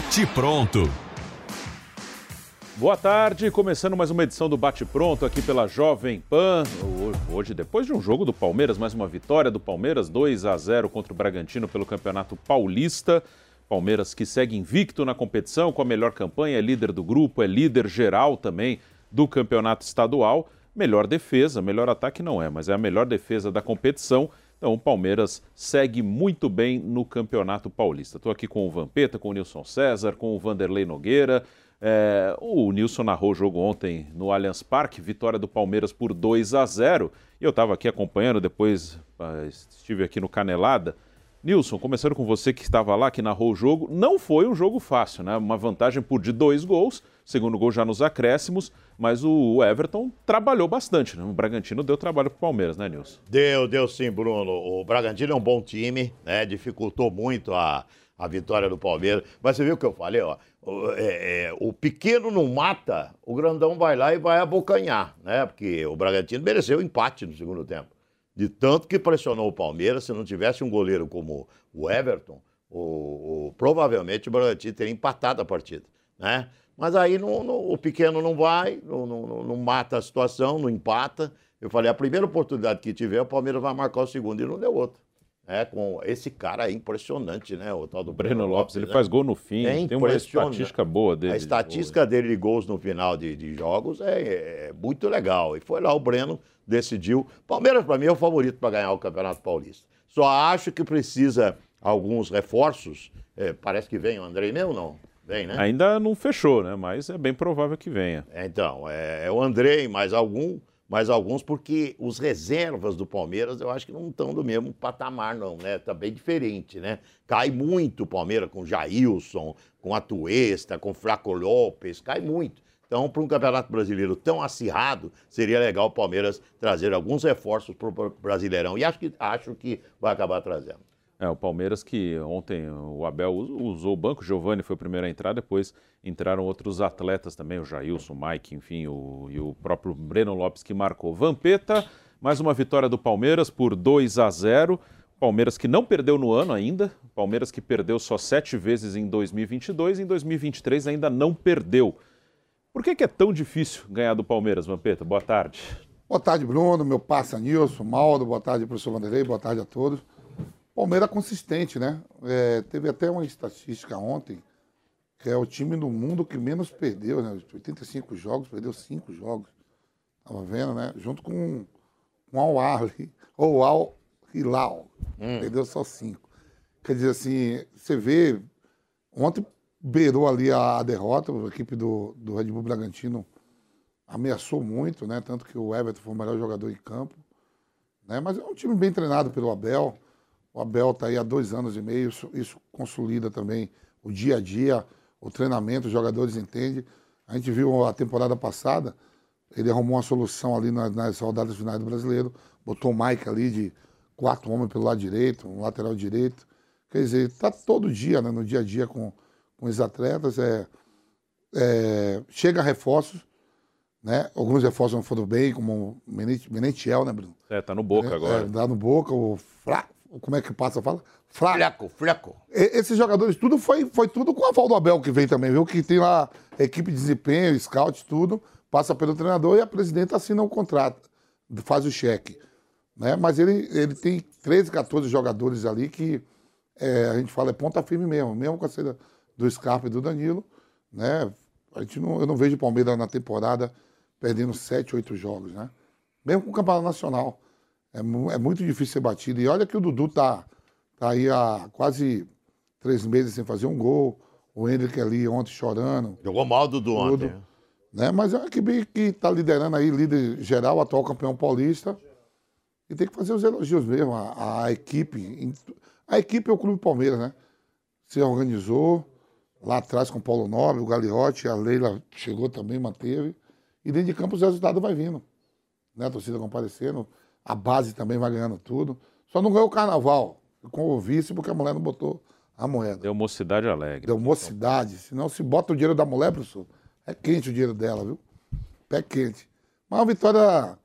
Bate Pronto. Boa tarde, começando mais uma edição do Bate Pronto aqui pela Jovem Pan. Hoje, depois de um jogo do Palmeiras, mais uma vitória do Palmeiras, 2 a 0 contra o Bragantino pelo Campeonato Paulista. Palmeiras que segue invicto na competição, com a melhor campanha, é líder do grupo, é líder geral também do campeonato estadual. Melhor defesa, melhor ataque não é, mas é a melhor defesa da competição. Então o Palmeiras segue muito bem no Campeonato Paulista. Estou aqui com o Vampeta, com o Nilson César, com o Vanderlei Nogueira. É, o Nilson narrou o jogo ontem no Allianz Parque, vitória do Palmeiras por 2 a 0. E eu estava aqui acompanhando, depois uh, estive aqui no Canelada. Nilson, começando com você que estava lá, que narrou o jogo, não foi um jogo fácil, né? Uma vantagem por de dois gols, segundo gol já nos acréscimos, mas o Everton trabalhou bastante, né? O Bragantino deu trabalho para o Palmeiras, né, Nilson? Deu, deu sim, Bruno. O Bragantino é um bom time, né? Dificultou muito a, a vitória do Palmeiras. Mas você viu o que eu falei, ó? O, é, é, o pequeno não mata, o grandão vai lá e vai abocanhar, né? Porque o Bragantino mereceu empate no segundo tempo. De tanto que pressionou o Palmeiras, se não tivesse um goleiro como o Everton, o, o provavelmente o Bragantino teria empatado a partida, né? Mas aí não, não, o pequeno não vai, não, não, mata a situação, não empata. Eu falei, a primeira oportunidade que tiver, o Palmeiras vai marcar o segundo e não deu outra. É, com esse cara é impressionante, né? O tal do Breno Lopes, Lopes ele né? faz gol no fim, é tem uma estatística boa dele. A estatística de dele de gols no final de, de jogos é, é, muito legal. E foi lá o Breno decidiu. Palmeiras, para mim, é o favorito para ganhar o Campeonato Paulista. Só acho que precisa alguns reforços. É, parece que vem o Andrei mesmo, não? Vem, né? Ainda não fechou, né? Mas é bem provável que venha. É, então, é, é o Andrei, mais algum mais alguns, porque os reservas do Palmeiras eu acho que não estão do mesmo patamar, não, né? Tá bem diferente, né? Cai muito o Palmeiras com Jailson, com Atuesta, com Flaco Lopes, cai muito. Então, para um campeonato brasileiro tão acirrado, seria legal o Palmeiras trazer alguns reforços para o Brasileirão. E acho que, acho que vai acabar trazendo. É, o Palmeiras que ontem o Abel usou o banco, Giovani foi o primeiro a entrar, depois entraram outros atletas também, o Jailson, o Mike, enfim, o, e o próprio Breno Lopes que marcou. Vampeta, mais uma vitória do Palmeiras por 2 a 0. Palmeiras que não perdeu no ano ainda, Palmeiras que perdeu só sete vezes em 2022, em 2023 ainda não perdeu. Por que, que é tão difícil ganhar do Palmeiras, Vampeta? Boa tarde. Boa tarde, Bruno, meu passa Nilson, Mauro, boa tarde, professor Vanderlei, boa tarde a todos. Palmeiras consistente, né? É, teve até uma estatística ontem, que é o time do mundo que menos perdeu, né? 85 jogos, perdeu 5 jogos. Tava vendo, né? Junto com, com o Al-Ahly, ou Al Hilal. Hum. Perdeu só 5. Quer dizer assim, você vê, ontem beirou ali a, derrota, a equipe do, do Red Bull Bragantino ameaçou muito, né? Tanto que o Everton foi o melhor jogador em campo. Né? Mas é um time bem treinado pelo Abel. O Abel está aí há dois anos e meio, isso, isso, consolida também o dia a dia, o treinamento, os jogadores entendem. A gente viu a temporada passada, ele arrumou uma solução ali nas, nas rodadas finais do brasileiro, botou o Mike ali de quatro homens pelo lado direito, um lateral direito. Quer dizer, está todo dia, né, no dia a dia com, com os atletas. É, é, chega reforços, né? Alguns reforços não foram bem, como o Menetiel, né, Bruno? É, tá no Boca é, agora. É, tá no Boca, o Fra, como é que passa, fala? Fra... Fleco, Fleco. Esses jogadores, tudo foi, foi tudo com a Valdo Abel que vem também, viu? Que tem lá equipe de desempenho, scout, tudo, passa pelo treinador e a presidenta assina o contrato, faz o cheque. Né? Mas ele, ele tem 13, 14 jogadores ali que é, a gente fala é ponta firme mesmo, mesmo com a do Scarpa e do Danilo, né? A gente não, eu não vejo o Palmeiras na temporada perdendo 7, 8 jogos, né? Mesmo com o Campeonato Nacional. É, é, muito difícil ser batido. E olha que o Dudu tá, tá aí há quase três meses sem fazer um gol. O Hendrick ali ontem chorando. Jogou mal o Dudu tudo, ontem. Né? Mas é uma equipe que está liderando aí, líder geral, atual campeão paulista. E tem que fazer os elogios mesmo. A, a equipe. A equipe é o Clube Palmeiras, né? Se organizou lá atrás com o Paulo Nobre, o Gagliotti, a Leila chegou também, manteve. E dentro de campo os resultados vai vindo. Né? A torcida comparecendo a base também vai ganhando tudo. Só não ganhou o carnaval. com o vice porque a mulher não botou a moeda. Deu mocidade alegre. Deu mocidade. Senão, se bota o dinheiro da mulher, professor, é quente o dinheiro dela, viu? Pé quente. Mas uma vitória,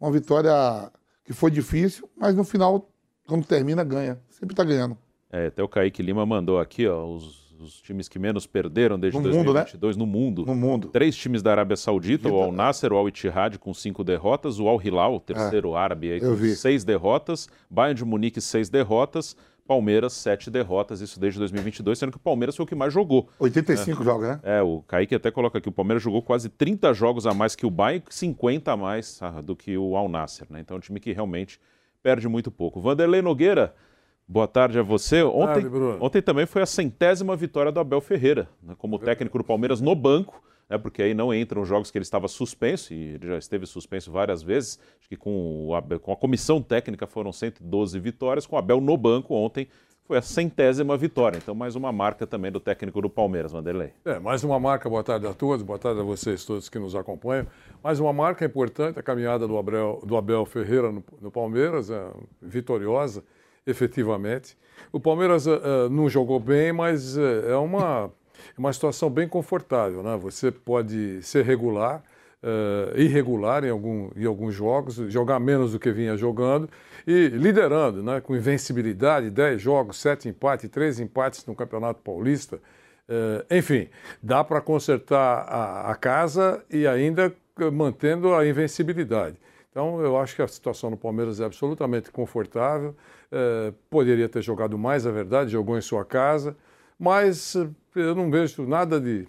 uma vitória que foi difícil, mas no final, quando termina, ganha. Sempre tá ganhando. É, até o Kaique Lima mandou aqui, ó, os os times que menos perderam desde No mundo, né? 2022 no mundo. No mundo. Três times da Arábia Saudita, o Al Nasser, o Al Ittihad com cinco derrotas, o Al Hilal, o terceiro árabe aí, É, com vi. seis derrotas, Bayern de Munique seis derrotas, Palmeiras sete derrotas, isso desde 2022, sendo que o Palmeiras foi o que mais jogou. 85 jogos, né? É, o Kaique até coloca aqui, o Palmeiras jogou quase 30 jogos a mais que o Bayern e 50 a mais ah, do que o Al Nasser, né? Então é um time que realmente perde muito pouco. Vanderlei Nogueira, boa tarde a você. Ontem, tarde, ontem também foi a centésima vitória do Abel Ferreira, né, como técnico do Palmeiras no banco, né, porque aí não entram os jogos que ele estava suspenso, e ele já esteve suspenso várias vezes. Acho que com, Abel- com a comissão técnica foram 112 vitórias, com o Abel no banco ontem foi a centésima vitória. Então, mais uma marca também do técnico do Palmeiras, Vanderlei. É, mais uma marca, boa tarde a todos, boa tarde a vocês todos que nos acompanham. Mais uma marca importante, a caminhada do Abel, do Abel Ferreira no, no Palmeiras, é, vitoriosa, efetivamente. O Palmeiras é, não jogou bem, mas é, é uma, é uma situação bem confortável. Né? Você pode ser regular, é, irregular em, algum, em alguns jogos, jogar menos do que vinha jogando e liderando, né? com invencibilidade, 10 jogos, 7 empates, 3 empates no Campeonato Paulista. Enfim, dá para consertar a, a casa e ainda mantendo a invencibilidade. Então, eu acho que a situação no Palmeiras é absolutamente confortável. Eh, poderia ter jogado mais, é verdade, jogou em sua casa, mas eh, eu não vejo nada de,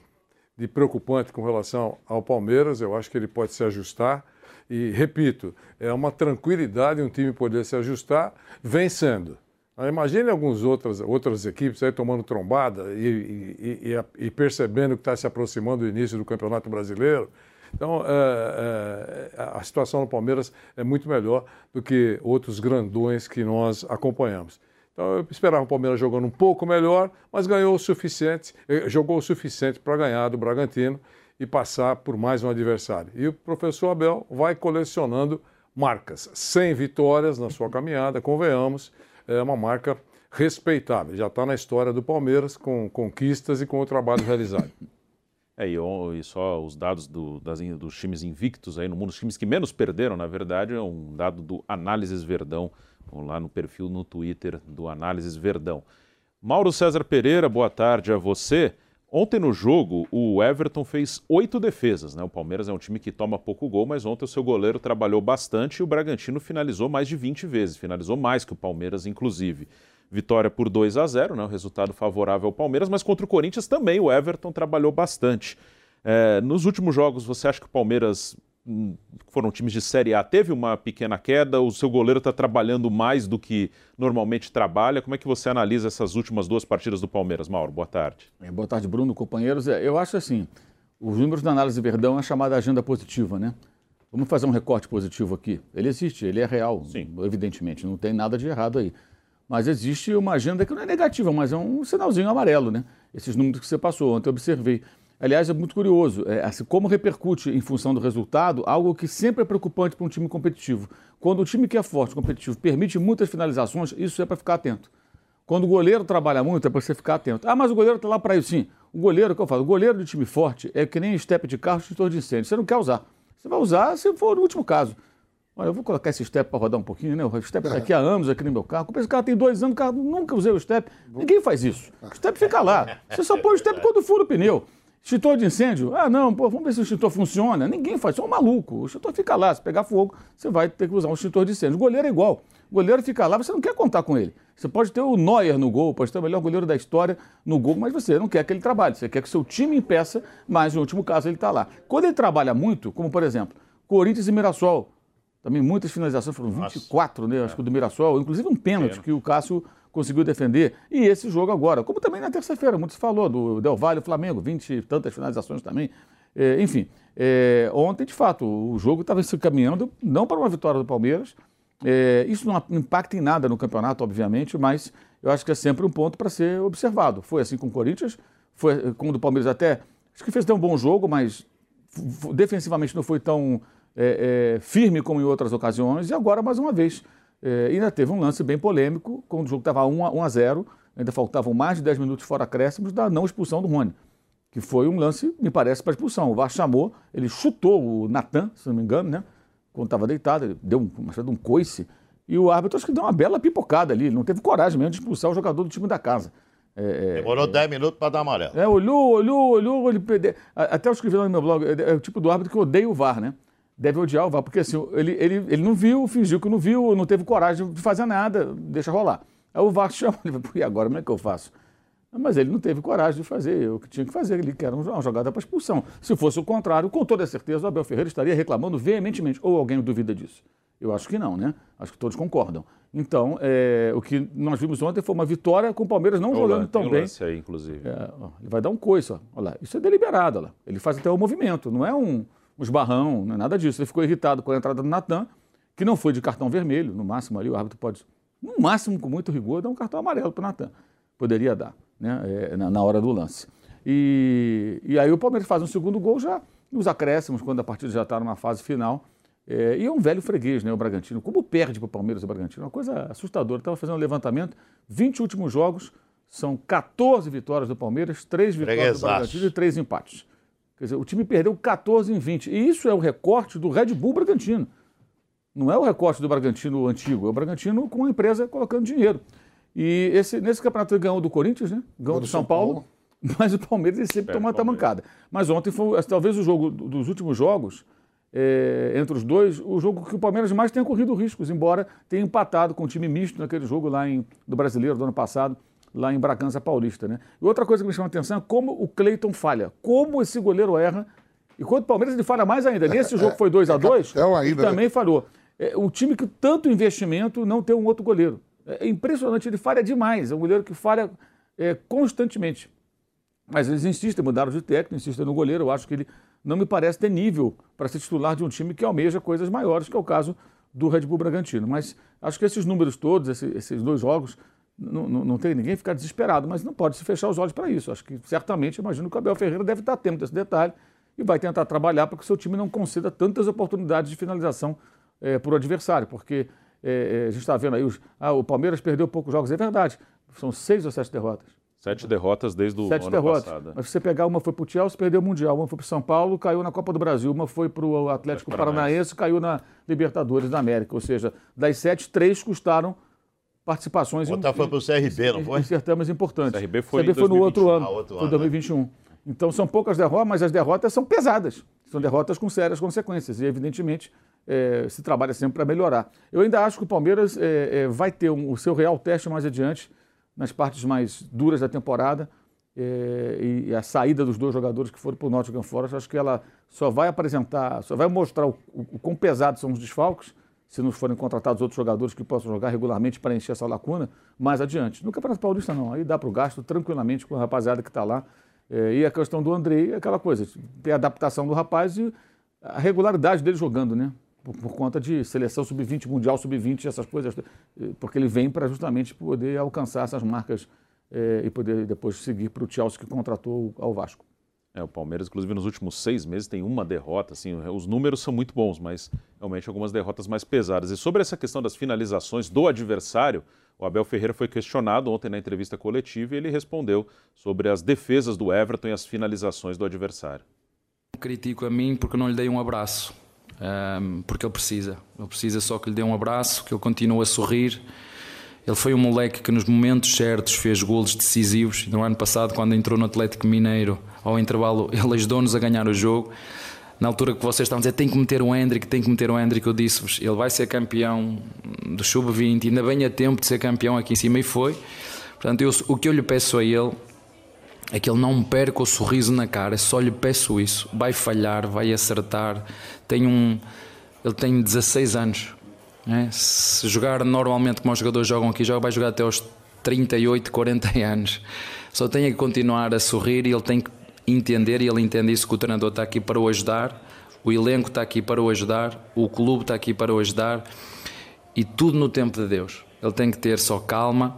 de preocupante com relação ao Palmeiras. Eu acho que ele pode se ajustar. E, repito, é uma tranquilidade um time poder se ajustar vencendo. Ah, Imagine algumas outras, outras equipes aí tomando trombada e- e- e- e percebendo que está se aproximando do início do Campeonato Brasileiro. Então, é, é, a situação no Palmeiras é muito melhor do que outros grandões que nós acompanhamos. Então, eu esperava o Palmeiras jogando um pouco melhor, mas ganhou o suficiente, eh, jogou o suficiente para ganhar do Bragantino e passar por mais um adversário. E o professor Abel vai colecionando marcas. 100 vitórias na sua caminhada, convenhamos, é uma marca respeitável. Já está na história do Palmeiras com conquistas e com o trabalho realizado. É, e, só os dados do- das dos times invictos aí no mundo, os times que menos perderam, na verdade, é um dado do Análises Verdão, lá no perfil no Twitter do Análises Verdão. Mauro César Pereira, boa tarde a você. Ontem no jogo, o Everton fez oito defesas, né? O Palmeiras é um time que toma pouco gol, mas ontem o seu goleiro trabalhou bastante e o Bragantino finalizou mais de 20 vezes, finalizou mais que o Palmeiras, inclusive. Vitória por 2 a 0, né? um resultado favorável ao Palmeiras, mas contra o Corinthians também o Everton trabalhou bastante. É, nos últimos jogos, você acha que o Palmeiras, hum, foram times de Série A, teve uma pequena queda? O seu goleiro está trabalhando mais do que normalmente trabalha? Como é que você analisa essas últimas duas partidas do Palmeiras, Mauro? Boa tarde. É, Boa tarde, Bruno, companheiros. É, Eu acho assim, os números da análise Verdão é chamada agenda positiva, né? Vamos fazer um recorte positivo aqui. Ele existe, ele é real, Sim. evidentemente, não tem nada de errado aí. Mas existe uma agenda que não é negativa, mas é um sinalzinho amarelo, né? Esses números que você passou, ontem eu observei. Aliás, é muito curioso, é, assim, como repercute em função do resultado algo que sempre é preocupante para um time competitivo. Quando o time que é forte, competitivo, permite muitas finalizações, isso é para ficar atento. Quando o goleiro trabalha muito, é para você ficar atento. Ah, mas o goleiro está lá para isso, sim. O goleiro, que eu falo, o goleiro de time forte é que nem step de carro, extintor de incêndio. Você não quer usar. Você vai usar se for no último caso. Olha, eu vou colocar esse step para rodar um pouquinho, né? O step está aqui há anos aqui no meu carro. Esse carro tem dois anos, o carro nunca usei o step. Ninguém faz isso. O step fica lá. Você só põe o step quando fura o pneu. Extintor de incêndio? Ah, não, pô, vamos ver se o extintor funciona. Ninguém faz, é um maluco. O extintor fica lá. Se pegar fogo, você vai ter que usar um extintor de incêndio. O goleiro é igual. O goleiro fica lá, você não quer contar com ele. Você pode ter o Neuer no gol, pode ter o melhor goleiro da história no gol, mas você não quer que ele trabalhe. Você quer que o seu time impeça, mas no último caso ele está lá. Quando ele trabalha muito, como por exemplo, Corinthians e Mirassol, também muitas finalizações, foram 24, né? Acho que o do Mirassol, inclusive um pênalti que o Cássio conseguiu defender. E esse jogo agora, como também na terça-feira, muito se falou, do Del Valle e Flamengo, 20 e tantas finalizações também. É, enfim, é, ontem, de fato, o jogo estava se caminhando não para uma vitória do Palmeiras. É, isso não impacta em nada no campeonato, obviamente, mas eu acho que é sempre um ponto para ser observado. Foi assim com o Corinthians, foi com o do Palmeiras até. Acho que fez até um bom jogo, mas defensivamente não foi tão é, é, firme como em outras ocasiões. E agora, mais uma vez, é, ainda teve um lance bem polêmico, quando o jogo estava 1 a, 1 a 0, ainda faltavam mais de 10 minutos fora acréscimos da não expulsão do Rony que foi um lance, me parece, para expulsão. O VAR chamou, ele chutou o Natan, se não me engano, né? Quando estava deitado, ele deu um, uma de um coice, e o árbitro acho que deu uma bela pipocada ali, ele não teve coragem mesmo de expulsar o jogador do time da casa. É, Demorou 10 minutos para dar amarelo. É, olhou, olhou, olhou, ele perde... Até eu escrevi lá no meu blog, é, é o tipo do árbitro que odeia o VAR, né? Deve odiar o VAR, porque assim, ele, ele, ele não viu, fingiu que não viu, não teve coragem de fazer nada, deixa rolar. Aí o VAR chama, ele e agora como é que eu faço? Mas ele não teve coragem de fazer o que tinha que fazer, ele quer uma jogada para expulsão. Se fosse o contrário, com toda certeza o Abel Ferreira estaria reclamando veementemente. Ou alguém duvida disso? Eu acho que não, né? Acho que todos concordam. Então, é, o que nós vimos ontem foi uma vitória com o Palmeiras não Olá, jogando tão bem. Aí, inclusive. É, ó, ele vai dar um coice, ó. Olha lá. Isso é deliberado, olha lá. Ele faz até o movimento, não é um esbarrão, não é nada disso. Ele ficou irritado com a entrada do Natan, que não foi de cartão vermelho, no máximo ali o árbitro pode, no máximo com muito rigor, dar um cartão amarelo para o Natan. Poderia dar, né? É, na, na, hora do lance. E, e aí o Palmeiras faz um segundo gol já nos acréscimos, quando a partida já está numa fase final. É, e é um velho freguês, né, o Bragantino. Como perde para o Palmeiras o Bragantino? Uma coisa assustadora. Estava fazendo um levantamento, 20 últimos jogos, são 14 vitórias do Palmeiras, 3 vitórias do Bragantino e 3 empates. Quer dizer, o time perdeu 14 em 20. E isso é o recorte do Red Bull Bragantino. Não é o recorte do Bragantino antigo, é o Bragantino com a empresa colocando dinheiro. E esse, nesse campeonato ele ganhou do Corinthians, né? Ganhou do, do São, São Paulo, Paulo, mas o Palmeiras ele sempre é, toma uma tamancada. Mas ontem foi talvez o jogo dos últimos jogos é, entre os dois, o jogo que o Palmeiras mais tenha corrido riscos, embora tenha empatado com o time misto naquele jogo lá em, do brasileiro do ano passado, lá em Bragança Paulista. Né? E outra coisa que me chama a atenção é como o Cleiton falha, como esse goleiro erra. E quando o Palmeiras ele falha mais ainda. Nesse jogo foi 2 a 2 é, é também né? falhou. É, o time que tanto investimento não tem um outro goleiro. É impressionante, ele falha demais. É um goleiro que falha é, constantemente. Mas eles insistem, mudaram de técnico, insistem no goleiro. Eu acho que ele não me parece ter nível para ser titular de um time que almeja coisas maiores, que é o caso do Red Bull Bragantino. Mas acho que esses números todos, esses dois jogos, não, não, não, tem ninguém ficar desesperado, mas não pode se fechar os olhos para isso. Acho que certamente, imagino que o Abel Ferreira deve estar atento desse detalhe e vai tentar trabalhar para que o seu time não conceda tantas oportunidades de finalização é, para o adversário, porque é, a gente está vendo aí, os, ah, o Palmeiras perdeu poucos jogos, é verdade, são seis ou sete derrotas. Sete derrotas desde o Sete ano derrotas. passado. Mas se você pegar uma foi para o Chelsea, perdeu o Mundial. Uma foi para o São Paulo, caiu na Copa do Brasil. Uma foi para o Atlético Paranaense, caiu na Libertadores da América. Ou seja, das sete, três custaram participações em, foi para o CRB, não foi? Em certames importantes. O CRB foi, CRB foi no outro ano, ah, outro foi 2021. Né? Então são poucas derrotas, mas as derrotas são pesadas. São derrotas com sérias consequências. E, evidentemente, é, se trabalha sempre para melhorar. Eu ainda acho que o Palmeiras é, é, vai ter um, o seu real teste mais adiante, nas partes mais duras da temporada é, e a saída dos dois jogadores que foram para o Nottingham Forest, acho que ela só vai apresentar, só vai mostrar o, o, o quão pesados são os desfalques, se não forem contratados outros jogadores que possam jogar regularmente para encher essa lacuna, mais adiante. No Campeonato Paulista não, aí dá para o gasto tranquilamente com a rapaziada que está lá. É, e a questão do Andrei é aquela coisa, tem a adaptação do rapaz e a regularidade dele jogando, né? Por, por conta de seleção sub-20, mundial sub-20, essas coisas, porque ele vem para justamente poder alcançar essas marcas é, e poder depois seguir para o Chelsea que contratou ao Vasco. É, o Palmeiras, inclusive, nos últimos seis meses tem uma derrota. Assim, os números são muito bons, mas realmente algumas derrotas mais pesadas. E sobre essa questão das finalizações do adversário, o Abel Ferreira foi questionado ontem na entrevista coletiva e ele respondeu sobre as defesas do Everton e as finalizações do adversário. Critico a mim porque não lhe dei um abraço, ehm, porque ele precisa. Ele precisa só que lhe dê um abraço, que ele continue a sorrir ele foi um moleque que nos momentos certos fez golos decisivos. No ano passado, quando entrou no Atlético Mineiro, ao intervalo, ele ajudou-nos a ganhar o jogo. Na altura que vocês estavam a dizer tem que meter o Hendrick, tem que meter o Hendrick, eu disse-vos, ele vai ser campeão do Sub-20, ainda bem a tempo de ser campeão aqui em cima e foi. Portanto, eu, o que eu lhe peço a ele é que ele não perca o sorriso na cara, só lhe peço isso. Vai falhar, vai acertar. Tem um, ele tem 16 anos, é? Se jogar normalmente como os jogadores jogam aqui, já vai jogar até aos 38, 40 anos. Só tem que continuar a sorrir e ele tem que entender, e ele entende isso, que o treinador está aqui para o ajudar, o elenco está aqui para o ajudar, o clube está aqui para o ajudar e tudo no tempo de Deus. Ele tem que ter só calma.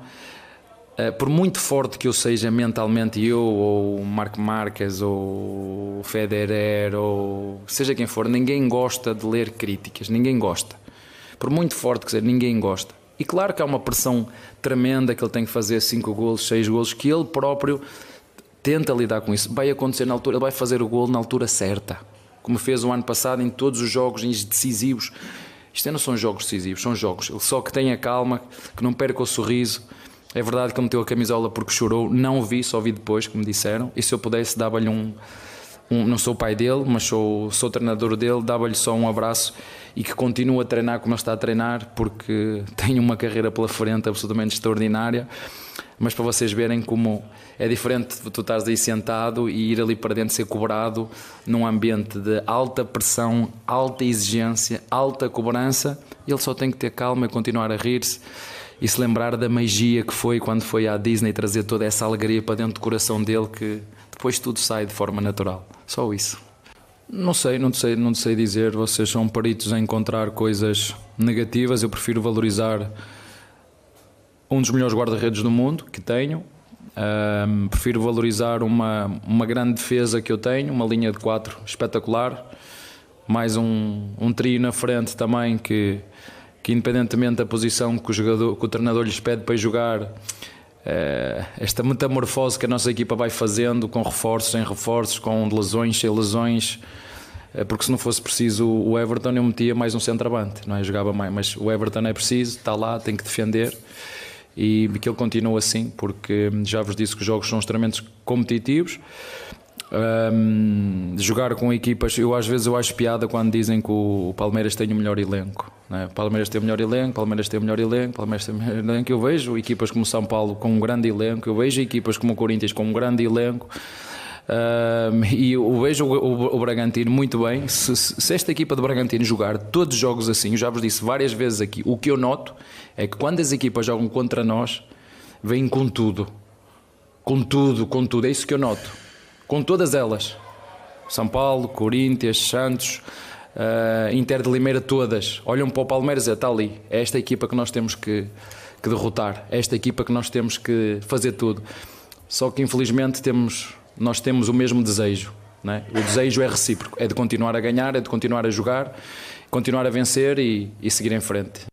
Eh, por muito forte que eu seja mentalmente, eu ou o Marco Marques ou o Federer ou seja quem for, ninguém gosta de ler críticas, ninguém gosta por muito forte que seja, ninguém gosta. E claro que há uma pressão tremenda que ele tem que fazer 5 golos, 6 golos, que ele próprio tenta lidar com isso. Vai acontecer na altura, ele vai fazer o golo na altura certa, como fez o ano passado em todos os jogos decisivos. Isto não são jogos decisivos, são jogos. Ele só que tenha calma, que não perca o sorriso É verdade que ele meteu a camisola porque chorou, não o vi, só vi depois, como disseram. E se eu pudesse, dava-lhe um, um, Não sou o pai dele, mas sou, sou treinador dele, dava-lhe só um abraço e que continue a treinar como ele está a treinar, porque tem uma carreira pela frente absolutamente extraordinária. Mas para vocês verem como é diferente tu estás aí sentado e ir ali para dentro ser cobrado num ambiente de alta pressão, alta exigência, alta cobrança. Ele só tem que ter calma e continuar a rir-se e se lembrar da magia que foi quando foi à Disney trazer toda essa alegria para dentro do coração dele que depois tudo sai de forma natural. Só isso. Não sei, não sei, não sei dizer. Vocês são peritos em encontrar coisas negativas. Eu prefiro valorizar um dos melhores guarda-redes do mundo que tenho. Um, prefiro valorizar uma, uma grande defesa que eu tenho, uma linha de quatro espetacular, mais um, um trio na frente também que, que independentemente da posição que o, jogador, que o treinador lhes pede para jogar, esta metamorfose que a nossa equipa vai fazendo, com reforços, sem reforços, com lesões, sem lesões, eh, porque se não fosse preciso o Everton, eu metia mais um centroavante, não é? Jogava mais, mas o Everton é preciso, está lá, tem que defender e que ele continue assim, porque já vos disse que os jogos são extremamente competitivos. Um, jogar com equipas, eu às vezes eu acho piada quando dizem que o Palmeiras tem o melhor elenco. Né? Palmeiras tem o melhor elenco, Palmeiras tem o melhor elenco, Palmeiras tem o melhor elenco. Eu vejo equipas como São Paulo com um grande elenco, eu vejo equipas como o Corinthians com um grande elenco. Um, e eu vejo o, o, o Bragantino muito bem. Se, se, esta equipa de Bragantino jogar todos os jogos assim, eu já vos disse várias vezes aqui, o que eu noto é que quando as equipas jogam contra nós, vêm com tudo. Com tudo, com tudo. É isso que eu noto. Com todas elas. São Paulo, Corinthians, Santos, uh, Inter de Limeira, todas. Olham para o Palmeiras e está ali. É esta equipa que nós temos que, que derrotar. É esta equipa que nós temos que fazer tudo. Só que infelizmente temos nós temos o mesmo desejo. É? O desejo é recíproco, é de continuar a ganhar, é de continuar a jogar, continuar a vencer e, e seguir em frente.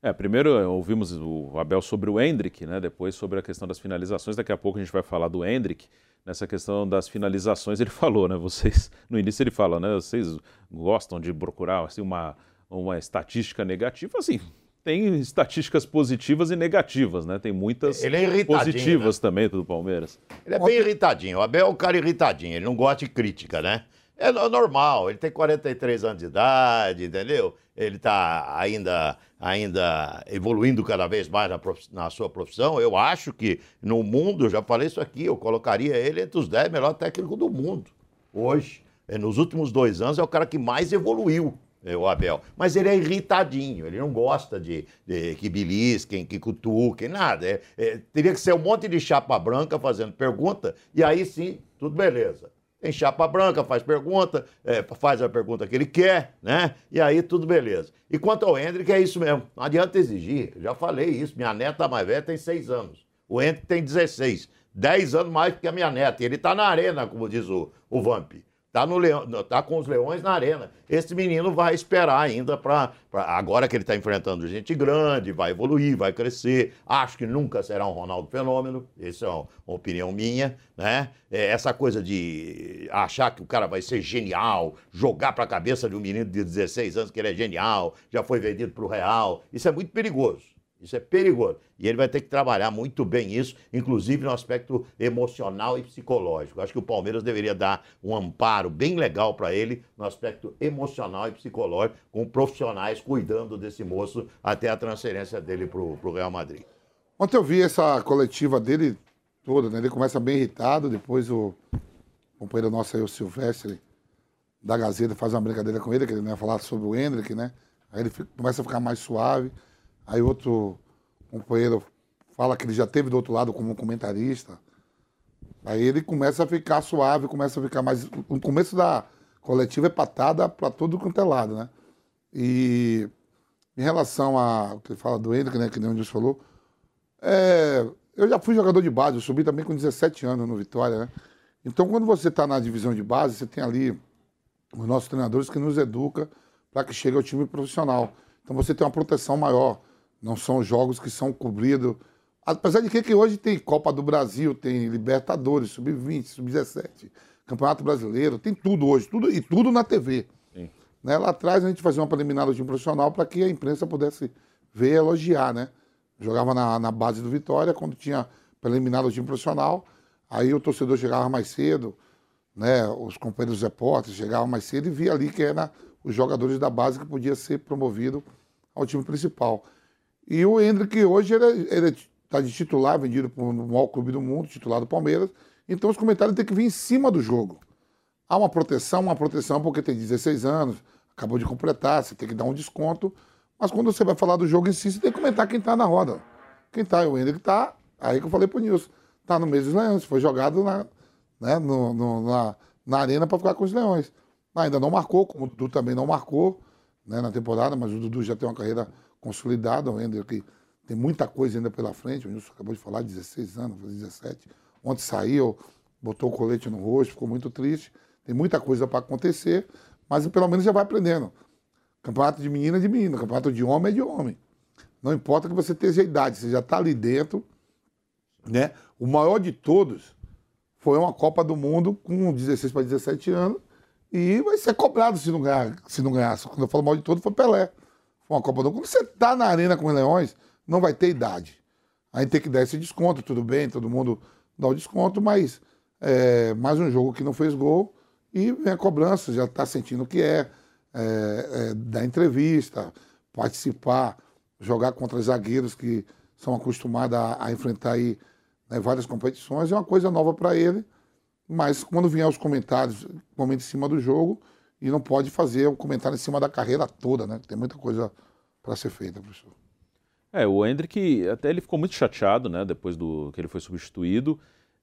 É, primeiro eh, ouvimos o Abel sobre o Hendrick, né? depois sobre a questão das finalizações. Daqui a pouco a gente vai falar do Hendrick. Nessa questão das finalizações, ele falou, né? Vocês, no início ele fala, né? Vocês gostam de procurar assim, uma, uma estatística negativa? Assim, tem estatísticas positivas e negativas, né? Tem muitas é positivas né? também do Palmeiras. Ele é bem irritadinho. O Abel é um cara irritadinho, ele não gosta de crítica, né? É normal, ele tem 43 anos de idade, entendeu? Ele está ainda, ainda evoluindo cada vez mais na, na, sua profissão. Eu acho que no mundo, eu já falei isso aqui, eu colocaria ele entre os 10 melhores técnicos do mundo. Hoje, nos últimos dois anos, é o cara que mais evoluiu é, o Abel. Mas ele é irritadinho, ele não gosta de, de que belisquem, que cutuquem, nada. É, é, teria que ser um monte de chapa branca fazendo pergunta, e aí sim, tudo beleza. Tem chapa branca, faz pergunta, é, faz a pergunta que ele quer, né? E aí tudo beleza. E quanto ao Hendrick, é isso mesmo. Não adianta exigir, já falei isso. Minha neta mais velha tem seis anos. O Hendrick tem 16. 10 anos mais que a minha neta. E ele tá na arena, como diz o, o Vamp. Tá, tá com os leões na arena. Esse menino vai esperar ainda para. Agora que ele está enfrentando gente grande, vai evoluir, vai crescer. Acho que nunca será um Ronaldo Fenômeno. Essa é uma, uma opinião minha. Né? É essa coisa de achar que o cara vai ser genial, jogar para a cabeça de um menino de 16 anos que ele é genial, já foi vendido para o Real. Isso é muito perigoso. Isso é perigoso. E ele vai ter que trabalhar muito bem isso, inclusive no aspecto emocional e psicológico. Acho que o Palmeiras deveria dar um amparo bem legal para ele no aspecto emocional e psicológico, com profissionais cuidando desse moço até a transferência dele para o Real Madrid. Ontem eu vi essa coletiva dele toda, né? Ele começa bem irritado, depois o companheiro nosso aí, o Silvestre, da Gazeta, faz uma brincadeira com ele, que ele ia falar sobre o Hendrick, né? Aí ele começa a ficar mais suave. Aí outro companheiro fala que ele já teve do outro lado como comentarista. Aí ele começa a ficar suave, começa a ficar mais. O começo da coletiva é patada para todo quanto é lado, né? E em relação ao que ele fala do Hendrick, né, que nem o Deus falou, é, eu já fui jogador de base, eu subi também com 17 anos no Vitória, né? Então, quando você está na divisão de base, você tem ali os nossos treinadores que nos educam para que chegue ao time profissional. Então, você tem uma proteção maior. Não são jogos que são cobridos. Apesar de que, que hoje tem Copa do Brasil, tem Libertadores, Sub-20, Sub-17, Campeonato Brasileiro, tem tudo hoje, tudo e tudo na TV. Né? Lá atrás a gente fazia uma preliminar do time profissional para que a imprensa pudesse ver e elogiar, né? Jogava na, na base do Vitória, quando tinha preliminar do time profissional. Aí o torcedor chegava mais cedo, né? Os companheiros repórteres chegavam mais cedo e via ali que era os jogadores da base que podia ser promovido ao time principal. E o Hendrick hoje ele está de titular, vendido para o maior clube do mundo, titular do Palmeiras. Então os comentários têm que vir em cima do jogo. Há uma proteção, uma proteção porque tem 16 anos, acabou de completar, você tem que dar um desconto. Mas quando você vai falar do jogo em si, você tem que comentar quem está na roda. Quem está, o Hendrick está, aí que eu falei para o Nilson, está no meio dos leões, foi jogado na, né, no, no, na, na arena para ficar com os leões. Ainda não marcou, como o Dudu também não marcou né, na temporada, mas o Dudu já tem uma carreira consolidada, o Hendrick tem muita coisa ainda pela frente, o Nilson acabou de falar, 16 anos, 17. Ontem saiu, botou o colete no rosto, ficou muito triste. Tem muita coisa para acontecer, mas pelo menos já vai aprendendo. Campeonato de menina é de menina, campeonato de homem é de homem. Não importa que você esteja a idade, você já está ali dentro. Né? O maior de todos foi uma Copa do Mundo com 16 para 17 anos e vai ser cobrado se não ganhar, se não ganhasse. Quando eu falo mal de todo, foi Pelé. Foi uma Copa do. Quando você está na arena com os Leões, não vai ter idade. Aí tem que dar esse desconto, tudo bem, todo mundo dá o desconto, mas é, mais um jogo que não fez gol e vem a cobrança, já está sentindo o que é, é, é, dar entrevista, participar, jogar contra zagueiros que são acostumados a, a enfrentar aí, né, várias competições, é uma coisa nova para ele, mas quando vier os comentários, comente em cima do jogo, e não pode fazer um comentário em cima da carreira toda, né? Tem muita coisa para ser feita, professor. É, o Hendrick, até ele ficou muito chateado, né, depois do que ele foi substituído.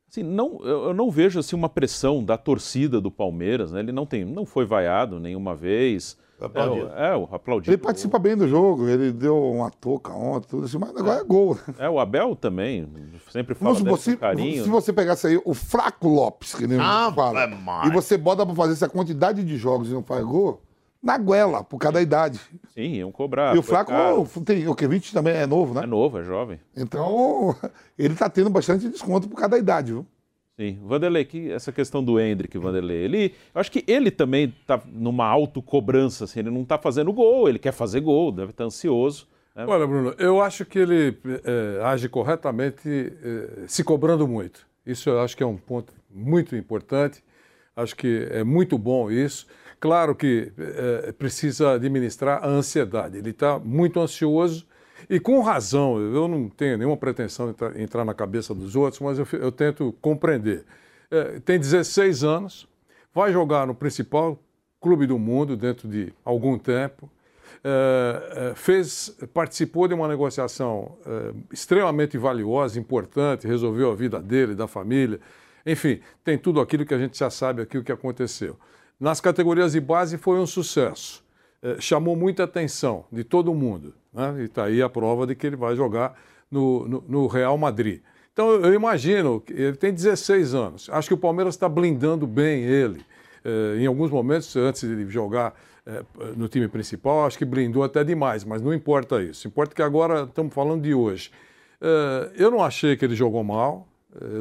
Assim, não, eu não vejo assim uma pressão da torcida do Palmeiras, né? Ele não tem, não foi vaiado nenhuma vez. Aplaudido. É, o, é, o aplaudido. Ele participa bem do jogo, ele deu uma toca ontem, tudo assim, mas agora é gol. né? É, o Abel também, sempre fala supor, dele com carinho. se você pegasse aí o Fraco Lopes, que nem Ah, fala, é mais. e você bota pra fazer essa quantidade de jogos e não faz gol, na goela, por causa da idade. Sim, iam cobrar. e o Flaco caro. tem o que? 20 também é novo, né? É novo, é jovem. Então, ele tá tendo bastante desconto por causa da idade, viu? Sim. Vanderlei, que, essa questão do Hendrick, Vanderlei, ele, eu acho que ele também está numa autocobrança, assim, ele não está fazendo gol, ele quer fazer gol, deve estar ansioso. né? Olha, Bruno, eu acho que ele eh, age corretamente eh, se cobrando muito. Isso eu acho que é um ponto muito importante. Acho que é muito bom isso. Claro que eh, precisa administrar a ansiedade. Ele está muito ansioso e com razão. Eu não tenho nenhuma pretensão de entrar, na cabeça dos outros, mas eu, eu tento compreender. Eh, tem 16 anos, vai jogar no principal clube do mundo dentro de algum tempo. Eh, eh, fez, participou de uma negociação eh, extremamente valiosa, importante, resolveu a vida dele, da família. Enfim, tem tudo aquilo que a gente já sabe aqui o que aconteceu. Nas categorias de base foi um sucesso. Eh, chamou muita atenção de todo mundo. Né? E está aí a prova de que ele vai jogar no, no- no Real Madrid. Então eu imagino, que ele tem 16 anos. Acho que o Palmeiras está blindando bem ele. Eh, em alguns momentos, antes de jogar eh, no time principal, acho que blindou até demais, mas não importa isso. Importa que agora estamos falando de hoje. Eu não achei que ele jogou mal,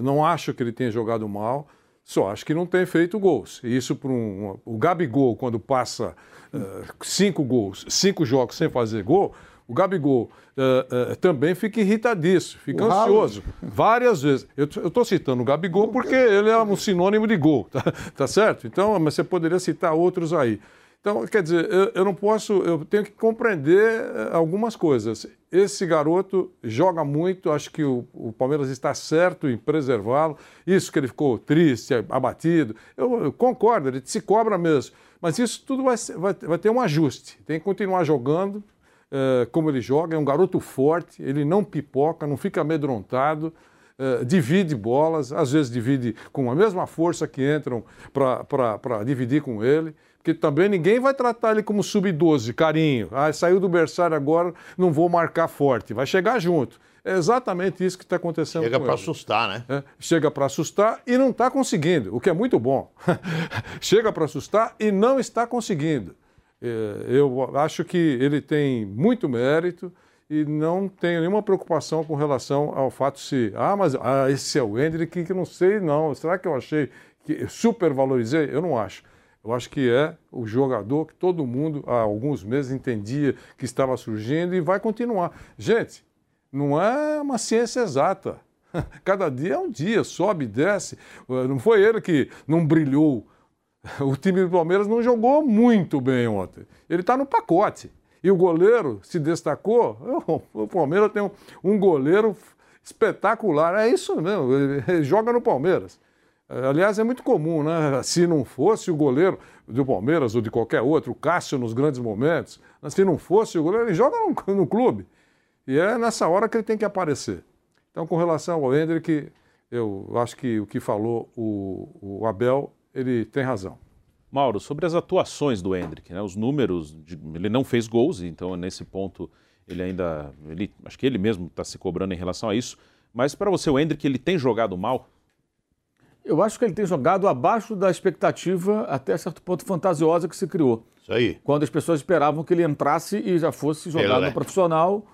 não acho que ele tenha jogado mal, só acho que não tem feito gols. E isso por um. O Gabigol, quando passa eh, cinco gols, cinco jogos sem fazer gol, o Gabigol eh, eh, também fica irritadíssimo, fica O ansioso. Várias vezes. Eu estou citando o Gabigol porque ele é um sinônimo de gol, tá, tá certo? Então, mas você poderia citar outros aí. Então, quer dizer, eu, eu não posso, eu tenho que compreender eh, algumas coisas. Esse garoto joga muito, acho que o, o Palmeiras está certo em preservá-lo. Isso que ele ficou triste, abatido, eu, eu concordo, ele se cobra mesmo. Mas isso tudo vai, vai, vai ter um ajuste. Tem que continuar jogando, eh, como ele joga, é um garoto forte, ele não pipoca, não fica amedrontado, eh, divide bolas, às vezes divide com a mesma força que entram para dividir com ele, porque também ninguém vai tratar ele como sub-12, carinho. Ah, saiu do berçário agora, não vou marcar forte, vai chegar junto. É exatamente isso que está acontecendo Chega para assustar, né? É, chega para assustar e não está conseguindo, o que é muito bom. chega para assustar e não está conseguindo. É, eu acho que ele tem muito mérito e não tenho nenhuma preocupação com relação ao fato se, ah, mas ah, esse é o Hendrick que não sei não, será que eu achei que supervalorizei? Eu não acho. Eu acho que é o jogador que todo mundo há alguns meses entendia que estava surgindo e vai continuar. Gente, não é uma ciência exata. Cada dia é um dia, sobe desce. Não foi ele que não brilhou. O time do Palmeiras não jogou muito bem ontem. Ele está no pacote. E o goleiro se destacou. O Palmeiras tem um, goleiro espetacular. É isso mesmo, ele joga no Palmeiras. Aliás, é muito comum, né? Se não fosse o goleiro do Palmeiras ou de qualquer outro, o Cássio nos grandes momentos, se não fosse o goleiro, ele joga no, no clube. E é nessa hora que ele tem que aparecer. Então, com relação ao Hendrick, eu acho que o que falou o, o Abel, ele tem razão. Mauro, sobre as atuações do Hendrick, né? os números, de, ele não fez gols, então nesse ponto ele ainda, ele, acho que ele mesmo está se cobrando em relação a isso. Mas para você, o Hendrick, ele tem jogado mal? Eu acho que ele tem jogado abaixo da expectativa, até certo ponto fantasiosa que se criou. Isso aí. Quando as pessoas esperavam que ele entrasse e já fosse jogar no profissional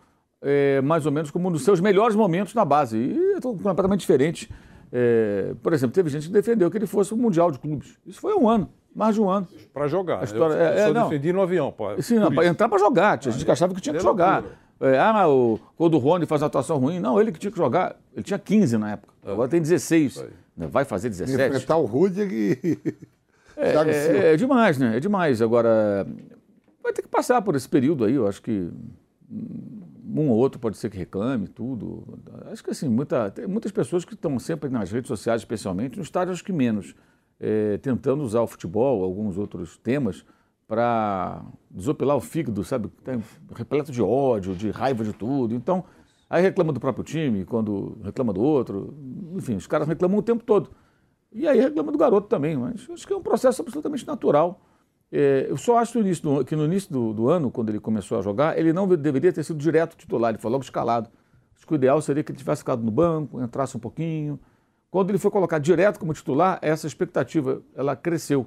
é, mais ou menos como nos seus melhores momentos na base. E é completamente diferente. É, por exemplo, teve gente que defendeu que ele fosse o Mundial de Clubes. Isso foi um ano, mais de um ano. Para jogar. A história, eu, eu é, só é, defendi no avião. Pô, Sim, para entrar para jogar. Tinha gente que achava que tinha que jogar. É, ah, mas o, quando o Rony faz uma atuação ruim. Não, ele que tinha que jogar. Ele tinha 15 na época. É. Agora tem 16. Vai fazer 17. Enfrentar o Rudy que... É, é, é, demais, né? É demais. Agora, vai ter que passar por esse período aí. Eu acho que um ou outro pode ser que reclame, tudo. Acho que assim, muita, tem muitas pessoas que estão sempre nas redes sociais, especialmente, no estádio acho que menos, é, tentando usar o futebol, alguns outros temas, para desopilar o fígado, sabe? Tem tá repleto de ódio, de raiva de tudo. Então, aí reclama do próprio time, quando reclama do outro. Enfim, os caras reclamam o tempo todo. E aí reclama do garoto também, mas acho que é um processo absolutamente natural. É, eu só acho início do, que no início do, do, ano, quando ele começou a jogar, ele não deveria ter sido direto titular, ele foi logo escalado. Acho que o ideal seria que ele tivesse ficado no banco, entrasse um pouquinho. Quando ele foi colocado direto como titular, essa expectativa ela cresceu.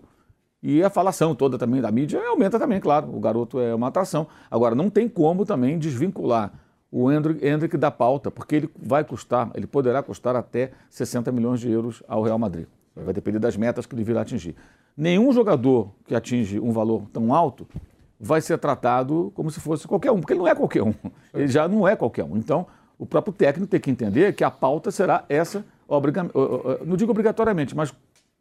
E a falação toda também da mídia aumenta também, claro. O garoto é uma atração. Agora, não tem como também desvincular o Hendrick, da pauta, porque ele vai custar, ele poderá custar até 60 milhões de euros ao Real Madrid. Vai depender das metas que ele virá atingir nenhum jogador que atinge um valor tão alto vai ser tratado como se fosse qualquer um, porque ele não é qualquer um. Ele já não é qualquer um. Então, o próprio técnico tem que entender que a pauta será essa, não digo obrigatoriamente, mas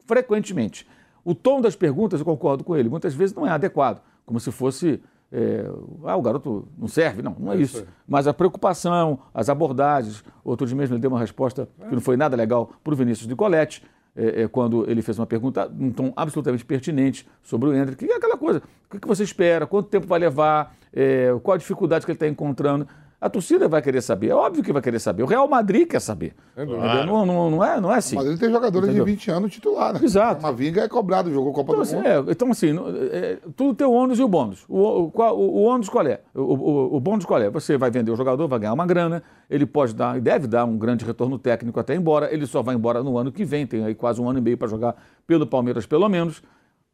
frequentemente. O tom das perguntas, eu concordo com ele, muitas vezes não é adequado, como se fosse. É, ah, o garoto não serve. Não, não é, é isso. Mas a preocupação, as abordagens. Outro dia mesmo ele deu uma resposta que não foi nada legal para o Vinícius de Colette é, é, quando ele fez uma pergunta um tom absolutamente pertinente sobre o Hendrick, que é aquela coisa, o que você espera, quanto tempo vai levar, é, qual a dificuldade que ele está encontrando. A torcida vai querer saber, é óbvio que vai querer saber. O Real Madrid quer saber. É claro. não, não, não, é, não é assim. Mas ele tem jogadores Entendeu? de 20 anos titular, né? Exato. Uma vinga é cobrado, jogou Copa então, do assim, Mundo. É, então, assim, é, tudo tem o ônus e o bônus. O, o, o, o ônus qual é? O, o, o bônus qual é? Você vai vender o jogador, vai ganhar uma grana, ele pode dar, e deve dar um grande retorno técnico até embora, ele só vai embora no ano que vem, tem aí quase um ano e meio para jogar pelo Palmeiras pelo menos.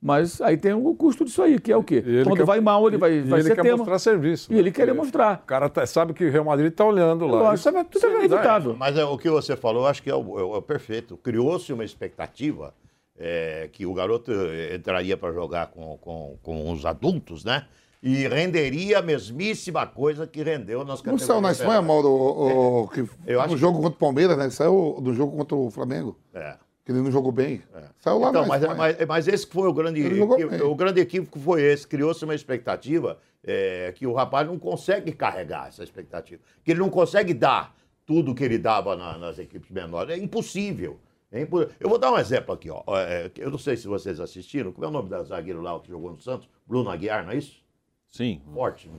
Mas aí tem o custo disso aí, que é o quê? Quando quer, vai mal, ele vai, vai ele ser quer tema. mostrar serviço. E ele quer demonstrar. O cara tá, sabe que o Real Madrid está olhando lá. Lógico, isso é, tudo é inevitável. Mas é, o que você falou, acho que é o, é o perfeito. Criou-se uma expectativa é, que o garoto entraria para jogar com, com, com os adultos, né? E renderia a mesmíssima coisa que rendeu nas categorias. Não saiu na Espanha, Mauro, o, o, que, no acho jogo que... contra o Palmeiras, né? Saiu do jogo contra o Flamengo. É que ele não jogou bem. É. Saiu lá então, mas, mas, mas, esse foi o grande equívoco, o grande equívoco foi esse, criou-se uma expectativa é, que o rapaz não consegue carregar essa expectativa, que ele não consegue dar tudo que ele dava na, nas equipes menores, é impossível. É impossível. Eu vou dar um exemplo aqui, ó. É, eu não sei se vocês assistiram, como é o nome da zagueiro lá que jogou no Santos? Bruno Aguiar, não é isso? Sim. Forte.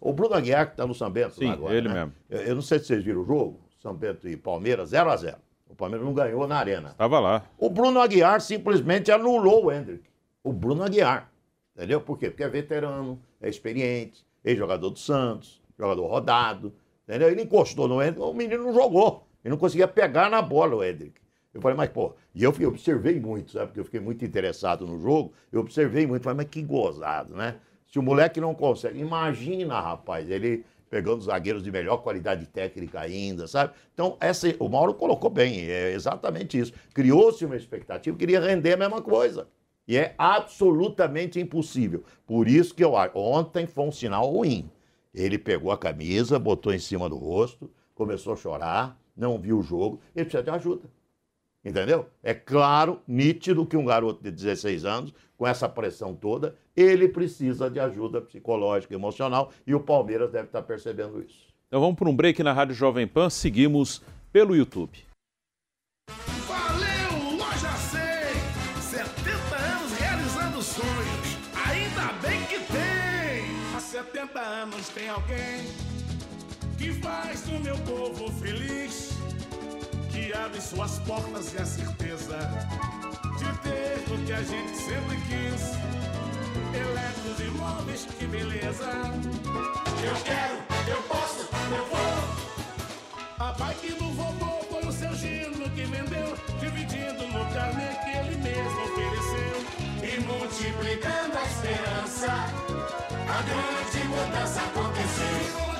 O Bruno Aguiar que está no São Bento Sim, agora. ele né? mesmo. Eu não sei se vocês viram o jogo, São Bento e Palmeiras, 0 a 0 o Palmeiras não ganhou na arena. Estava lá. O Bruno Aguiar simplesmente anulou o Hendrick. O Bruno Aguiar. Entendeu? Por quê? Porque é veterano, é experiente, é jogador do Santos, jogador rodado. Entendeu? Ele encostou no Hendrick, o menino não jogou. Ele não conseguia pegar na bola o Hendrick. Eu falei, mas pô, e eu, eu observei muito, sabe? Porque eu fiquei muito interessado no jogo. Eu observei muito, falei, mas que gozado, né? Se o moleque não consegue, imagina, rapaz, ele pegando zagueiros de melhor qualidade técnica ainda, sabe? Então, essa, o Mauro colocou bem, é exatamente isso. Criou-se uma expectativa, queria render a mesma coisa. E é absolutamente impossível. Por isso que eu acho, ontem foi um sinal ruim. Ele pegou a camisa, botou em cima do rosto, começou a chorar, não viu o jogo, ele precisa de ajuda. Entendeu? É claro, nítido que um garoto de 16 anos, com essa pressão toda, ele precisa de ajuda psicológica e emocional e o Palmeiras deve estar percebendo isso. Então vamos para um break na Rádio Jovem Pan, seguimos pelo YouTube. Valeu, Loja 100! 70 anos realizando sonhos, ainda bem que tem! Há 70 anos tem alguém que faz o meu povo feliz, que abre suas portas e a certeza de ter o que a gente sempre quis. Eletros e móveis, que beleza! Eu quero, eu posso, eu vou! A bike do vovô foi o seu gino que vendeu, dividindo no carnê que ele mesmo ofereceu. E multiplicando a esperança, a grande mudança aconteceu.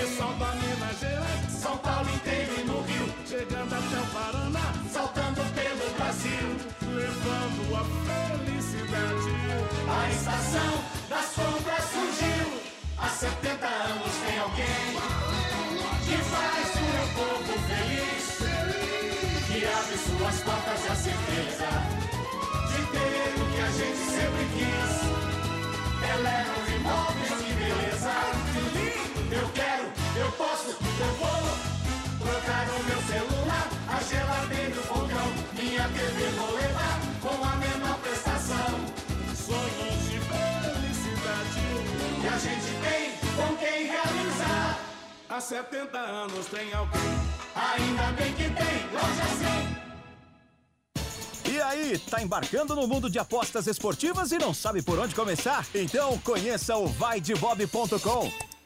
Pessoal da Minas Gerais, São Paulo inteiro até o Paraná, saltando pelo Brasil, levando a felicidade. A estação das compras surgiu, há 70 anos tem alguém que faz o meu povo feliz, que abre suas portas e a certeza de ter o que a gente sempre quis. Eleva os imóveis, que beleza, eu quero, eu posso, eu vou. Geladeira e o fogão, minha TV vou levar com a menor prestação. Sonhos de felicidade que a gente tem com quem realizar. Há 70 anos tem alguém, ainda bem que tem, loja 100. E aí, tá embarcando no mundo de apostas esportivas e não sabe por onde começar? Então conheça o vaidebob.com.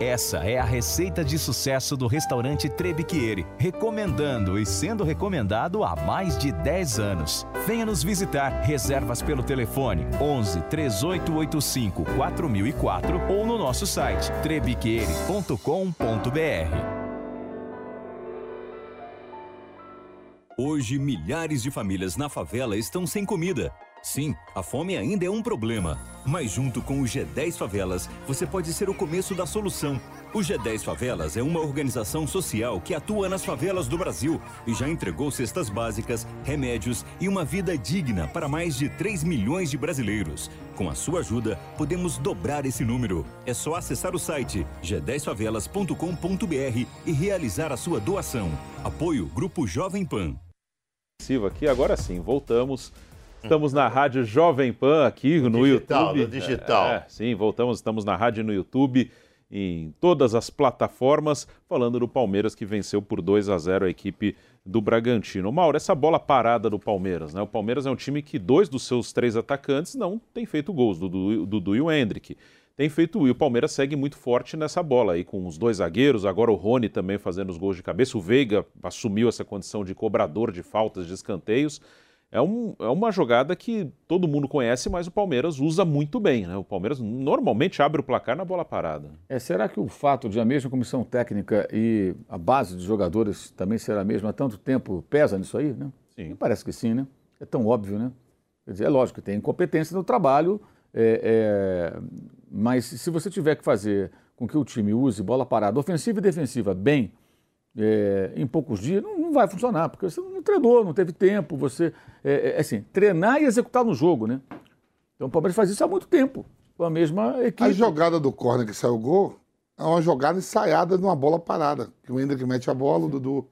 Essa é a receita de sucesso do restaurante Trebiquieri, recomendando e sendo recomendado há mais de 10 anos. Venha nos visitar. Reservas pelo telefone 11 3885 4004 ou no nosso site trebiquieri.com.br. Hoje, milhares de famílias na favela estão sem comida. Sim, a fome ainda é um problema. Mas junto com o G10 Favelas, você pode ser o começo da solução. O G10 Favelas é uma organização social que atua nas favelas do Brasil e já entregou cestas básicas, remédios e uma vida digna para mais de 3 milhões de brasileiros. Com a sua ajuda, podemos dobrar esse número. É só acessar o site g10favelas.com.br e realizar a sua doação. Apoio Grupo Jovem Pan. Aqui, agora sim, voltamos. Estamos na Rádio Jovem Pan aqui no Digital, YouTube. no digital. É, sim, voltamos, estamos na rádio no YouTube, em todas as plataformas, falando do Palmeiras que venceu por 2 a 0 a equipe do Bragantino. Mauro, essa bola parada do Palmeiras, né? O Palmeiras é um time que dois dos seus três atacantes não têm feito gols, do Dudu e o Hendrick. Tem feito e o Palmeiras segue muito forte nessa bola aí com os dois zagueiros, agora o Rony também fazendo os gols de cabeça, o Veiga assumiu essa condição de cobrador de faltas, de escanteios. É, um, é uma jogada que todo mundo conhece, mas o Palmeiras usa muito bem. Né? O Palmeiras normalmente abre o placar na bola parada. É, será que o fato de a mesma comissão técnica e a base de jogadores também ser a mesma há tanto tempo pesa nisso aí? Né? Sim. Parece que sim, né? É tão óbvio, né? Quer dizer, é lógico que tem incompetência no trabalho, é, é, mas se você tiver que fazer com que o time use bola parada, ofensiva e defensiva, bem, é, em poucos dias, não, não, vai funcionar, porque você não treinou, não teve tempo, você, é, é, assim, treinar e executar no jogo, né? Então o Palmeiras faz isso há muito tempo, com a mesma equipe. A jogada do corner que saiu o gol é uma jogada ensaiada numa bola parada, que o Hendrick mete a bola, o Dudu...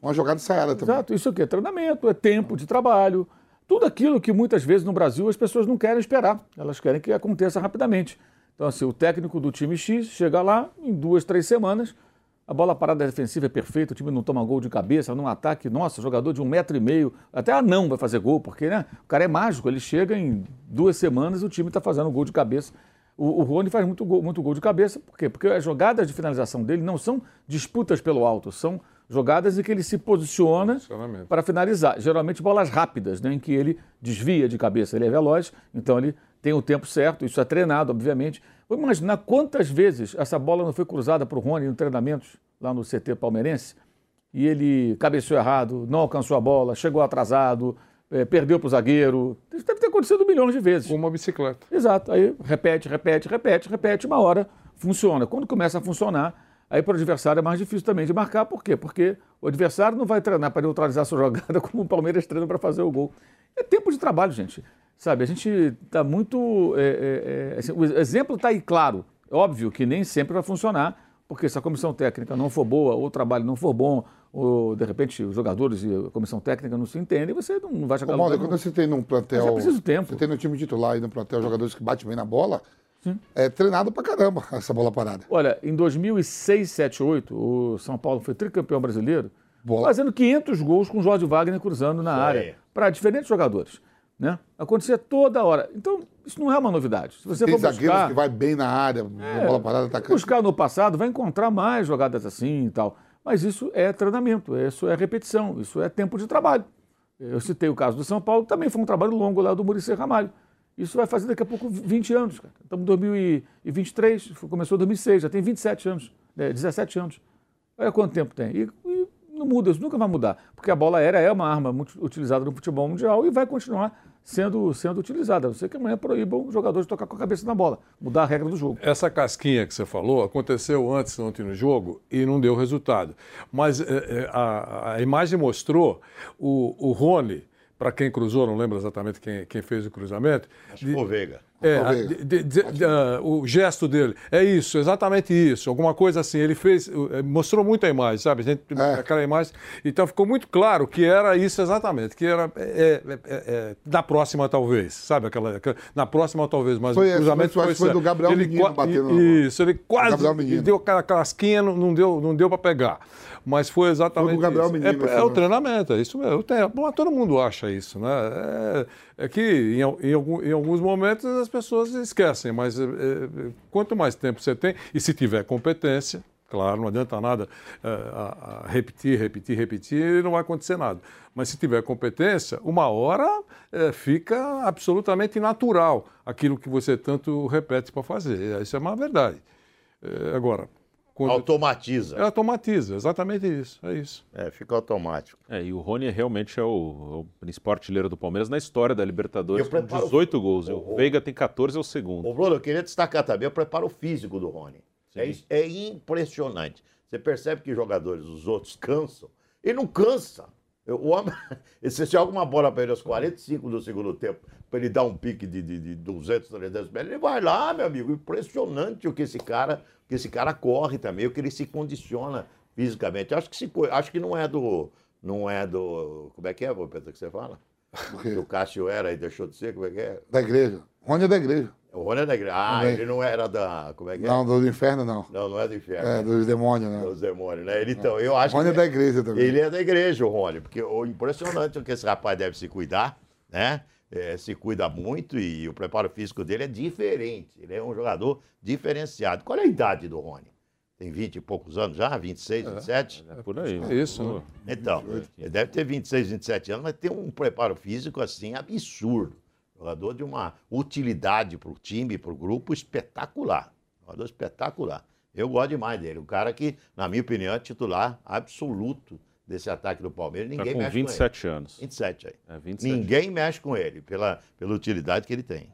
Uma jogada ensaiada também. Exato, isso aqui é treinamento, é tempo de trabalho, tudo aquilo que muitas vezes no Brasil as pessoas não querem esperar, elas querem que aconteça rapidamente. Então, assim, o técnico do time X chega lá, em duas, três semanas, a bola parada defensiva é perfeita, o time não toma gol de cabeça, num ataque, nossa, jogador de um metro e meio, até anão vai fazer gol, porque né, o cara é mágico, ele chega em duas semanas o time está fazendo gol de cabeça. O, o Rony faz muito gol, muito gol de cabeça, por quê? Porque as jogadas de finalização dele não são disputas pelo alto, são jogadas em que ele se posiciona para finalizar. Geralmente bolas rápidas, né, em que ele desvia de cabeça, ele é veloz, então ele tem o tempo certo, isso é treinado, obviamente. Vou imaginar quantas vezes essa bola não foi cruzada para o Rony em treinamentos lá no CT palmeirense e ele cabeceou errado, não alcançou a bola, chegou atrasado, eh, perdeu para o zagueiro. Isso deve ter acontecido milhões de vezes. Uma bicicleta. Exato. Aí repete, repete, repete, repete, uma hora funciona. Quando começa a funcionar, aí para o adversário é mais difícil também de marcar. Por quê? Porque o adversário não vai treinar para neutralizar sua jogada como o Palmeiras treina para fazer o gol. É tempo de trabalho, gente. Sabe, a gente está muito. é, é, é, assim, o exemplo está aí claro. É óbvio que nem sempre vai funcionar, porque se a comissão técnica não for boa, ou o trabalho não for bom, ou de repente os jogadores e a comissão técnica não se entendem, você não vai chegar Ô, Mauro, quando você tem num plantel. Mas é preciso tempo. Você tem no time titular e no plantel jogadores que batem bem na bola, é treinado pra caramba essa bola parada. Olha, em 2006, 7, 8, o São Paulo foi tricampeão brasileiro, Bola. fazendo 500 gols com o Jorge Wagner cruzando na Isso área, aí. para diferentes jogadores. Né? Acontecia toda hora. Então, isso não é uma novidade. Se você Tem for zagueiros buscar, que vai bem na área, na bola parada, tá atacante. buscar no passado, vai encontrar mais jogadas assim e tal. Mas isso é treinamento, isso é repetição, isso é tempo de trabalho. Eu citei o caso do São Paulo, também foi um trabalho longo lá do Muricy Ramalho. Isso vai fazer daqui a pouco 20 anos. Cara. Estamos em 2023, foi- começou em 2006, já tem 27 anos, né, 17 anos. Olha quanto tempo tem. E, e não muda, isso nunca vai mudar. Porque a bola aérea é uma arma muito utilizada no futebol mundial e vai continuar sendo, sendo utilizada. A não ser que amanhã proíbam os jogadores de tocar com a cabeça na bola, mudar a regra do jogo. Essa casquinha que você falou aconteceu antes, ontem no jogo, e não deu resultado. Mas é, é, a, a imagem mostrou o, o Rony, para quem cruzou, não lembro exatamente quem, quem fez o cruzamento. Acho que foi o Veiga. É, de- de- de- ah, o gesto dele, é isso, exatamente isso, alguma coisa assim. Ele fez, eh, mostrou muito a imagem, sabe? A gente, É. Aquela imagem. Então ficou muito claro que era isso exatamente, que era é, é, é, é, na próxima talvez, sabe? Aquela, aquela- na próxima talvez, mas Foi o cruzamento foi- foi, foi do. Gabriel ele Menino batendo no- Isso, ele quase ele deu aquela casquinha, não, deu, não deu para pegar. Mas foi exatamente Foi do Gabriel isso. Menino, é, é o treinamento, é isso mesmo. Todo mundo acha isso, né? É, é que em, em em alguns momentos as pessoas esquecem, mas é, é, quanto mais tempo você tem, e se tiver competência, claro, não adianta nada é, a- a repetir, repetir, repetir, não vai acontecer nada. Mas se tiver competência, uma hora é, fica absolutamente natural aquilo que você tanto repete para fazer. Isso é uma verdade. É, agora, quando Automatiza. ela automatiza, exatamente isso, é isso. É, fica automático. É, e o Rony realmente é o, o principal artilheiro do Palmeiras na história da Libertadores, Eu com preparo- 18 gols. E o o- Veiga tem 14, é o segundo. Ô, Bruno, eu queria destacar também o preparo físico do Rony. É, é impressionante. Você percebe que jogadores, os outros, cansam. Ele não cansa. O homem, se você joga uma bola para ele aos 45 do segundo tempo, para ele dar um pique de, de, de 200, 300 metros, ele vai lá, meu amigo. Impressionante o que esse cara, que esse cara corre também, o que ele se condiciona fisicamente. Acho que, se, acho que não é do. Não é do. Como é que é, Pedro, que você fala? O quê? Que o Cássio era e deixou de ser, como é que é? Da igreja. Rony é da igreja. O Rony é da igreja. Ah, Também. ele não era da. Como é que é? Não, do inferno não. Não, não é do inferno. É, né? dos demônios, né? Dos demônios, né? Ele, então, eu acho Rony é que da igreja também. ele é da igreja, o Rony, porque o impressionante é que esse rapaz deve se cuidar, né? É, se cuida muito e o preparo físico dele é diferente. Ele é um jogador diferenciado. Qual é a idade do Rony? Tem 20 e poucos anos já? 26, 27? É por aí. É isso, né? Então, ele deve ter 26, 27 anos, mas tem um preparo físico assim absurdo. Jogador de uma utilidade para o time, para o grupo espetacular. Jogador espetacular. Eu gosto demais dele. Um cara que, na minha opinião, é titular absoluto desse ataque do Palmeiras. Tá Ninguém com mexe com ele. 27 anos. 27 aí. É, 27. Ninguém mexe com ele pela, pela utilidade que ele tem.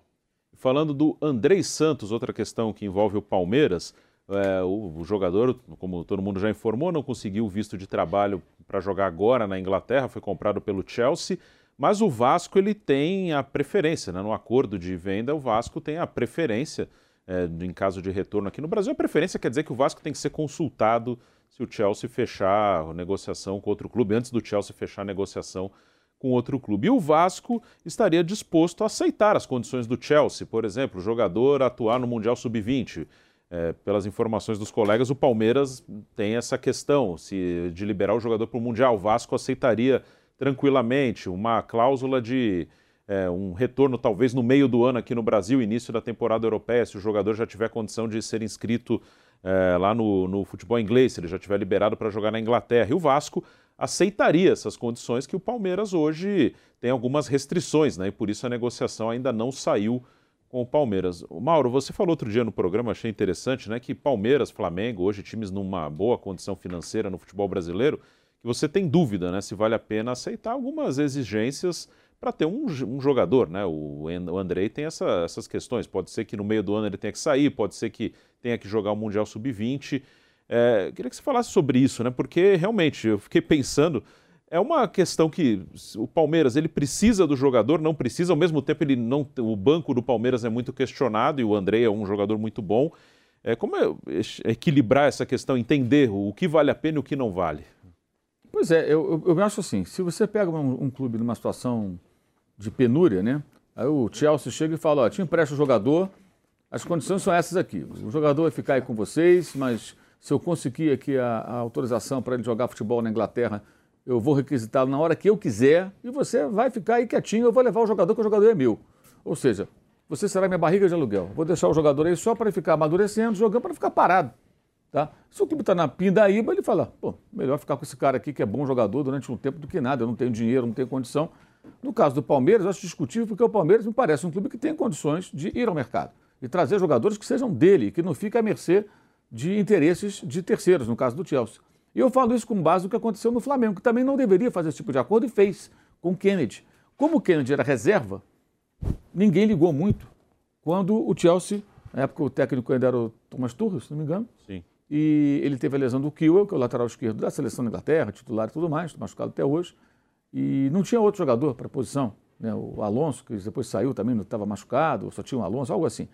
Falando do Andrei Santos, outra questão que envolve o Palmeiras, é, o, o jogador, como todo mundo já informou, não conseguiu visto de trabalho para jogar agora na Inglaterra, foi comprado pelo Chelsea, mas o Vasco ele tem a preferência, né? no acordo de venda o Vasco tem a preferência é, em caso de retorno aqui no Brasil. A preferência quer dizer que o Vasco tem que ser consultado se o Chelsea fechar a negociação com outro clube, antes do Chelsea fechar a negociação com outro clube. E o Vasco estaria disposto a aceitar as condições do Chelsea, por exemplo, o jogador atuar no Mundial Sub-20. É, pelas informações dos colegas, o Palmeiras tem essa questão se, de liberar o jogador para o Mundial. O Vasco aceitaria tranquilamente uma cláusula de é, um retorno talvez no meio do ano aqui no Brasil, início da temporada europeia, se o jogador já tiver condição de ser inscrito é, lá no, no futebol inglês, se ele já tiver liberado para jogar na Inglaterra. E o Vasco aceitaria essas condições que o Palmeiras hoje tem algumas restrições, né? E por isso a negociação ainda não saiu com o Palmeiras. Mauro, você falou outro dia no programa, achei interessante, né? Que Palmeiras, Flamengo, hoje times numa boa condição financeira no futebol brasileiro, que você tem dúvida, né? Se vale a pena aceitar algumas exigências para ter um, um, jogador, né? O, o Andrei tem essa, essas questões. Pode ser que no meio do ano ele tenha que sair, pode ser que tenha que jogar o Mundial Sub-20. É, queria que você falasse sobre isso, né? Porque realmente eu fiquei pensando, é uma questão que o Palmeiras ele precisa do jogador, não precisa, ao mesmo tempo ele não, o banco do Palmeiras é muito questionado e o André é um jogador muito bom. É, como é equilibrar essa questão, entender o que vale a pena e o que não vale? Pois é, eu, eu, eu acho assim, se você pega um, um, clube numa situação de penúria, né? Aí o Chelsea chega e fala, ó, te empresta o jogador, as condições são essas aqui. O jogador vai ficar aí com vocês, mas se eu conseguir aqui a, a autorização para ele jogar futebol na Inglaterra, eu vou requisitá-lo na hora que eu quiser e você vai ficar aí quietinho, eu vou levar o jogador, que o jogador é meu. Ou seja, você será minha barriga de aluguel. Vou deixar o jogador aí só para ficar amadurecendo, jogando para ficar parado. Tá? Se o clube está na pindaíba, ele fala, pô, melhor ficar com esse cara aqui que é bom jogador durante um tempo do que nada, eu não tenho dinheiro, não tenho condição. No caso do Palmeiras, eu acho discutível porque o Palmeiras me parece um clube que tem condições de ir ao mercado e trazer jogadores que sejam dele, que não fiquem à mercê de interesses de terceiros, no caso do Chelsea. E eu falo isso com base no que aconteceu no Flamengo, que também não deveria fazer esse tipo de acordo e fez com o Kennedy. Como o Kennedy era reserva, ninguém ligou muito quando o Chelsea, na época o técnico ainda era o Thomas Tuchel, se não me engano, Sim. E ele teve a lesão do Kiel, que é o lateral esquerdo da seleção da Inglaterra, titular e tudo mais, machucado até hoje, e não tinha outro jogador para a posição. Né? O Alonso, que depois saiu também, não estava machucado, só tinha um Alonso, algo assim.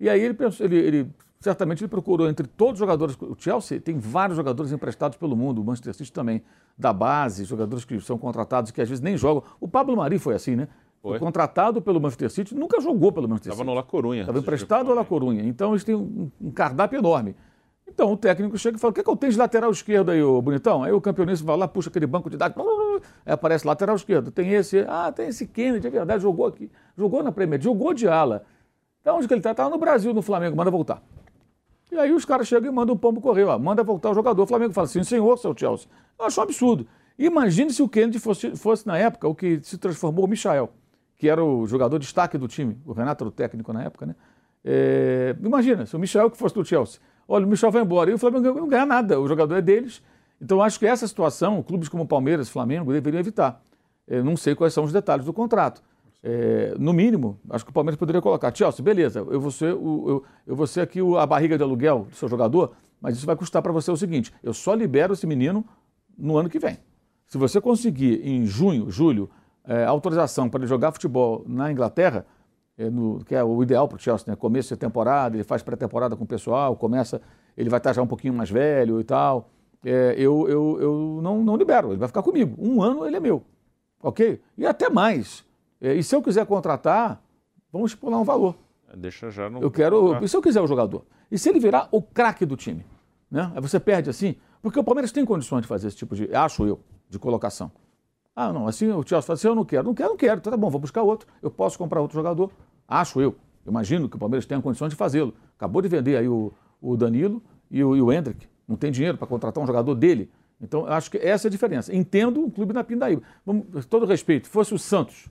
E aí ele, pensou, ele, ele certamente ele procurou entre todos os jogadores. O Chelsea tem vários jogadores emprestados pelo mundo, o Manchester City também, da base, jogadores que são contratados que às vezes nem jogam. O Pablo Mari foi assim, né? Foi. foi contratado pelo Manchester City, nunca jogou pelo Manchester Tava City. Estava no La Corunha. Estava emprestado ao La Corunha. Então eles têm um cardápio enorme. Então o técnico chega e fala: o que, é que eu tenho de lateral esquerdo aí, ô bonitão? Aí o campeonista vai lá, puxa aquele banco de dados, aí aparece lateral esquerdo. Tem esse, ah, tem esse Kennedy, é verdade, jogou aqui. Jogou na Premier, jogou de ala. Então onde que ele está? Estava no Brasil, no Flamengo, manda voltar. E aí os caras chegam e mandam um pombo correr, ó, manda voltar o jogador. O Flamengo fala assim, senhor, seu Chelsea. Eu acho um absurdo. Imagine se o Kennedy fosse, fosse, na época, o que se transformou o Michael, que era o jogador destaque do time. O Renato era o técnico na época, né? É, imagina, se o Michael que fosse do Chelsea. Olha, o Michel vai embora e o Flamengo não ganha nada, o jogador é deles. Então acho que essa situação, clubes como Palmeiras, Flamengo, deveriam evitar. Não sei quais são os detalhes do contrato. É, no mínimo, acho que o Palmeiras poderia colocar, Chelsea, beleza, eu vou ser, o, eu, eu vou ser aqui o, a barriga de aluguel do seu jogador, mas isso vai custar para você o seguinte: eu só libero esse menino no ano que vem. Se você conseguir em junho, julho, é, autorização para ele jogar futebol na Inglaterra, no, que é o ideal para o Chelsea, né? começo de temporada, ele faz pré-temporada com o pessoal, começa, ele vai estar já um pouquinho mais velho e tal. É, eu eu, eu não, não libero, ele vai ficar comigo. Um ano ele é meu, ok? E até mais. É, e se eu quiser contratar, vamos estipular um valor. É, deixa já no. Eu quero. E se eu quiser o jogador? E se ele virar o craque do time? Né? Aí você perde assim. Porque o Palmeiras tem condições de fazer esse tipo de. Acho eu, de colocação. Ah, não, assim o Chelsea fala assim: eu não quero. Não quero, não quero. Então tá bom, vou buscar outro. Eu posso comprar outro jogador. Acho eu. Imagino que o Palmeiras tenha condições de fazê-lo. Acabou de vender aí o, o Danilo e o, e o Hendrick. Não tem dinheiro para contratar um jogador dele. Então, acho que essa é a diferença. Entendo o clube na Pindaíba. Vamos, todo respeito, fosse o Santos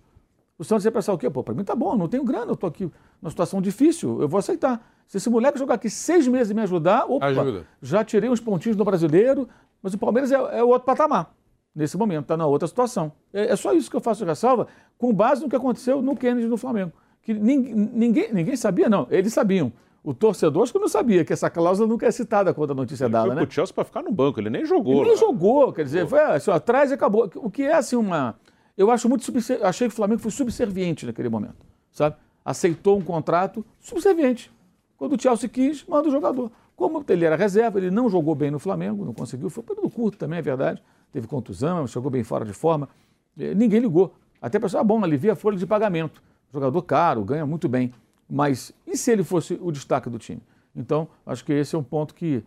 o Santos ia pensar o quê? Pô, para mim tá bom, não tenho grana, eu tô aqui numa situação difícil, eu vou aceitar. Se esse moleque jogar aqui seis meses e me ajudar, opa, Ajuda. já tirei uns pontinhos no brasileiro, mas o Palmeiras é, é outro patamar nesse momento, está na outra situação. É, é, só isso que eu faço ressalva, com base no que aconteceu no Kennedy no Flamengo. Que ninguém, ninguém, sabia, não, eles sabiam. O torcedor acho que não sabia que essa cláusula nunca é citada quando a notícia ele é dada, foi né? o Chelsea para ficar no banco, ele nem jogou. Ele nem lá. jogou, quer dizer, foi assim, atrás e acabou. O que é assim uma eu acho muito achei que o Flamengo foi subserviente naquele momento, sabe? Aceitou um contrato subserviente. Quando o Chelsea quis, manda o jogador. Como ele era reserva, ele não jogou bem no Flamengo, não conseguiu, foi período curto também, é verdade. Teve contusão, chegou bem fora de forma. Ninguém ligou. Até pensou, ah, bom, alivia a folha de pagamento. Jogador caro, ganha muito bem. Mas e se ele fosse o destaque do time? Então, acho que esse é um ponto que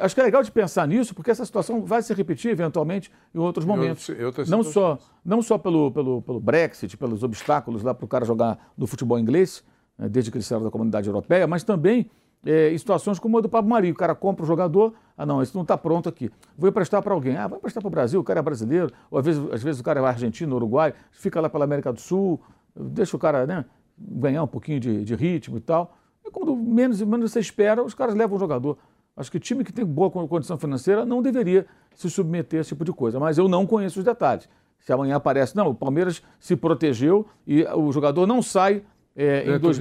Acho que é legal de pensar nisso, porque essa situação vai se repetir eventualmente em outros momentos. em outras não só, não só pelo, pelo, pelo Brexit, pelos obstáculos lá para o cara jogar no futebol inglês, né, desde que ele saiu da comunidade europeia, mas também é, em situações como a do Pablo Mari. O cara compra o jogador, ah não, esse não está pronto aqui. Vou emprestar para alguém. Ah, vai emprestar para o Brasil, o cara é brasileiro, ou às vezes, às vezes o cara é argentino, uruguai, fica lá pela América do Sul, deixa o cara né, ganhar um pouquinho de, de ritmo e tal. E quando menos, menos você espera, os caras levam o jogador. Acho que time que tem boa con- condição financeira não deveria se submeter a esse tipo de coisa. Mas eu não conheço os detalhes. Se amanhã aparece, não, o Palmeiras se protegeu e o jogador não sai é, em Dentro de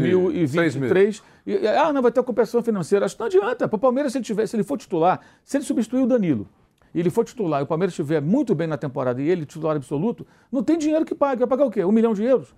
seis 2023. E, ah, não, vai ter compensação financeira. Acho que não adianta. Para o Palmeiras, se ele, tiver, se ele for titular, se ele substituir o Danilo, e ele for titular e o Palmeiras estiver muito bem na temporada e ele titular absoluto, não tem dinheiro que pague. Vai pagar o quê? Um milhão de euros?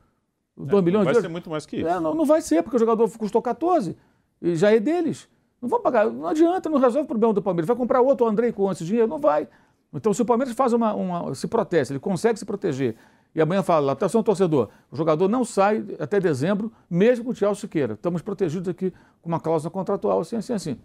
Dois milhões Vai de ser muito mais que isso. É, não, não vai ser, porque o jogador custou 14 e já é deles. Não vão pagar, não adianta, não resolve o problema do Palmeiras. Vai comprar outro Andrei com esse dinheiro? Não vai. Então, se o Palmeiras faz uma, uma- se protege, ele consegue se proteger, e amanhã fala, atenção torcedor, o jogador não sai até dezembro, mesmo com o Thiago Siqueira. Estamos protegidos aqui com uma cláusula contratual, assim, assim, assim.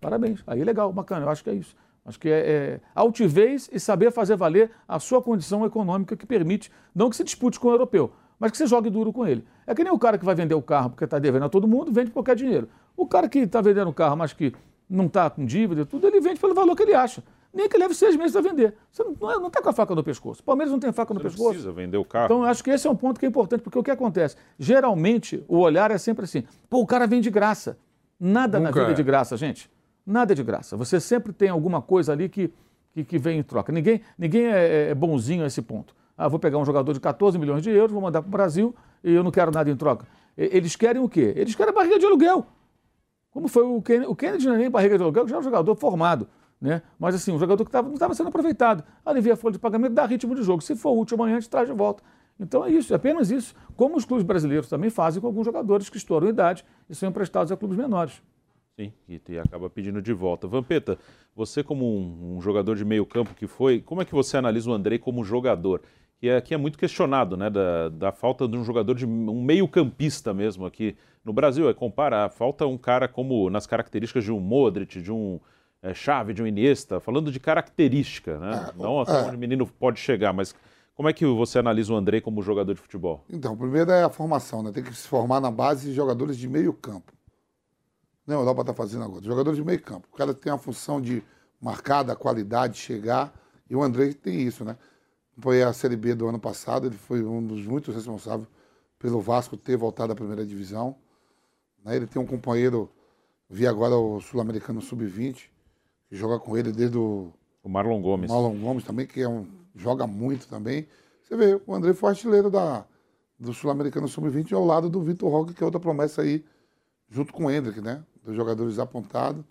Parabéns. Aí legal, bacana, eu acho que é isso. Acho que é, é altivez e saber fazer valer a sua condição econômica que permite, não que se dispute com o europeu, mas que você jogue duro com ele. É que nem o cara que vai vender o carro porque está devendo a todo mundo, vende por qualquer dinheiro. O cara que está vendendo o carro, mas que não está com dívida e tudo, ele vende pelo valor que ele acha. Nem que leve seis meses a vender. Você não está com a faca no pescoço. O Palmeiras não tem faca no Você não pescoço. precisa vender o carro. Então, eu acho que esse é um ponto que é importante, porque o que acontece? Geralmente, o olhar é sempre assim: pô, o cara vem de graça. Nada na Nunca vida é é. de graça, gente. Nada é de graça. Você sempre tem alguma coisa ali que, que, que vem em troca. Ninguém, ninguém é, é bonzinho a esse ponto. Ah, vou pegar um jogador de 14 milhões de euros, vou mandar para o Brasil e eu não quero nada em troca. Eles querem o quê? Eles querem a barriga de aluguel. Como foi o Kennedy? O Kennedy não é nem barriga de aluguel, já é um jogador formado. Né? Mas assim, um jogador que tava, não estava sendo aproveitado. Alivia a folha de pagamento, dá ritmo de jogo. Se for útil amanhã, a gente traz de volta. Então é isso, é apenas isso. Como os clubes brasileiros também fazem com alguns jogadores que estouram idade e são emprestados a clubes menores. Sim, e, acaba pedindo de volta. Vampeta, você como um, um jogador de meio campo que foi, como é que você analisa o Andrei como jogador? Que é, que é muito questionado, né, da, da falta de um jogador de um meio campista mesmo aqui no Brasil. É comparar, falta um cara como nas características de um Modric, de um é, Xavi, de um Iniesta, falando de característica, né? Não até onde o menino pode chegar, mas como é que você analisa o Andrei como jogador de futebol? Então, o primeiro é a formação, né? Tem que se formar na base de jogadores de meio campo. Não, a Europa está fazendo agora. Jogadores de meio campo. O cara tem a função de marcar, da qualidade, chegar. E o André tem isso, né? Foi a Série B do ano passado, ele foi um dos muitos responsáveis pelo Vasco ter voltado à primeira divisão. Né? Ele tem um companheiro, vi agora o Sul-Americano Sub-20, que joga com ele desde o O Marlon Gomes. Marlon Gomes também, que é um, joga muito também. Você vê, o André foi artilheiro da, do Sul-Americano Sub-20 ao lado do Vitor Roque, que é outra promessa aí, junto com o Hendrick, né? Dos jogadores apontados.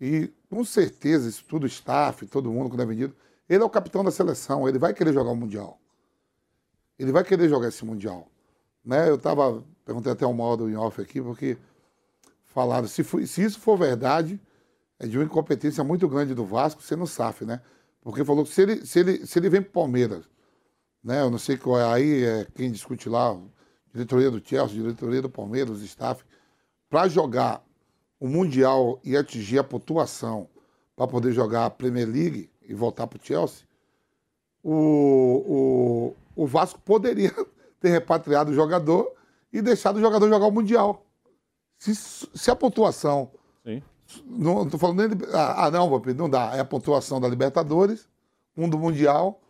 E com certeza, isso tudo, staff, todo mundo quando é vendido, ele é o capitão da seleção, ele vai querer jogar o Mundial. Ele vai querer jogar esse Mundial. Né? Eu estava, perguntei até o modo em off aqui, porque falaram, se, se isso for verdade, é de uma incompetência muito grande do Vasco sendo SAF, né? Porque falou que se ele, se ele, se ele vem pro Palmeiras, né? Eu não sei qual é aí, é quem discute lá, diretoria do Chelsea, diretoria do Palmeiras, os staff, para jogar o Mundial e atingir a pontuação para poder jogar a Premier League e voltar pro Chelsea, o, o, o Vasco poderia ter repatriado o jogador e deixado o jogador jogar o Mundial. Se, se a pontuação Sim. não estou falando nem de, ah, ah, não, Vampiro, não dá. É a pontuação da Libertadores, um do Mundial,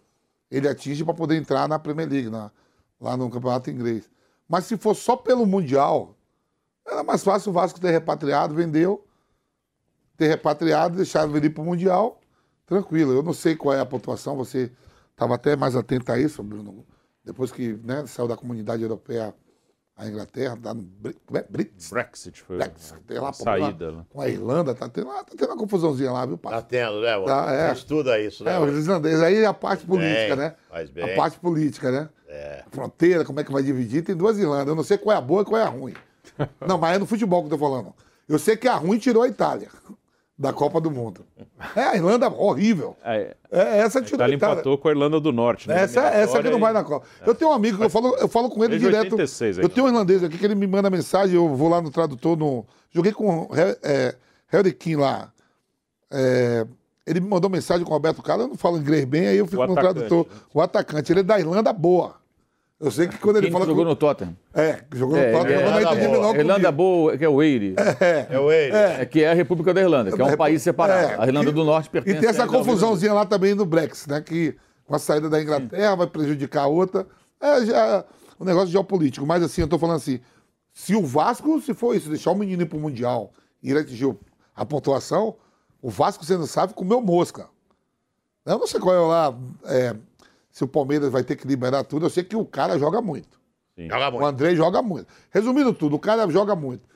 ele atinge para poder entrar na Premier League, na- lá no Campeonato Inglês. Mas se for só pelo Mundial, era mais fácil o Vasco ter repatriado, vendeu, ter repatriado, deixar ele ir para o Mundial, tranquilo. Eu não sei qual é a pontuação, você estava até mais atento a isso, Bruno, depois que né, saiu da comunidade europeia a Inglaterra, tá no como é? Brexit foi Brexit, tem lá a saída. né? com a Irlanda, tá tendo, tá tendo uma confusãozinha lá, viu, Tá pai? tendo, né? Tá, é. Estuda isso, né? É, os islandeses, aí é a parte bem, política, né? faz bem. A parte política, né? É. Fronteira, como é que vai dividir, tem duas Irlandas. Eu não sei qual é a boa e qual é a ruim. Não, mas é no futebol que eu tô falando. Eu sei que a ruim tirou a Itália da Copa do Mundo. É, a Irlanda horrível. É, É, essa a tirou Itália Itália. empatou com a Irlanda do Norte. né? Essa, essa que não vai na Copa. Eu tenho um amigo que eu falo, eu falo com ele Desde direto. 86 aí, eu tenho um irlandês aqui que ele me manda mensagem, eu vou lá no tradutor, no... joguei com é, Harry King lá, É, ele me mandou mensagem com o Roberto Carlos, eu não falo inglês bem, aí eu fico O no atacante, tradutor. né? O atacante, ele é da Irlanda boa. Eu sei que quando ele Quem fala jogou que- no Tottenham. É, que jogou É, no Tottenham, é, Irlanda entendi boa. Irlanda. Boa, que é o Eire. É o ele. É, que é a República da Irlanda, que é um país separado. a Irlanda e- do Norte E pertence tem essa confusãozinha lá também no Brexit, né? Que com a saída da Inglaterra vai prejudicar a outra. É já um negócio geopolítico. Mas assim, eu tô falando assim, se o Vasco, se for isso, deixar o menino ir pro Mundial e ele atingir o- a pontuação, o Vasco, você não sabe, comeu mosca. Eu não sei qual é lá, é, se o Palmeiras vai ter que liberar tudo. Eu sei que o cara joga muito. Joga O muito. André joga muito. Resumindo tudo, o cara joga muito.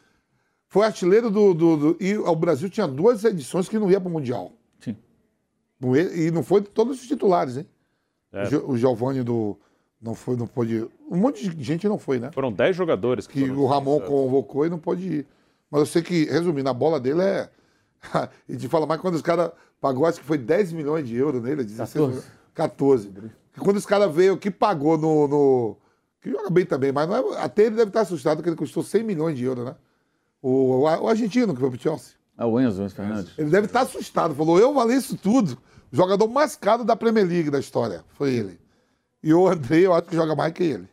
Foi artilheiro do, do- do- E o Brasil tinha duas edições que não ia para o Mundial. Sim. Não ia- e não foi todos os titulares, hein? É. O, Gio- o Giovanni do. Não foi, não pôde. Um monte de gente não foi, né? Foram 10 jogadores que, Que o Ramon dispensados. convocou e não pôde ir. Mas eu sei que, resumindo, a bola dele é. e te fala mais quando os caras pagou, acho que foi 10 milhões de euros nele, 16 14. milhões. 14. E quando os caras veio que pagou no, no- Que joga bem também, mas não é- até ele deve estar assustado que ele custou 100 milhões de euros, né? O, o, o argentino que foi pro Chelsea. Ah, o Enzo, Enzo Fernandes. Ele deve estar assustado. Falou, eu valei isso tudo. O jogador mais caro da Premier League da história foi ele. E o André, eu acho que joga mais que ele.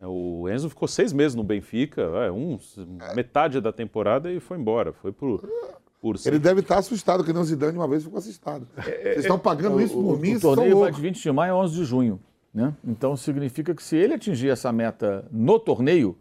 É, O Enzo ficou seis meses no Benfica, é, um, metade da temporada e foi embora. Foi por Ele deve estar assustado, que nem o Zidane uma vez ficou assustado. Vocês estão pagando isso por mim, o vocês são torneio vai de 20 de maio a 11 de junho. Né? Então significa que se ele atingir essa meta no torneio,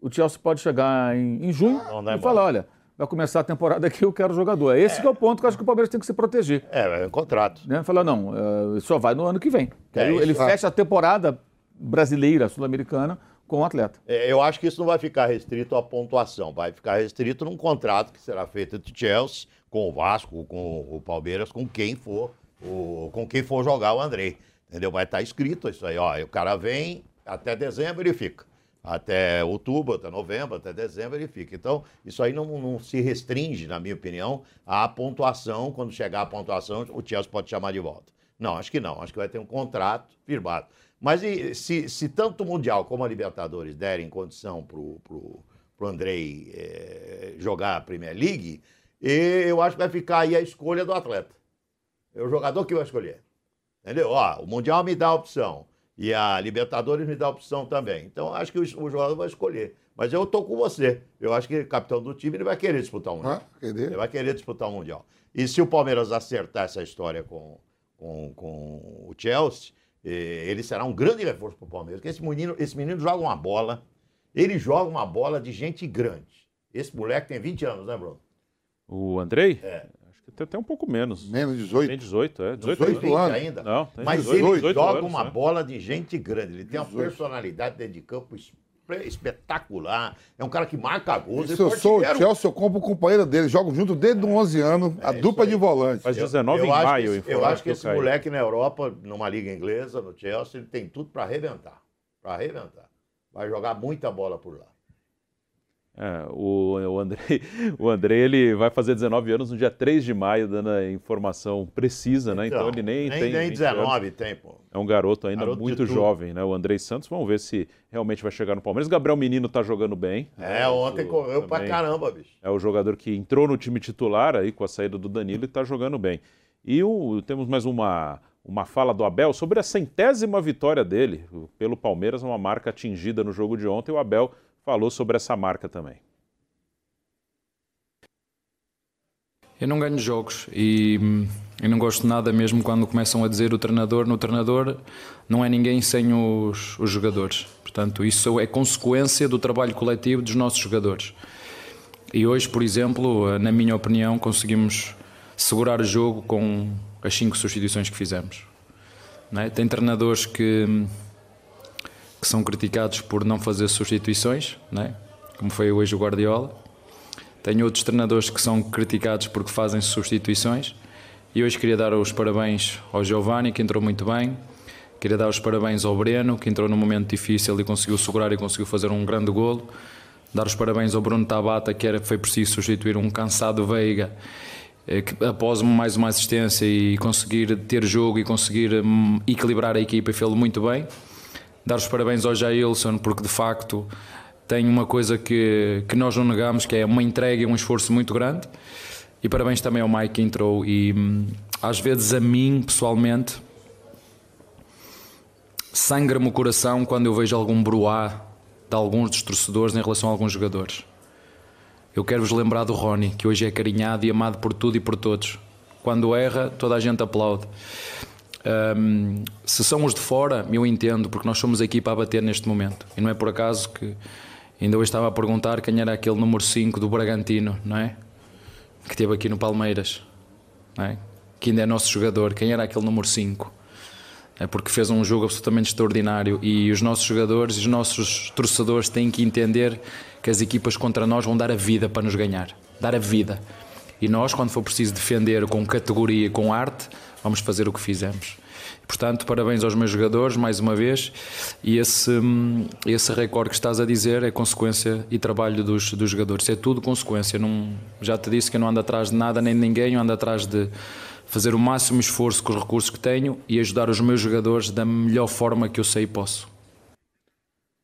o Chelsea pode chegar em, em junho Não e falar, olha, vai começar a temporada aqui, eu quero jogador. Esse que é o ponto que eu acho que o Palmeiras tem que se proteger. É, é um contrato. Né? Falar, não, eh, só vai no ano que vem. Que É aí isso. ele fecha a temporada brasileira, sul-americana, com o atleta. É, Eu acho que isso não vai ficar restrito à pontuação, vai ficar restrito num contrato que será feito entre Chelsea, com o Vasco, com o Palmeiras, com quem for, o, com quem for jogar o André. Entendeu? Vai estar escrito isso aí, ó. O cara vem até dezembro ele fica. Até outubro, até novembro, até dezembro ele fica. Então, isso aí não, não se restringe, na minha opinião, à pontuação. Quando chegar a pontuação, o Chelsea pode chamar de volta. Não, acho que não. Acho que vai ter um contrato firmado. Mas se, se tanto o Mundial como a Libertadores derem condição para o Andrei eh, jogar a Premier League, eu acho que vai ficar aí a escolha do atleta. É o jogador que vai escolher. Entendeu? Ó, o Mundial me dá a opção. E a Libertadores me dá a opção também. Então, acho que o, o jogador vai escolher. Mas eu tô com você. Eu acho que o capitão do time ele vai querer disputar um Mundial. Ah? Ele vai querer disputar o Mundial. E se o Palmeiras acertar essa história com, com, com o Chelsea, ele será um grande reforço para o Palmeiras. Porque esse menino, esse menino joga uma bola, ele joga uma bola de gente grande. Esse moleque tem 20 anos, né, Bruno? O Andrei? É. Acho que tem até um pouco menos. Menos 18. Tem 18, é. 18, 18 20 anos. ainda. Não, tem Mas 18, ele 18 joga anos, uma né? bola de gente grande. Ele tem uma personalidade dentro de campo espetacular. É um cara que marca gols. Se eu sou o. Chelsea, eu compro o companheiro dele. Jogo junto desde os 11 anos, a isso dupla de volante. Faz Eu- 19 eu em acho maio. esse- Eu acho que eu esse moleque na Europa, numa liga inglesa, no Chelsea, ele tem tudo para arrebentar. Para arrebentar. Vai jogar muita bola por lá. É, o, o Andrei, o Andrei ele vai fazer 19 anos no dia 3 de maio, dando a informação precisa, né? Então, ele nem, tem. nem 20 anos. 19 tem, pô. É um garoto ainda Garoto muito jovem, né? O Andrei Santos. Vamos ver se realmente vai chegar no Palmeiras. Gabriel Menino tá jogando bem. É, né? ontem Isso correu pra caramba, bicho. É o jogador que entrou no time titular aí com a saída do Danilo e tá jogando bem. E o- temos mais uma, uma fala do Abel sobre a centésima vitória dele pelo Palmeiras, uma marca atingida no jogo de ontem. O Abel falou sobre essa marca também. Eu não ganho jogos e hum, eu não gosto nada mesmo quando começam a dizer o treinador. No treinador não é ninguém sem os, os jogadores. Portanto, isso é consequência do trabalho coletivo dos nossos jogadores. E hoje, por exemplo, na minha opinião, conseguimos segurar o jogo com as cinco substituições que fizemos. É? Tem treinadores que, hum, que são criticados por não fazer substituições, não é? como foi hoje o Guardiola. Tenho outros treinadores que são criticados porque fazem substituições. E hoje queria dar os parabéns ao Giovanni, que entrou muito bem. Queria dar os parabéns ao Breno, que entrou num momento difícil e conseguiu segurar e conseguiu fazer um grande golo. Dar os parabéns ao Bruno Tabata, que era, foi preciso substituir um cansado Veiga, eh, que após mais uma assistência e conseguir ter jogo e conseguir hum, equilibrar a equipa, fez-lo muito bem. Dar os parabéns ao Jailson, porque de facto tem uma coisa que, que nós não negamos, que é uma entrega e um esforço muito grande. E parabéns também ao Mike que entrou. E hum, às vezes a mim, pessoalmente, sangra-me o coração quando eu vejo algum bruá de alguns dos torcedores em relação a alguns jogadores. Eu quero vos lembrar do Rony, que hoje é carinhado e amado por tudo e por todos. Quando erra, toda a gente aplaude. Hum, se são os de fora, eu entendo, porque nós somos a equipa a bater neste momento. E não é por acaso que ainda hoje estava a perguntar quem era aquele número 5 do Bragantino, não é? Que teve aqui no Palmeiras, não é? Que ainda é nosso jogador. Quem era aquele número 5? É porque fez um jogo absolutamente extraordinário e os nossos jogadores e os nossos torcedores têm que entender que as equipas contra nós vão dar a vida para nos ganhar. Dar a vida. E nós, quando for preciso defender com categoria, com arte, vamos fazer o que fizemos. Portanto, parabéns aos meus jogadores, mais uma vez, e esse, hum, esse recorde que estás a dizer é consequência e trabalho dos, dos jogadores. É tudo consequência. Não, já te disse que eu não ando atrás de nada nem de ninguém, eu ando atrás de fazer o máximo esforço com os recursos que tenho e ajudar os meus jogadores da melhor forma que eu sei e posso.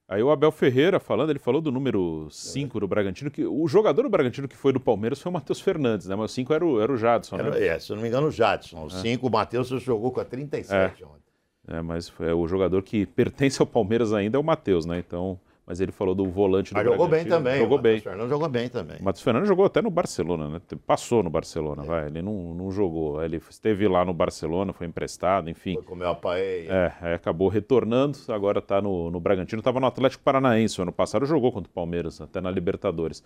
Aí o Abel Ferreira falando, ele falou do número 5 do Bragantino, que o jogador do Bragantino que foi do Palmeiras foi o Matheus Fernandes, né? Mas o 5 era o, era o Jadson, né? Era, é, se eu não me engano, o Jadson. O 5, o Matheus jogou com a 37 É. ontem. É, mas é, o jogador que pertence ao Palmeiras ainda é o Matheus, né? Então, mas ele falou do volante do Mas jogou bem também. Jogou o bem. Matheus Fernandes jogou bem também. O Matheus Fernandes jogou até no Barcelona, né? Passou no Barcelona, vai. Ele não, não jogou. Ele esteve lá no Barcelona, foi emprestado, enfim. Foi comer a paella. É, aí acabou retornando, agora está no, no Bragantino. Estava no Atlético Paranaense, o ano passado jogou contra o Palmeiras, até na Libertadores.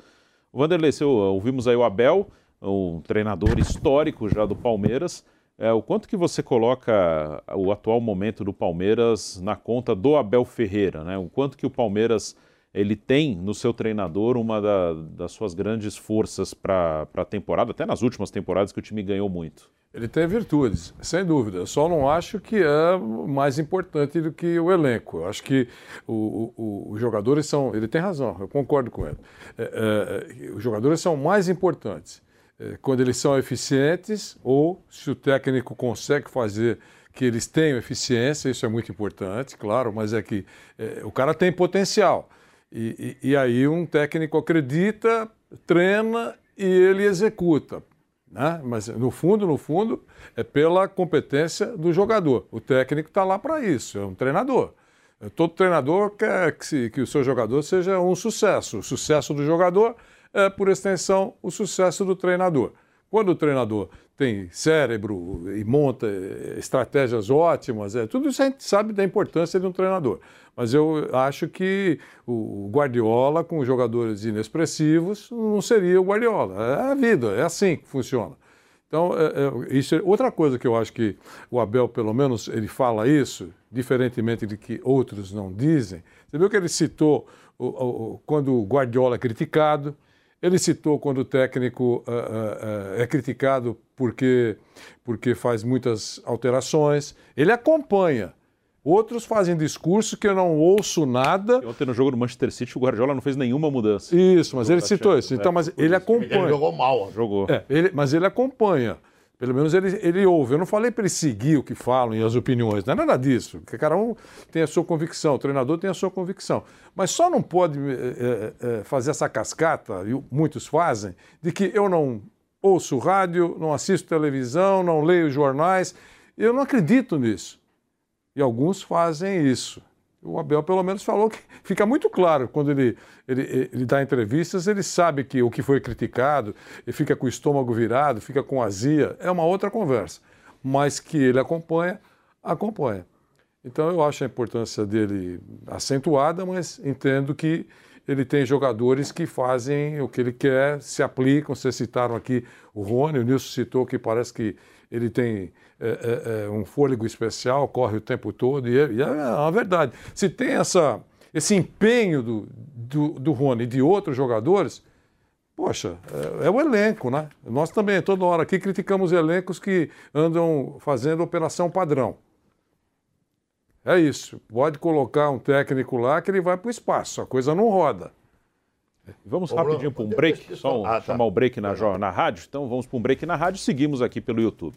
O Vanderlei, seu, ouvimos aí o Abel, um treinador histórico já do Palmeiras. É, o quanto que você coloca o atual momento do Palmeiras na conta do Abel Ferreira, né? O quanto que o Palmeiras ele tem no seu treinador uma da- das suas grandes forças para a temporada, até nas últimas temporadas que o time ganhou muito. Ele tem virtudes, sem dúvida. Eu só não acho que é mais importante do que o elenco. Eu acho que o- o- os jogadores são. Ele tem razão, eu concordo com ele. É, é, os jogadores são mais importantes é, quando eles são eficientes ou se o técnico consegue fazer que eles tenham eficiência, isso é muito importante, claro, mas é que é, o cara tem potencial. E, e- e aí um técnico acredita, treina e ele executa né? Mas no fundo, no fundo, é pela competência do jogador. O técnico está lá para isso, é um treinador. Todo treinador quer que, se- que o seu jogador seja um sucesso. O sucesso do jogador é, por extensão, o sucesso do treinador. Quando o treinador tem cérebro e monta eh, estratégias ótimas, é, tudo isso a gente sabe da importância de um treinador. Mas eu acho que o Guardiola, com jogadores inexpressivos, não seria o Guardiola. É a vida, é assim que funciona. Então, é, é, isso é outra coisa que eu acho que o Abel, pelo menos, ele fala isso, diferentemente de que outros não dizem. Você viu que ele citou o- o- quando o Guardiola é criticado, ele citou quando o técnico ah, ah, ah, é criticado porque, porque faz muitas alterações. Ele acompanha. Outros fazem discurso que eu não ouço nada. E ontem no jogo do Manchester City o Guardiola não fez nenhuma mudança. Isso, mas ele citou Champions, isso. Então, é. mas ele acompanha. Ele jogou mal. Jogou. É, ele- mas ele acompanha. Pelo menos ele, ele ouve. Eu não falei para ele seguir o que falam e as opiniões. Não é nada disso. Porque cada um tem a sua convicção, o treinador tem a sua convicção. Mas só não pode eh, eh, fazer essa cascata, e muitos fazem, de que eu não ouço rádio, não assisto televisão, não leio jornais. Eu não acredito nisso. E alguns fazem isso. O Abel, pelo menos, falou que fica muito claro quando ele, ele, ele dá entrevistas, ele sabe que o que foi criticado, ele fica com o estômago virado, fica com azia, é uma outra conversa. Mas que ele acompanha, acompanha. Então eu acho a importância dele acentuada, mas entendo que ele tem jogadores que fazem o que ele quer, se aplicam. Vocês citaram aqui o Rony, o Nilson citou que parece que ele tem é, é, é, um fôlego especial, corre o tempo todo, e é, e é uma verdade. Se tem essa, esse empenho do, do, do Rony e de outros jogadores, poxa, é, é o elenco, né? Nós também, toda hora aqui, criticamos elencos que andam fazendo operação padrão. É isso. Pode colocar um técnico lá que ele vai para o espaço, a coisa não roda. Vamos Ô, rapidinho para um break, só um- ah, tá. chamar o break na, na rádio. Então vamos para um break na rádio, seguimos aqui pelo YouTube.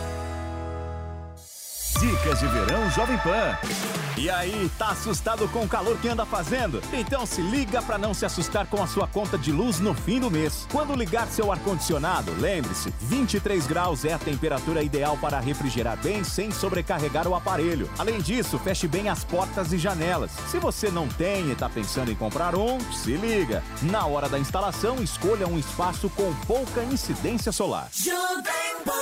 Dicas de verão Jovem Pan. E aí, tá assustado com o calor que anda fazendo? Então se liga para não se assustar com a sua conta de luz no fim do mês. Quando ligar seu ar-condicionado, lembre-se, 23 graus é a temperatura ideal para refrigerar bem sem sobrecarregar o aparelho. Além disso, feche bem as portas e janelas. Se você não tem e está pensando em comprar um, se liga. Na hora da instalação, escolha um espaço com pouca incidência solar. Jovem Pan.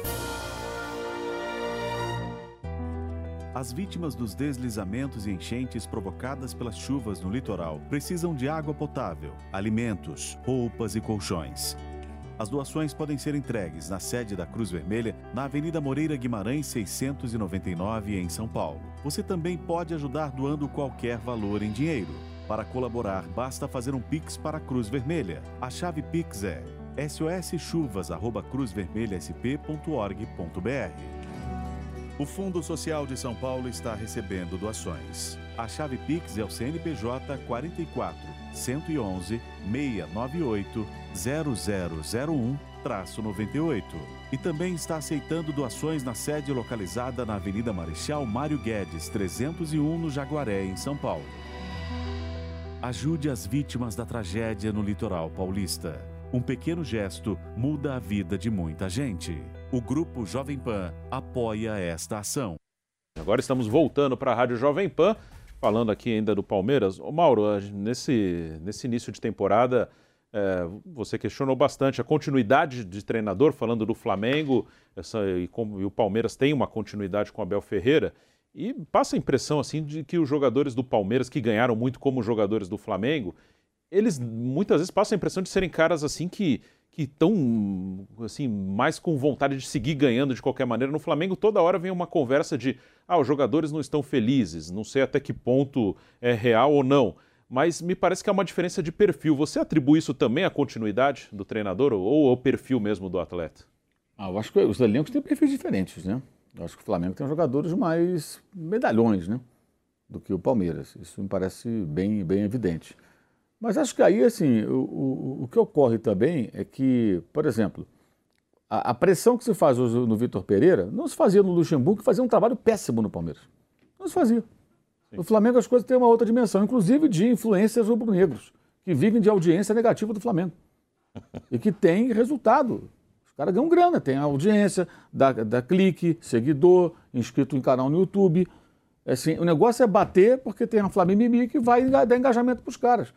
As vítimas dos deslizamentos e enchentes provocadas pelas chuvas no litoral precisam de água potável, alimentos, roupas e colchões. As doações podem ser entregues na sede da Cruz Vermelha, na Avenida Moreira Guimarães 699, em São Paulo. Você também pode ajudar doando qualquer valor em dinheiro. Para colaborar, basta fazer um Pix para a Cruz Vermelha. A chave Pix é soschuvas.cruzvermelhasp.org.br. O Fundo Social de São Paulo está recebendo doações. A chave Pix é o CNPJ 44 111 698 0001 98 e também está aceitando doações na sede localizada na Avenida Marechal Mário Guedes 301 no Jaguaré, em São Paulo. Ajude as vítimas da tragédia no litoral paulista. Um pequeno gesto muda a vida de muita gente. O Grupo Jovem Pan apoia esta ação. Agora estamos voltando para a Rádio Jovem Pan, falando aqui ainda do Palmeiras. Ô Mauro, nesse, nesse início de temporada, é, você questionou bastante a continuidade de treinador, falando do Flamengo, essa, e, como, e o Palmeiras tem uma continuidade com Abel Ferreira. E passa a impressão assim de que os jogadores do Palmeiras, que ganharam muito como jogadores do Flamengo, eles muitas vezes passam a impressão de serem caras assim que que estão assim mais com vontade de seguir ganhando de qualquer maneira. No Flamengo toda hora vem uma conversa de ah, os jogadores não estão felizes, não sei até que ponto é real ou não. Mas me parece que há uma diferença de perfil. Você atribui isso também à continuidade do treinador ou ao perfil mesmo do atleta? Ah, eu acho que os elencos têm perfis diferentes, né? Eu acho que o Flamengo tem jogadores mais medalhões, né? Do que o Palmeiras. Isso me parece bem, bem evidente. Mas acho que aí, assim, o, o, o que ocorre também é que, por exemplo, a, a pressão que se faz hoje no Vitor Pereira não se fazia no Luxemburgo, que fazia um trabalho péssimo no Palmeiras. Não se fazia. Sim. No Flamengo as coisas têm uma outra dimensão, inclusive de influências rubro-negros, que vivem de audiência negativa do Flamengo. e que tem resultado. Os caras ganham grana, tem audiência, dá, dá clique, seguidor, inscrito em canal no YouTube. Assim, o negócio é bater porque tem a Flamengo que vai dar engajamento para os caras.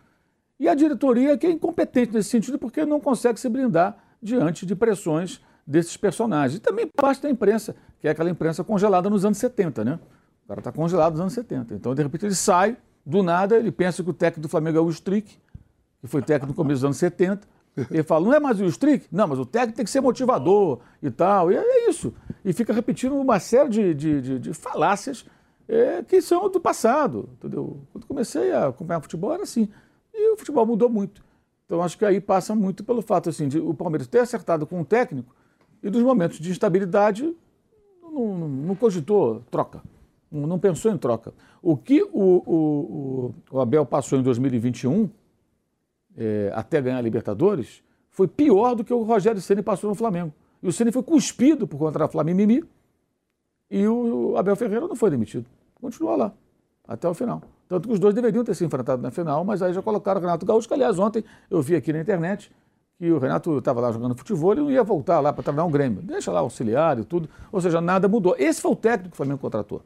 E a diretoria que é incompetente nesse sentido porque não consegue se blindar diante de pressões desses personagens. E também parte da imprensa, que é aquela imprensa congelada nos anos 70, né? O cara está congelado nos anos 70. Então, de repente, ele sai, do nada, ele pensa que o técnico do Flamengo é o Strick, que foi técnico no começo dos anos 70. Ele fala, não é mais o Strick? Não, mas o técnico tem que ser motivador e tal. E é isso. E fica repetindo uma série de, de, de, de falácias é, que são do passado. Entendeu? Quando comecei a acompanhar futebol era assim. E o futebol mudou muito. Então acho que aí passa muito pelo fato assim, de o Palmeiras ter acertado com o técnico e dos momentos de instabilidade não, não, não cogitou troca, não, não, pensou em troca. O que o, o, o, Abel passou em 2021 é, até ganhar a Libertadores foi pior do que o Rogério Ceni passou no Flamengo. E o Ceni foi cuspido por contra a Flamengo e o Abel Ferreira não foi demitido. Continuou lá, até o final. Tanto que os dois deveriam ter se enfrentado na final, mas aí já colocaram o Renato Gaúcho, que aliás ontem eu vi aqui na internet que o Renato estava lá jogando futebol e não ia voltar lá para treinar um Grêmio. Deixa lá auxiliar e tudo. Ou seja, nada mudou. Esse foi o técnico que o Flamengo contratou.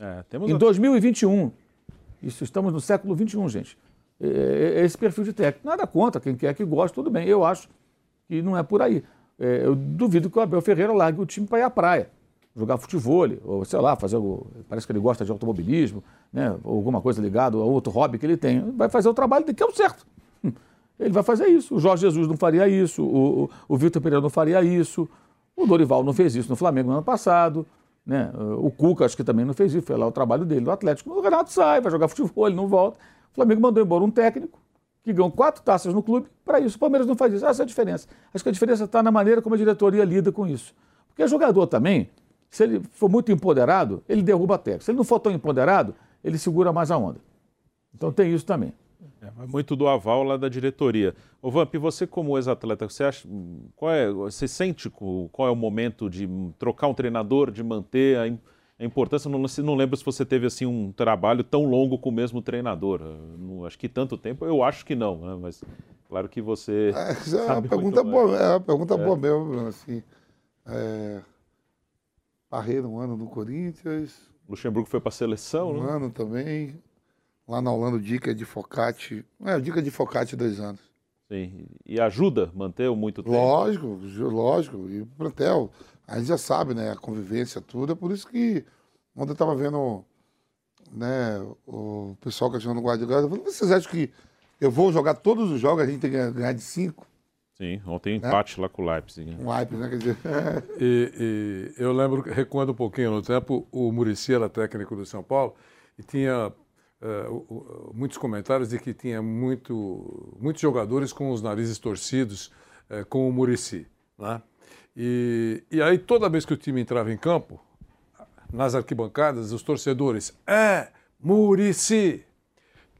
É, Em a- 2021. Isso estamos no século 21, gente. É, é esse perfil de técnico. Nada contra, quem quer que goste, tudo bem. Eu acho que não é por aí. É, eu duvido que o Abel Ferreira largue o time para ir à praia, jogar futebol, ou sei lá, fazer o. Parece que ele gosta de automobilismo, né? ou alguma coisa ligada a outro hobby que ele tem. Vai fazer o trabalho que é o certo. Ele vai fazer isso. O Jorge Jesus não faria isso, o, o, o Vitor Pereira não faria isso, o Dorival não fez isso no Flamengo no ano passado. Né? O Cuca acho que também não fez isso, foi lá o trabalho dele no Atlético. O Renato sai, vai jogar futebol, ele não volta. O Flamengo mandou embora um técnico que ganhou quatro taças no clube para isso. O Palmeiras não faz isso. Essa é a diferença. Acho que a diferença está na maneira como a diretoria lida com isso. Porque jogador também, se ele for muito empoderado, ele derruba a técnica. Se ele não for tão empoderado, ele segura mais a onda. Então tem isso também. É, muito do aval lá da diretoria. Ô Vamp, você como ex-atleta, você acha, qual é, você sente qual é o momento de trocar um treinador, de manter a, im- a importância? Não, não lembro se você teve assim um trabalho tão longo com o mesmo treinador. Não- acho que tanto tempo, eu acho que não, né? mas claro que você Essa é uma pergunta boa, é uma pergunta É. boa mesmo. Assim, é, Parreira um ano no Corinthians, Luxemburgo foi para a seleção, um né? ano também. Lá na Holanda, o Dica de Focati. É, Dica de Focati, dois anos. Sim. E ajuda manter o muito tempo? Lógico, lógico. E o plantel, a gente já sabe, né? A convivência, tudo. É por isso que ontem eu estava vendo né, o pessoal questionando o Guardiola. Eu falei, vocês acham que eu vou jogar todos os jogos, a gente tem que ganhar de cinco? Sim, ontem empate lá com o Leipzig. né? Um hype, né? Quer dizer, E, e eu lembro, recuando um pouquinho no tempo, o Murici era técnico do São Paulo e tinha o- muitos comentários de que tinha muito, muitos jogadores com os narizes torcidos eh, com o Murici. Né? E, e aí, toda vez que o time entrava em campo, nas arquibancadas, os torcedores, é Murici.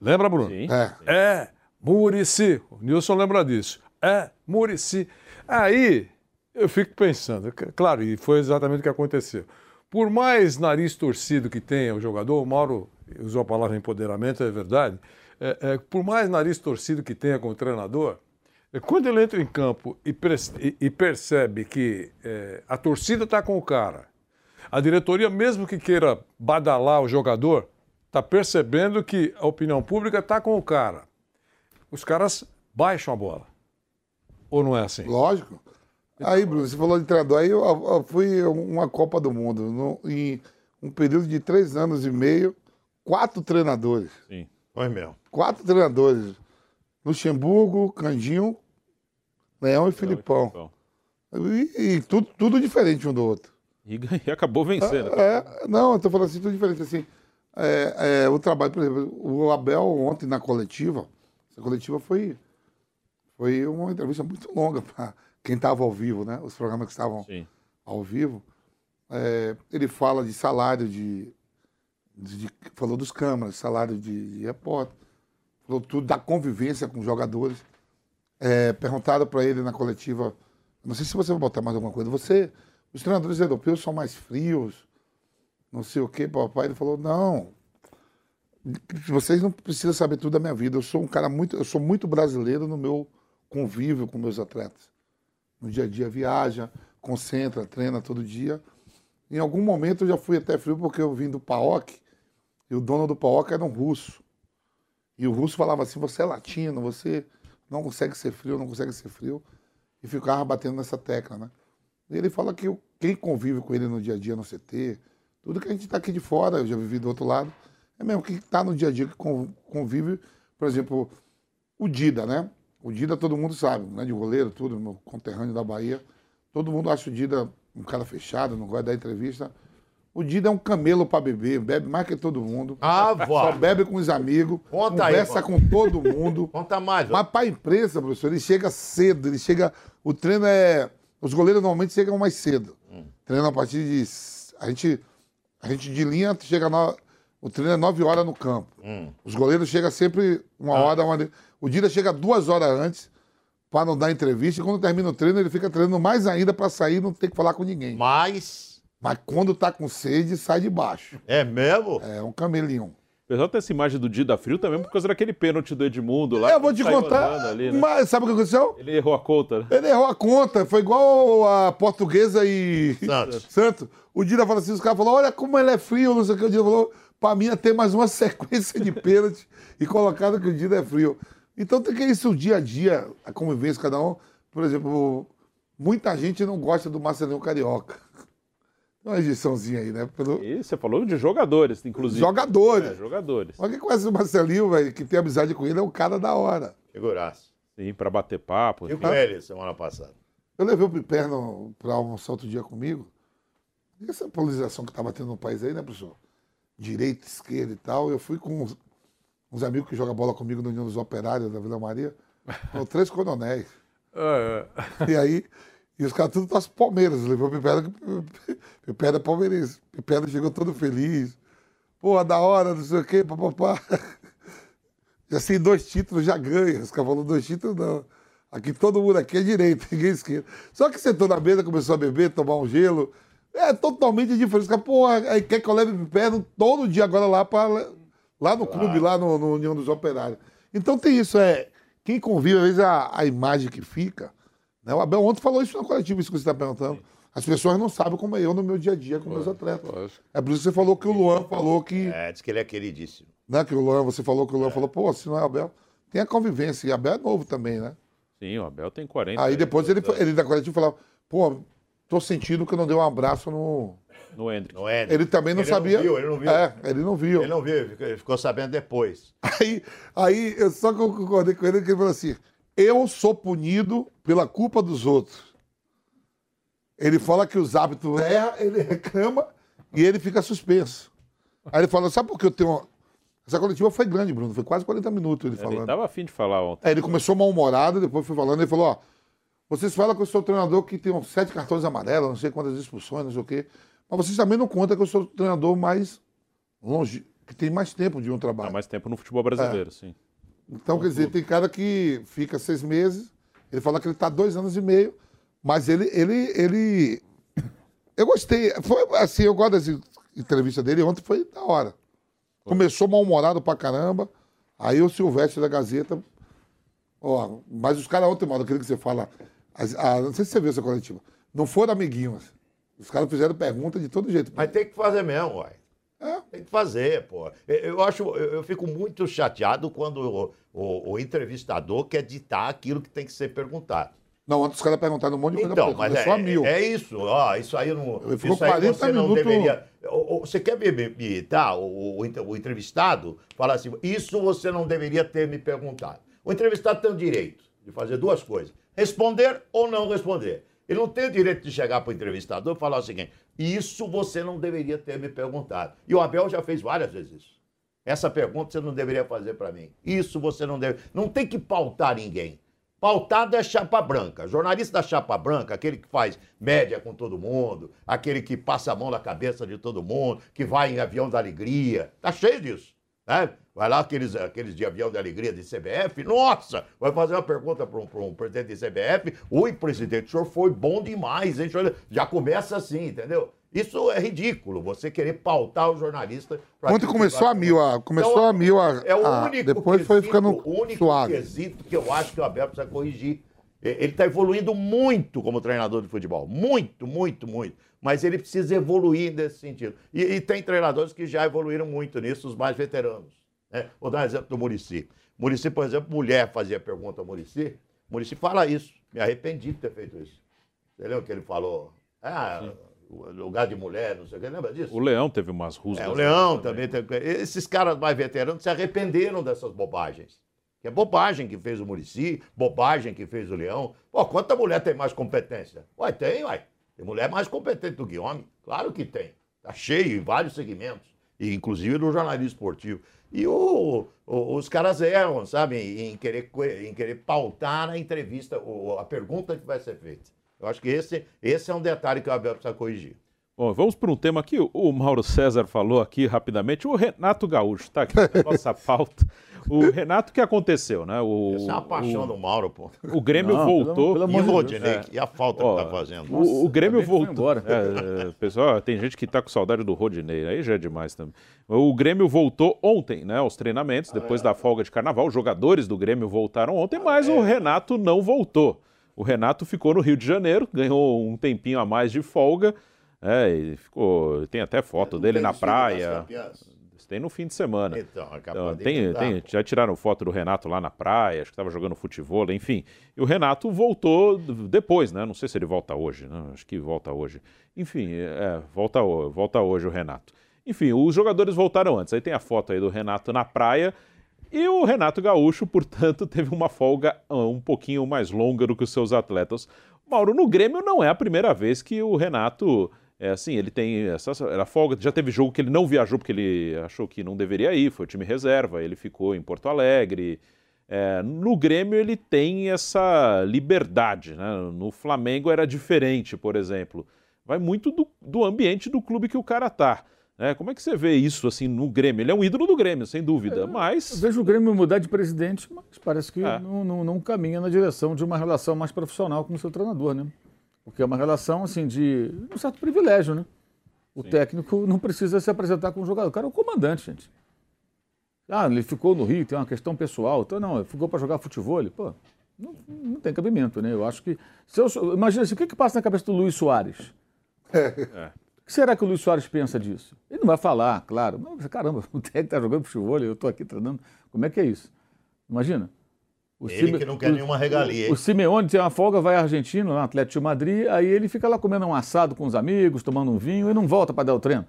Lembra, Bruno? Sim. É. É Murici. O Nilson lembra disso. É Murici. Aí eu fico pensando, claro, e foi exatamente o que aconteceu. Por mais nariz torcido que tenha o jogador, o Mauro usou a palavra empoderamento, é verdade. É, é, por mais nariz torcido que tenha com o treinador, é, quando ele entra em campo e, e- e percebe que é, a torcida está com o cara, a diretoria, mesmo que queira badalar o jogador, está percebendo que a opinião pública está com o cara. Os caras baixam a bola. Ou não é assim? Lógico. Aí, Bruno, você falou de treinador. Aí eu, eu fui a uma Copa do Mundo. no- em um período de três anos e meio, quatro treinadores. Sim. Foi mesmo. Quatro treinadores. Luxemburgo, Candinho, Leão e Filipão. E, e tudo, tudo diferente um do outro. E, e acabou vencendo. É, não, eu tô falando assim, tudo diferente. Assim, é, é, o trabalho, por exemplo, o Abel ontem na coletiva, essa coletiva foi, foi uma entrevista muito longa para quem estava ao vivo, né? Os programas que estavam Sim. ao vivo. É, ele fala de salário de, de- de- Falou dos câmaras, salário de, de repórter. Falou tudo da convivência com os jogadores. É, perguntaram para ele na coletiva, não sei se você vai botar mais alguma coisa, você, os treinadores europeus são mais frios, não sei o quê, papai. Ele falou, não, vocês não precisam saber tudo da minha vida. Eu sou um cara muito, eu sou muito brasileiro no meu convívio com meus atletas. No dia a dia viaja, concentra, treina todo dia. Em algum momento eu já fui até frio porque eu vim do PAOK e o dono do PAOK era um russo. E o russo falava assim: você é latino, você não consegue ser frio, não consegue ser frio. E ficava batendo nessa tecla, né? E ele fala que quem convive com ele no dia a dia no CT, tudo que a gente está aqui de fora, eu já vivi do outro lado, é mesmo que está no dia a dia, que con- convive, por exemplo, o Dida, né? O Dida todo mundo sabe, né? De goleiro, tudo, meu conterrâneo da Bahia. Todo mundo acha o Dida um cara fechado, não gosta de dar entrevista. O Dida é um camelo para beber, bebe mais que todo mundo. Ah, vó. Só bebe com os amigos, Conta aí, conversa vó. com todo mundo. Conta mais. Mas para a imprensa, professor, ele chega cedo, ele chega. O treino é. Os goleiros normalmente chegam mais cedo. Hum. Treinam a partir de. A gente, a gente de linha chega na, O treino é 9 horas no campo. Hum. Os goleiros chegam sempre uma Ah. hora, uma... O Dida chega duas horas antes para não dar entrevista. E quando termina o treino, ele fica treinando mais ainda para sair e não ter que falar com ninguém. Mas. Mas quando tá com sede, sai de baixo. É mesmo? É um camelião. O pessoal tem essa imagem do Dida frio também por causa daquele pênalti do Edmundo lá. Eu vou te contar. ali, né? Mas sabe o que aconteceu? Ele errou a conta, né? Ele errou a conta, foi igual a portuguesa e Santos. Santos. O Dida falou assim, os caras falaram, olha como ele é frio, não sei o que. O Dida falou, pra mim é ter mais uma sequência de pênalti e colocado que o Dida é frio. Então tem que isso o dia a dia, a convivência cada um. Por exemplo, muita gente não gosta do Marcelinho Carioca. Uma rejeiçãozinha aí, né? Pelo... E você falou de jogadores, inclusive. Jogadores. É, jogadores. Mas quem conhece o Marcelinho, velho, que tem amizade com ele, é um cara da hora. Figuraça. Sim, pra bater papo. E com ele semana passada? Eu levei o Piperno para almoçar outro dia comigo. E essa polarização que estava tendo no país aí, né, professor? Direita, esquerda e tal. Eu fui com uns, uns amigos que jogam bola comigo no União dos Operários da Vila Maria. Com três coronéis. É, E aí, e os caras tudo torcem Palmeiras. Levou que Piperno é palmeirense. Piperno chegou todo feliz. Pô, da hora, não sei o quê, papapá. Já sei dois títulos, já ganha. Os caras falam dois títulos, não. Aqui todo mundo aqui é direita, ninguém é esquerda. Só que sentou na mesa, começou a beber, tomar um gelo. É totalmente diferente. Pô, aí quer que eu leve perto todo dia agora lá, pra, lá no clube, lá no, no União dos Operários. Então tem isso, é. Quem convive, às vezes, a, a imagem que fica. Né? O Abel ontem falou isso na coletiva, isso que você está perguntando. As pessoas não sabem como é eu no meu dia a dia com meus atletas. É por isso que você falou que o Luan falou que. É, diz que ele é queridíssimo. Né, que o Luan, você falou que o Luan falou, pô, se não é Abel. Tem a convivência. E Abel é novo também, né? Sim, o Abel tem 40. Aí depois ele, foi- ele da coletiva falava, pô, tô sentindo que eu não dei um abraço no. No Hendrick. No Hendrick. Ele também não Ele sabia. viu, ele não viu. É, ele não viu. Ele não viu, ele ficou- ele ficou sabendo depois. Aí, aí eu só que eu concordei com ele que ele falou assim: eu sou punido pela culpa dos outros. Ele fala que os hábitos erram, ele reclama e ele fica suspenso. Aí ele fala: sabe por que eu tenho. uma- Essa coletiva foi grande, Bruno, foi quase 40 minutos ele Ele falando. tava afim de falar ontem. Aí ele começou mal-humorado, depois foi falando, ele falou, ó, vocês falam que eu sou treinador que tem sete cartões amarelos, não sei quantas expulsões, não sei o quê, mas vocês também não contam que eu sou treinador mais longe, que tem mais tempo de um trabalho. Há mais tempo no futebol brasileiro, É. sim. Então, quer dizer, tem cara que fica seis meses, ele fala que ele está dois anos e meio, mas ele, ele, ele... Eu gostei, foi assim, eu gosto dessa entrevista dele, ontem foi da hora. Começou mal-humorado pra caramba, aí o Silvestre da Gazeta, ó, mas os caras ontem, mano, aquilo que você fala, as- a- não sei se você viu essa coletiva, não foram amiguinhos, os caras fizeram pergunta de todo jeito. Mas tem que fazer mesmo, uai. É. Tem que fazer, pô. Eu, eu acho, eu, eu fico muito chateado quando o, o- o entrevistador quer ditar aquilo que tem que ser perguntado. Não, ontem os caras perguntaram um monte de coisa Então, mas é, a mil. é isso, ó, isso aí não. Ficou isso aí 40 você não minutos- deveria. o- o- Você quer me, me, me dar o, o, entrevistado falar assim, isso você não deveria ter me perguntado. O entrevistado tem o direito de fazer duas coisas: responder ou não responder. Ele não tem o direito de chegar para o entrevistador e falar o seguinte: isso você não deveria ter me perguntado. E o Abel já fez várias vezes isso. Essa pergunta você não deveria fazer para mim. Isso você não deve. Não tem que pautar ninguém. Pautado é chapa branca. Jornalista da chapa branca, aquele que faz média com todo mundo, aquele que passa a mão na cabeça de todo mundo, que vai em avião da alegria. Tá cheio disso. Né? Vai lá aqueles, aqueles de avião da alegria de CBF, nossa, vai fazer uma pergunta para um, um presidente de CBF. Oi, presidente, o senhor foi bom demais, hein? Já começa assim, entendeu? Isso é ridículo, você querer pautar o jornalista. Ontem começou a mil, a, começou Então, a mil, a, é o a- único depois foi quesito- ficando o único suave. quesito que eu acho que o Abel precisa corrigir. Ele está evoluindo muito como treinador de futebol. Muito, muito, muito. Mas ele precisa evoluir nesse sentido. E, e tem treinadores que já evoluíram muito nisso, os mais veteranos. né? Vou dar um exemplo do Murici. Murici, por exemplo, mulher fazia pergunta ao Murici. Murici fala isso. Me arrependi de ter feito isso. Você lembra que ele falou? Ah, lugar de mulher, não sei o que. Lembra disso? O Leão teve umas rusgas. É, o Leão também. tem- Esses caras mais veteranos se arrependeram dessas bobagens. Que é bobagem que fez o Murici, bobagem que fez o Leão. Pô, quanta mulher tem mais competência? Ué, tem, ué. Tem mulher mais competente do que homem? Claro que tem. Tá cheio em vários segmentos, inclusive no jornalismo esportivo. E o- o- os caras erram, sabe, em querer, em querer pautar a entrevista, o- a pergunta que vai ser feita. Eu acho que esse, esse é um detalhe que o Abel precisa corrigir. Bom, vamos para um tema que o Mauro César falou aqui rapidamente. O Renato Gaúcho está aqui na nossa pauta. O Renato, o que aconteceu, né? O, Essa é uma paixão o, do Mauro, pô. o Grêmio Não, voltou. pelo- pelo E o. Rodinei, e a falta que tá fazendo? O, o Grêmio voltou. embora. É, é, pessoal, tem gente que tá com saudade do Rodinei, aí já é demais também. O Grêmio voltou ontem, né, aos treinamentos, depois da folga de carnaval. Os jogadores do Grêmio voltaram ontem, mas o Renato não voltou. O Renato ficou no Rio de Janeiro, ganhou um tempinho a mais de folga. É, e ficou. Tem até foto dele na praia. Tem no fim de semana. Então, é Então, tem, mudar, tem- já tiraram foto do Renato lá na praia, acho que estava jogando futebol, enfim. E o Renato voltou depois, né? Não sei se ele volta hoje, né? Acho que volta hoje. Enfim, é, volta, volta hoje o Renato. Enfim, os jogadores voltaram antes. Aí tem a foto aí do Renato na praia. E o Renato Gaúcho, portanto, teve uma folga ah, um pouquinho mais longa do que os seus atletas. Mauro, no Grêmio não é a primeira vez que o Renato, é assim, ele tem essa, a folga. Já teve jogo que ele não viajou porque ele achou que não deveria ir, foi o time reserva, ele ficou em Porto Alegre. É, no Grêmio ele tem essa liberdade, né? No Flamengo era diferente, por exemplo. Vai muito do, do ambiente do clube que o cara tá. né? Como é que você vê isso assim no Grêmio? Ele é um ídolo do Grêmio, sem dúvida, mas Eu vejo o Grêmio mudar de presidente, mas parece que É. não, não- não caminha na direção de uma relação mais profissional com o seu treinador, né? Porque é uma relação, assim, de um certo privilégio, né? O técnico não precisa se apresentar como jogador. O cara é o comandante, gente. Ah, ele ficou no Rio, tem uma questão pessoal. Então, não, ele ficou para jogar futebol. Pô, não, não tem cabimento, né? Eu acho que... Se eu imagina assim, o que, que passa na cabeça do Luiz Soares? É. O que será que o Luiz Soares pensa disso? Ele não vai falar, claro. Mas, caramba, o técnico está jogando futebol, eu estou aqui treinando. Como é que é isso? Imagina. O Ele que não quer nenhuma regalia, hein? O, o Simeone tem uma folga, vai à Argentina, no Atlético de Madrid, aí ele fica lá comendo um assado com os amigos, tomando um vinho e não volta para dar o treino.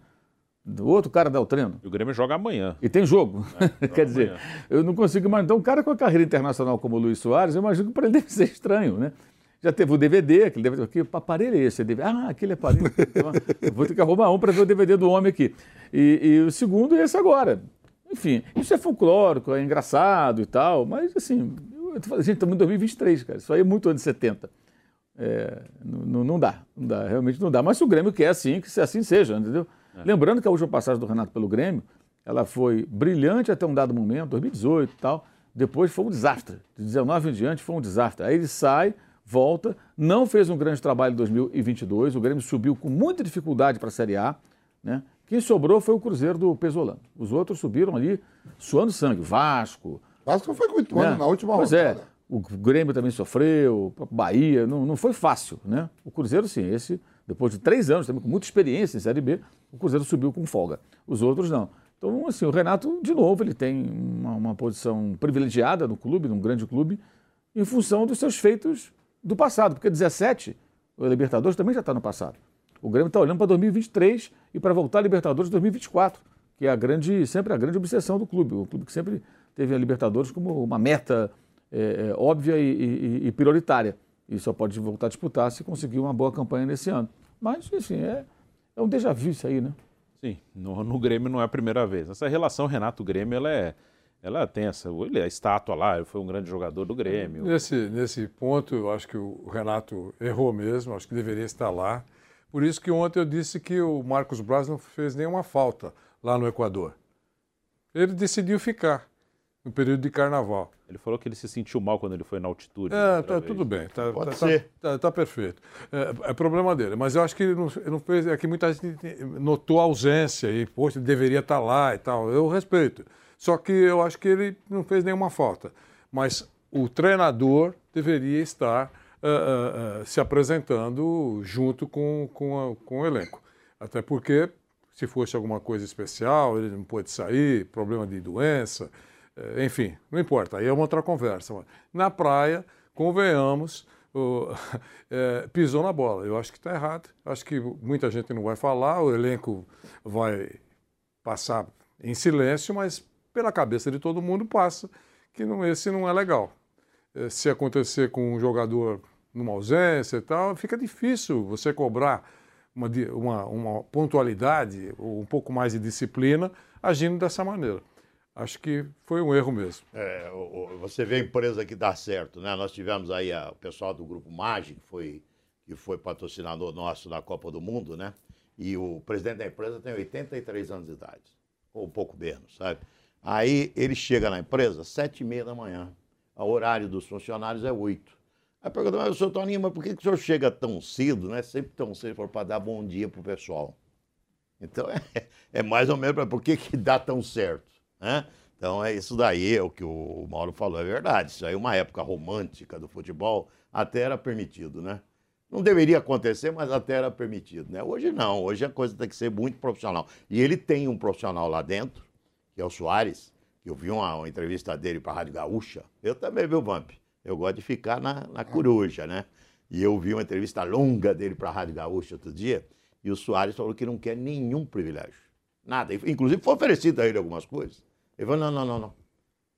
O outro cara dá o treino. o Grêmio joga amanhã. E tem jogo. Quer dizer, eu não consigo imaginar. Então, um cara com a carreira internacional como o Luiz Soares, eu imagino que para ele deve ser estranho, né? Já teve o DVD, aquele DVD, que aparelho é esse? Ah, aquele aparelho. Então, eu vou ter que arrumar um para ver o DVD do homem aqui. E, e o segundo é esse agora. Enfim, isso é folclórico, é engraçado e tal, mas assim, eu tô falando, gente, estamos em 2023, cara. Isso aí é muito anos 70. É, não, não dá, não dá, realmente não dá. Mas se o Grêmio quer assim, que se assim seja, entendeu? Lembrando que a última passagem do Renato pelo Grêmio, ela foi brilhante até um dado momento, 2018 e tal. Depois foi um desastre. De 19 em diante foi um desastre. Aí ele sai, volta, não fez um grande trabalho em 2022. O Grêmio subiu com muita dificuldade para a Série A. Né? Quem sobrou foi o Cruzeiro do Pesolano. Os outros subiram ali suando sangue. Vasco. Vasco foi com o né? na última pois rodada. é. O Grêmio também sofreu, Bahia, não, não foi fácil, né? O Cruzeiro, sim, esse, depois de três anos, também com muita experiência em Série B, o Cruzeiro subiu com folga. Os outros não. Então, assim, o Renato, de novo, ele tem uma, uma posição privilegiada no clube, num grande clube, em função dos seus feitos do passado, porque 17, o Libertadores também já está no passado. O Grêmio está olhando para 2023 e para voltar à Libertadores 2024, que é a grande, sempre a grande obsessão do clube. O clube que sempre teve a Libertadores como uma meta é, é, óbvia e, e- e prioritária. E só pode voltar a disputar se conseguir uma boa campanha nesse ano. Mas, enfim, é, é um déjà vu isso aí, né? Sim, no, no Grêmio não é a primeira vez. Essa relação Renato-Grêmio, ela é, ela tem essa. Ele é a estátua lá, ele foi um grande jogador do Grêmio. Nesse, nesse ponto, eu acho que o Renato errou mesmo, acho que deveria estar lá. Por isso que ontem eu disse que o Marcos Braz não fez nenhuma falta lá no Equador. Ele decidiu ficar no período de carnaval. Ele falou que ele se sentiu mal quando ele foi na altitude. É, outra tá, vez. tudo bem. Tá, Pode tá- ser. Tá, tá- tá perfeito. É, é problema dele. Mas eu acho que ele não, ele não fez. É que muita gente notou a ausência e, poxa, ele deveria estar lá e tal. Eu respeito. Só que eu acho que ele não fez nenhuma falta. Mas o treinador deveria estar ah, ah, ah, se apresentando junto com, com, a- com o elenco. Até porque, se fosse alguma coisa especial, ele não pôde sair, problema de doença. Eh, Enfim, não importa, aí é uma outra conversa. Na praia, convenhamos, o- eh, pisou na bola. Eu acho que está errado. Acho que muita gente não vai falar, o elenco vai passar em silêncio, mas pela cabeça de todo mundo passa que não, esse não é legal. Eh, Se acontecer com um jogador numa ausência e tal, fica difícil você cobrar uma, uma, uma pontualidade ou um pouco mais de disciplina agindo dessa maneira. Acho que foi um erro mesmo. É, você vê a empresa que dá certo, né? Nós tivemos aí a- o pessoal do Grupo Maggi, que foi, que foi patrocinador nosso na Copa do Mundo, né? E o presidente da empresa tem 83 anos de idade, ou um pouco menos, sabe? Aí ele chega na empresa sete e meia da manhã. O horário dos funcionários é oito. Aí pergunta, mas o senhor Toninho, mas por que, que o senhor chega tão cedo, né? Sempre tão cedo, para dar bom dia pro pessoal. Então é, é mais ou menos para por que, que dá tão certo, né? Então é isso daí, é o que o Mauro falou, é verdade. Isso aí, uma época romântica do futebol, até era permitido, né? Não deveria acontecer, mas até era permitido, né? Hoje não, hoje a coisa tem que ser muito profissional. E ele tem um profissional lá dentro, que é o Soares, que eu vi uma, uma entrevista dele para a Rádio Gaúcha. Eu também, viu, Vamp? Eu gosto de ficar na, na coruja, né? E eu vi uma entrevista longa dele para a Rádio Gaúcha outro dia, e o Soares falou que não quer nenhum privilégio. Nada. Inclusive foi oferecido a ele algumas coisas. Ele falou, não, não, não, não.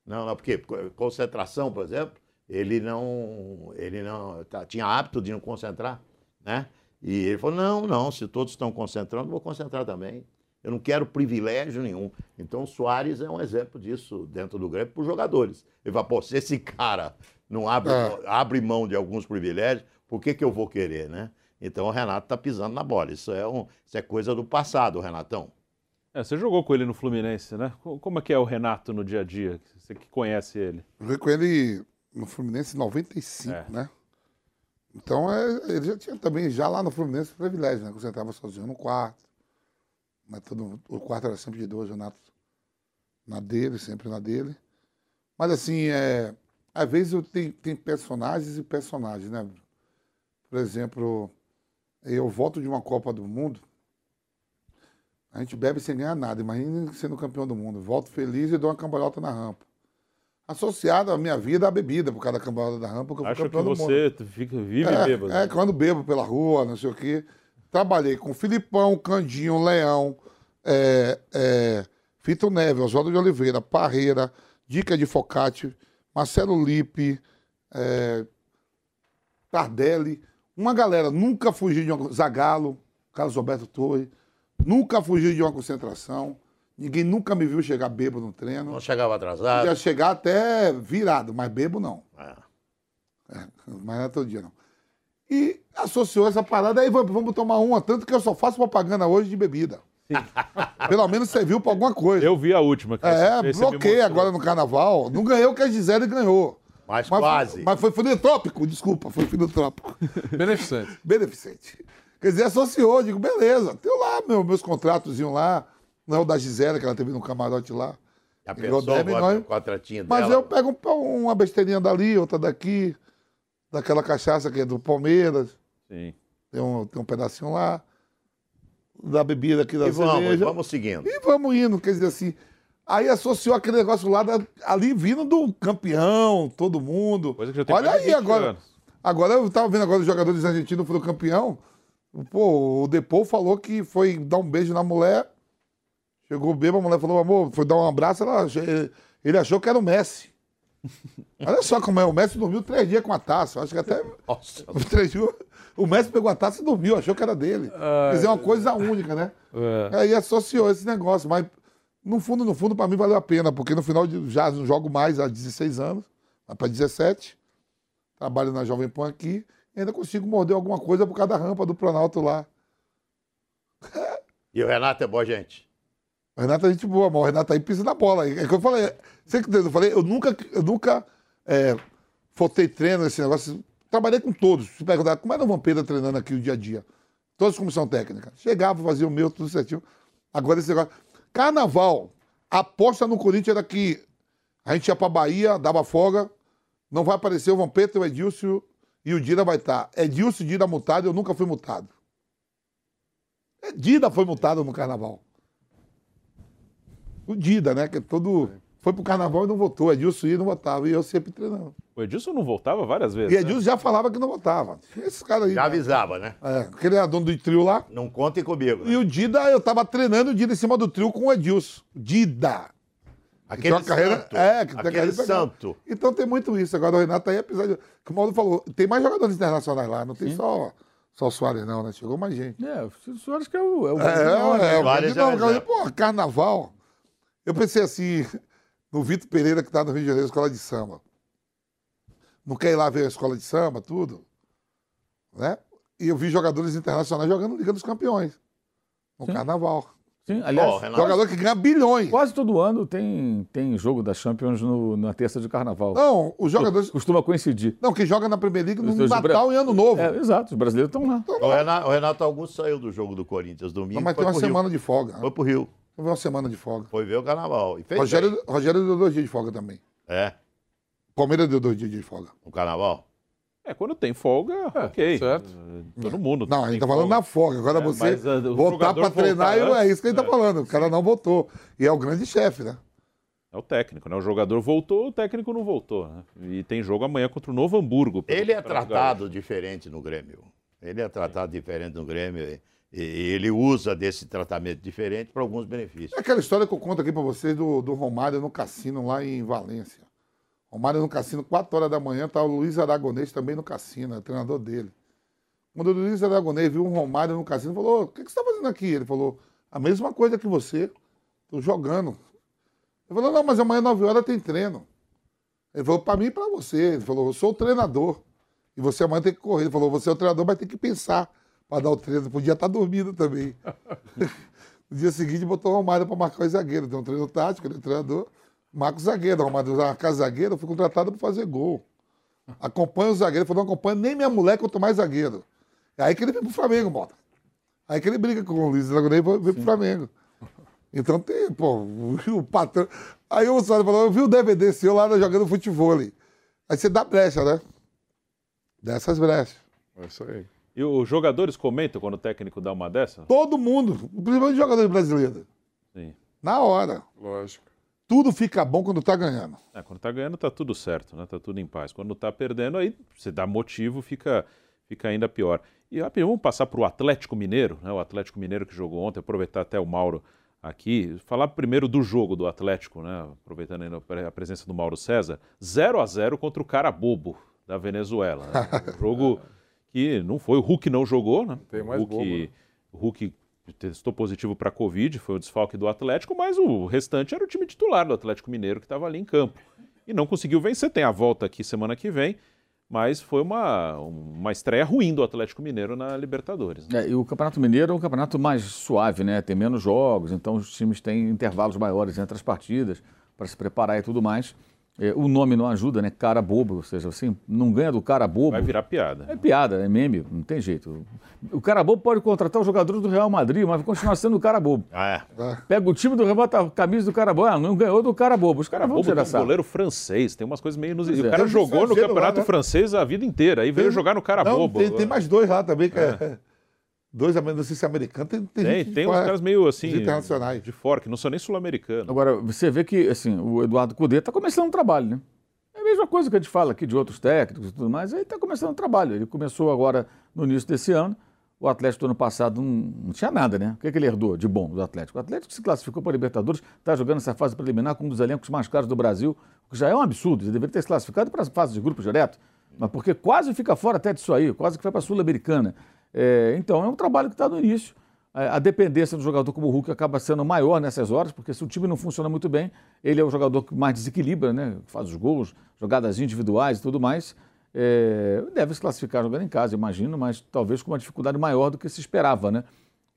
Não, não, porque concentração, por exemplo, ele não, ele não tá, tinha hábito de não concentrar, né? E ele falou, não, não, se todos estão concentrando, vou concentrar também. Eu não quero privilégio nenhum. Então o Soares é um exemplo disso dentro do Grêmio para os jogadores. Ele fala, pô, se esse cara não abre, É. abre mão de alguns privilégios, por que, que eu vou querer, né? Então o Renato está pisando na bola. Isso é, um, isso é coisa do passado, Renatão. É, você jogou com ele no Fluminense, né? Co- Como é que é o Renato no dia a dia? Você que conhece ele. Joguei com ele no Fluminense em 95, É. né? Então, é, ele já tinha também, já lá no Fluminense, privilégio, né? Que eu sentava sozinho no quarto. Mas todo, o quarto era sempre de dois, o Renato na dele, sempre na dele. Mas, assim, é, às vezes eu tenho, tem personagens e personagens, né? Por exemplo, eu volto de uma Copa do Mundo, a gente bebe sem ganhar nada. Imagina sendo campeão do mundo. Volto feliz e dou uma cambalhota na rampa. Associado à minha vida à bebida, por causa da cambalhota da rampa, porque eu Acho fui que campeão do mundo. você fica, vive é, bêbado. É, quando bebo pela rua, não sei o quê. Trabalhei com Filipão, Candinho, Leão, é, é, Fito Neves, Oswaldo de Oliveira, Parreira, Dica de Focati, Marcelo Lipe, é, Tardelli. Uma galera, nunca fugi de uma... Zagalo, Carlos Roberto Torre, nunca fugi de uma concentração. Ninguém nunca me viu chegar bêbado no treino. Não chegava atrasado. Ia chegar até virado, mas bebo não. É. É, mas não é todo dia não. E associou essa parada, aí vamos, vamos tomar uma, tanto que eu só faço propaganda hoje de bebida. Pelo menos serviu pra alguma coisa. Eu vi a última. Que É, me bloqueei agora no carnaval. Não ganhei o que a Gisele ganhou. Mas, Mas, quase. mas foi filantrópico, desculpa, foi filantrópico. Beneficente. Beneficente. Quer dizer, associou, digo, beleza, tenho lá meu, meus contratos lá, não é o da Gisele, que ela teve no camarote lá. A pessoa bota contratinho Mas dela. eu pego um- uma besteirinha dali, outra daqui, daquela cachaça que é do Palmeiras. Sim. Tem um, tem um pedacinho lá. Da bebida aqui da E vamos, cerveja. vamos seguindo. E vamos indo, quer dizer assim. Aí associou aquele negócio lá da- ali vindo do campeão, todo mundo. Coisa que já tem Olha aí 20 agora. anos. Agora eu tava vendo agora os jogadores argentinos foram campeão. Pô, o Depou falou que foi dar um beijo na mulher. Chegou bêbado, a mulher falou, amor, foi dar um abraço, ela, ele achou que era o Messi. Olha só como é, o Messi dormiu três dias com a taça. Acho que até Nossa. os três dias. O Messi pegou a taça e dormiu, achou que era dele. Quer dizer, é uma coisa única, né? É. Aí associou esse negócio, mas no fundo, no fundo, pra mim valeu a pena, porque no final de, já não jogo mais há 16 anos, vai pra 17, trabalho na Jovem Pan aqui, ainda consigo morder alguma coisa por causa da rampa do Planalto lá. E o Renato é boa gente. O Renato é gente boa, mas o Renato aí pisa na bola. É que eu falei, você que eu falei, eu nunca, eu nunca é, faltei treino nesse negócio. Trabalhei com todos. Se perguntar como era o Vampeta treinando aqui o dia a dia. Todos comissão técnica. Chegava, fazia o meu, tudo certinho. Agora esse negócio. Carnaval, a aposta no Corinthians era que a gente ia pra Bahia, dava folga, não vai aparecer o Vampeta, o Edilson e o Dida vai estar. Edilson, Dida multado, eu nunca fui multado. É, Dida foi multado no carnaval. O Dida, né? Que é todo. Foi pro carnaval e não votou. Edilson ia e não votava. E eu sempre treinando. O Edilson não voltava várias vezes. E né? Edilson já falava que não votava. Esse cara aí. Já avisava, né? É, aquele era dono do trio lá. Não contem comigo. né? E o Dida, eu tava treinando o Dida em cima do trio com o Edilson. Dida. Aquele uma carreira, santo. É, que Aquele carreira santo. Então tem muito isso. Agora o Renato aí, apesar de. Como o Mauro falou, tem mais jogadores internacionais lá. Não tem só, só o Soares, não, né? Chegou mais gente. É, o Soares que é o. É, o É, é, é, o Soares é exemplo. Pô, carnaval. Eu pensei assim, no Vitor Pereira, que tá no Rio de Janeiro, escola de samba. Não quer ir lá ver a escola de samba, tudo? Né? E eu vi jogadores internacionais jogando Liga dos Campeões. No Sim. carnaval. Sim, aliás, Renato- Jogador que ganha bilhões. quase todo ano tem, tem jogo da Champions no- na terça de carnaval. Não, os jogadores. Costuma coincidir. Não, quem joga na Premier League no Natal bra- e Ano Novo. É, exato, os brasileiros estão lá. O Renato, o Renato Augusto saiu do jogo do Corinthians domingo. Não, mas foi tem uma pro Rio. semana de folga. Foi pro Rio. Teve uma semana de folga. Foi ver o carnaval. E fez bem. Rogério, Rogério deu dois dias de folga também. É, Palmeiras deu dois dias de folga. no carnaval. É, quando tem folga, ok. certo. Todo mundo. Não, a gente tá falando folga. na folga. Agora É, você mas, o voltar pra treinar, voltar é isso que ele tá é. falando. O cara não voltou. E é o grande chefe, né? É o técnico, né? O jogador voltou, o técnico não voltou. Né? E tem jogo amanhã contra o Novo Hamburgo. Ele é tratado diferente no Grêmio. Ele é tratado diferente no Grêmio e, e ele usa desse tratamento diferente para alguns benefícios. É aquela história que eu conto aqui pra vocês do, do Romário no cassino lá em Valência. Romário no cassino, 4 horas da manhã, tá o Luiz Aragonês também no cassino, é o treinador dele. Quando o Luiz Aragonês viu um Romário no cassino, falou: O que, você tá fazendo aqui? Ele falou: A mesma coisa que você, tô jogando. Ele falou: Não, mas amanhã, 9 horas, tem treino. Ele falou: Pra mim e pra você. Ele falou: Eu sou o treinador. E você amanhã tem que correr. Ele falou: Você é o treinador, mas tem que pensar para dar o treino. Podia estar dormindo também. No dia seguinte, botou o Romário para marcar os zagueiros. Tem um treino tático, ele é treinador. Marca o zagueiro. O Romário vai marcar zagueiro, eu fui contratado para fazer gol. Acompanha o zagueiro. Falou, não acompanha nem minha mulher quanto mais zagueiro. É aí que ele vem pro Flamengo, bota. Aí que ele briga com o Luiz Dragonei e vem pro Flamengo. Então tem, pô, o patrão. Aí o Sônia falou, eu vi o DVD seu lá jogando futebol. Aí você dá brecha, né? Dessas brechas. É isso aí. E os jogadores comentam quando o técnico dá uma dessa? Todo mundo, principalmente jogadores brasileiros. Sim. Na hora. Lógico. Tudo fica bom quando tá ganhando. É, quando tá ganhando, tá tudo certo, né? Tá tudo em paz. Quando tá perdendo, aí você dá motivo, fica, fica ainda pior. E rapidinho, vamos passar pro Atlético Mineiro, né? O Atlético Mineiro que jogou ontem, aproveitar até o Mauro aqui. Falar primeiro do jogo do Atlético, né? Aproveitando ainda a presença do Mauro César. 0 a 0 contra o cara bobo da Venezuela. né? Um jogo que não foi. O Hulk não jogou, né? Tem mais o Hulk, bobo, né? o Hulk testou positivo para Covid, foi o desfalque do Atlético, mas o restante era o time titular do Atlético Mineiro que estava ali em campo. E não conseguiu vencer. Tem a volta aqui semana que vem, mas foi uma, uma estreia ruim do Atlético Mineiro na Libertadores. né? É, e o Campeonato Mineiro é um campeonato mais suave, né? Tem menos jogos, então os times têm intervalos maiores entre as partidas para se preparar e tudo mais. É, o nome não ajuda, né? Cara bobo, ou seja, assim, não ganha do cara bobo. Vai virar piada. É piada, é meme, não tem jeito. O cara bobo pode contratar os jogadores do Real Madrid, mas vai continuar sendo o cara bobo. Ah, é. Pega o time do Real, bota a camisa do cara bobo, ah, não ganhou do cara bobo. Os caras vão Bobo tirar um essa. goleiro francês, tem umas coisas meio inusitadas. Pois é. O cara jogou no campeonato lá, né? francês a vida inteira, aí veio Tem- jogar no cara Não, bobo. Tem, tem mais dois lá também, que é. Dois, não sei se é americano, tem, tem, Tem, tem uns caras meio assim. internacionais. De fora, que não são nem sul-americanos. Agora, você vê que assim, o Eduardo Cudê está começando um trabalho, né? É a mesma coisa que a gente fala aqui de outros técnicos e tudo mais, aí está começando um trabalho. Ele começou agora no início desse ano. O Atlético do ano passado não, não tinha nada, né? O que, é que ele herdou de bom do Atlético? O Atlético se classificou para a Libertadores, está jogando essa fase preliminar com um dos elencos mais caros do Brasil, o que já é um absurdo. Ele deveria ter se classificado para a fase de grupo direto, mas porque quase fica fora até disso aí, quase que vai para a Sul-Americana. É, então, é um trabalho que está no início. É, A dependência do jogador como o Hulk acaba sendo maior nessas horas, porque se o time não funciona muito bem, ele é o jogador que mais desequilibra, né? faz os gols, jogadas individuais e tudo mais. É, deve se classificar jogando em casa, imagino, mas talvez com uma dificuldade maior do que se esperava, né?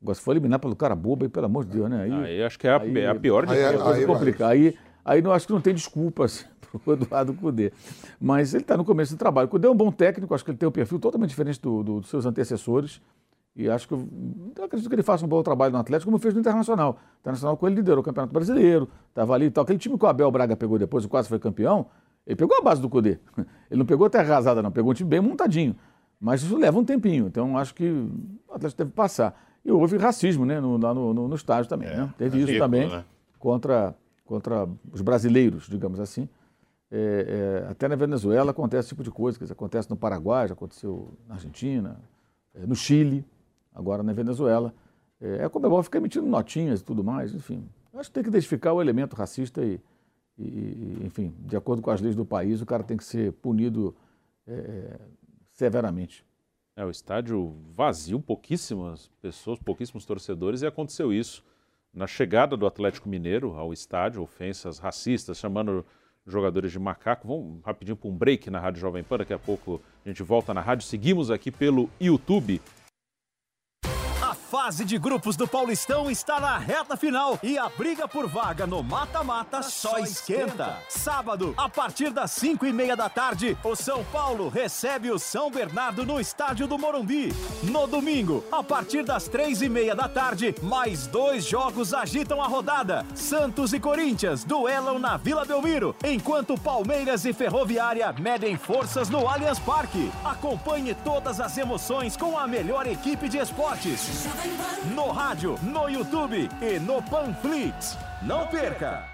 Agora, se for eliminar pelo cara bobo, aí, pelo amor de Deus, né? Aí, Aí acho que é a, aí- é a pior de aí- é coisa aí- complicada. Aí, aí não acho que não tem desculpas para o Eduardo Cudê. Mas ele está no começo do trabalho. O Cudê é um bom técnico, acho que ele tem um perfil totalmente diferente do- do- dos seus antecessores. E acho que eu, eu acredito que ele faça um bom trabalho no Atlético, como fez no Internacional. O Internacional com ele liderou o Campeonato Brasileiro, estava ali e tal. Aquele time que o Abel Braga pegou depois e quase foi campeão, ele pegou a base do Cudê. Ele não pegou terra arrasada, não, pegou um time bem montadinho. Mas isso leva um tempinho, então acho que o Atlético deve passar. E houve racismo né, no, lá no, no, no estádio também. né? Teve isso ridículo, também né? contra, contra os brasileiros, digamos assim. É, é, até na Venezuela acontece esse tipo de coisa, que acontece no Paraguai, já aconteceu na Argentina, é, no Chile, agora na Venezuela. É, é como é bom ficar emitindo notinhas e tudo mais, enfim. Acho que tem que identificar o elemento racista e, e- e, enfim, de acordo com as leis do país, o cara tem que ser punido é, severamente. É, o estádio vazio, pouquíssimas pessoas, pouquíssimos torcedores, e aconteceu isso na chegada do Atlético Mineiro ao estádio, ofensas racistas, chamando jogadores de macaco. Vamos rapidinho para um break na Rádio Jovem Pan, daqui a pouco a gente volta na rádio. Seguimos aqui pelo YouTube. A fase de grupos do Paulistão está na reta final e a briga por vaga no mata-mata só esquenta. Sábado, a partir das 5 e meia da tarde, o São Paulo recebe o São Bernardo no estádio do Morumbi. No domingo, a partir das três e meia da tarde, mais dois jogos agitam a rodada. Santos e Corinthians duelam na Vila Belmiro, enquanto Palmeiras e Ferroviária medem forças no Allianz Parque. Acompanhe todas as emoções com a melhor equipe de esportes. No rádio, no YouTube e no Panflix. Não perca!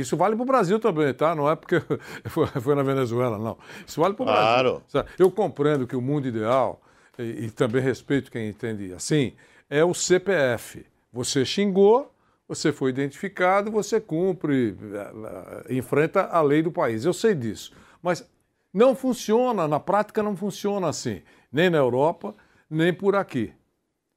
Isso vale para o Brasil também, tá? Não é porque foi, na Venezuela, não. Isso vale para o Claro. Brasil. Eu compreendo que o mundo ideal, e, e também respeito quem entende assim, é o CPF. Você xingou, você foi identificado, você cumpre, eh, enfrenta a lei do país. Eu sei disso. Mas não funciona, na prática não funciona assim. Nem na Europa, nem por aqui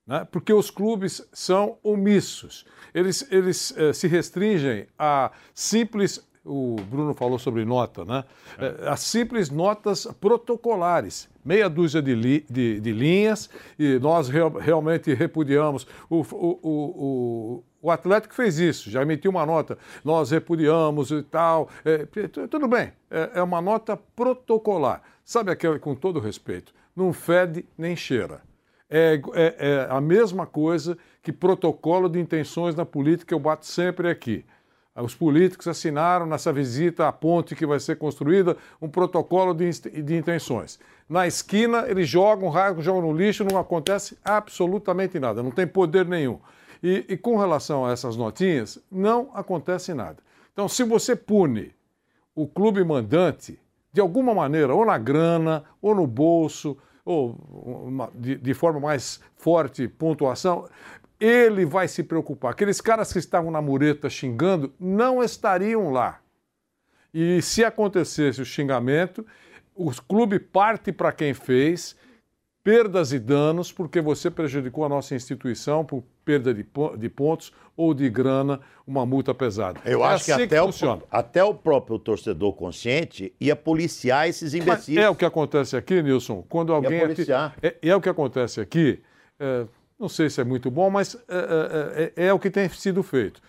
né? porque os clubes são omissos. Eles, eles eh, se restringem a simples. O Bruno falou sobre nota, né? Eh, a simples notas protocolares, meia dúzia de, li- de- de linhas, e nós real- realmente repudiamos. O, o, o, o, Atlético fez isso, já emitiu uma nota, nós repudiamos e tal. Tu- tudo bem, é, é uma nota protocolar. Sabe aquela, com todo respeito, não fede nem cheira é, é- é a mesma coisa que protocolo de intenções na política, eu bato sempre aqui. Os políticos assinaram nessa visita à ponte que vai ser construída um protocolo de, de intenções. Na esquina, eles jogam, rasgam, jogam no lixo, não acontece absolutamente nada, não tem poder nenhum. E, e com relação a essas notinhas, não acontece nada. Então, se você pune o clube mandante, de alguma maneira, ou na grana, ou no bolso, ou uma- de, de forma mais forte, pontuação, ele vai se preocupar. Aqueles caras que estavam na mureta xingando não estariam lá. E se acontecesse o xingamento, o clube parte para quem fez, perdas e danos, porque você prejudicou a nossa instituição por perda de, de pontos ou de grana, uma multa pesada. Eu É acho que assim até, funciona. o, até o próprio torcedor consciente ia policiar esses Mas imbecis. é o que acontece aqui, Nilson, quando alguém. aqui- policiar. é, é o que acontece aqui. é, não sei se é muito bom, mas é, é, é- é o que tem sido feito.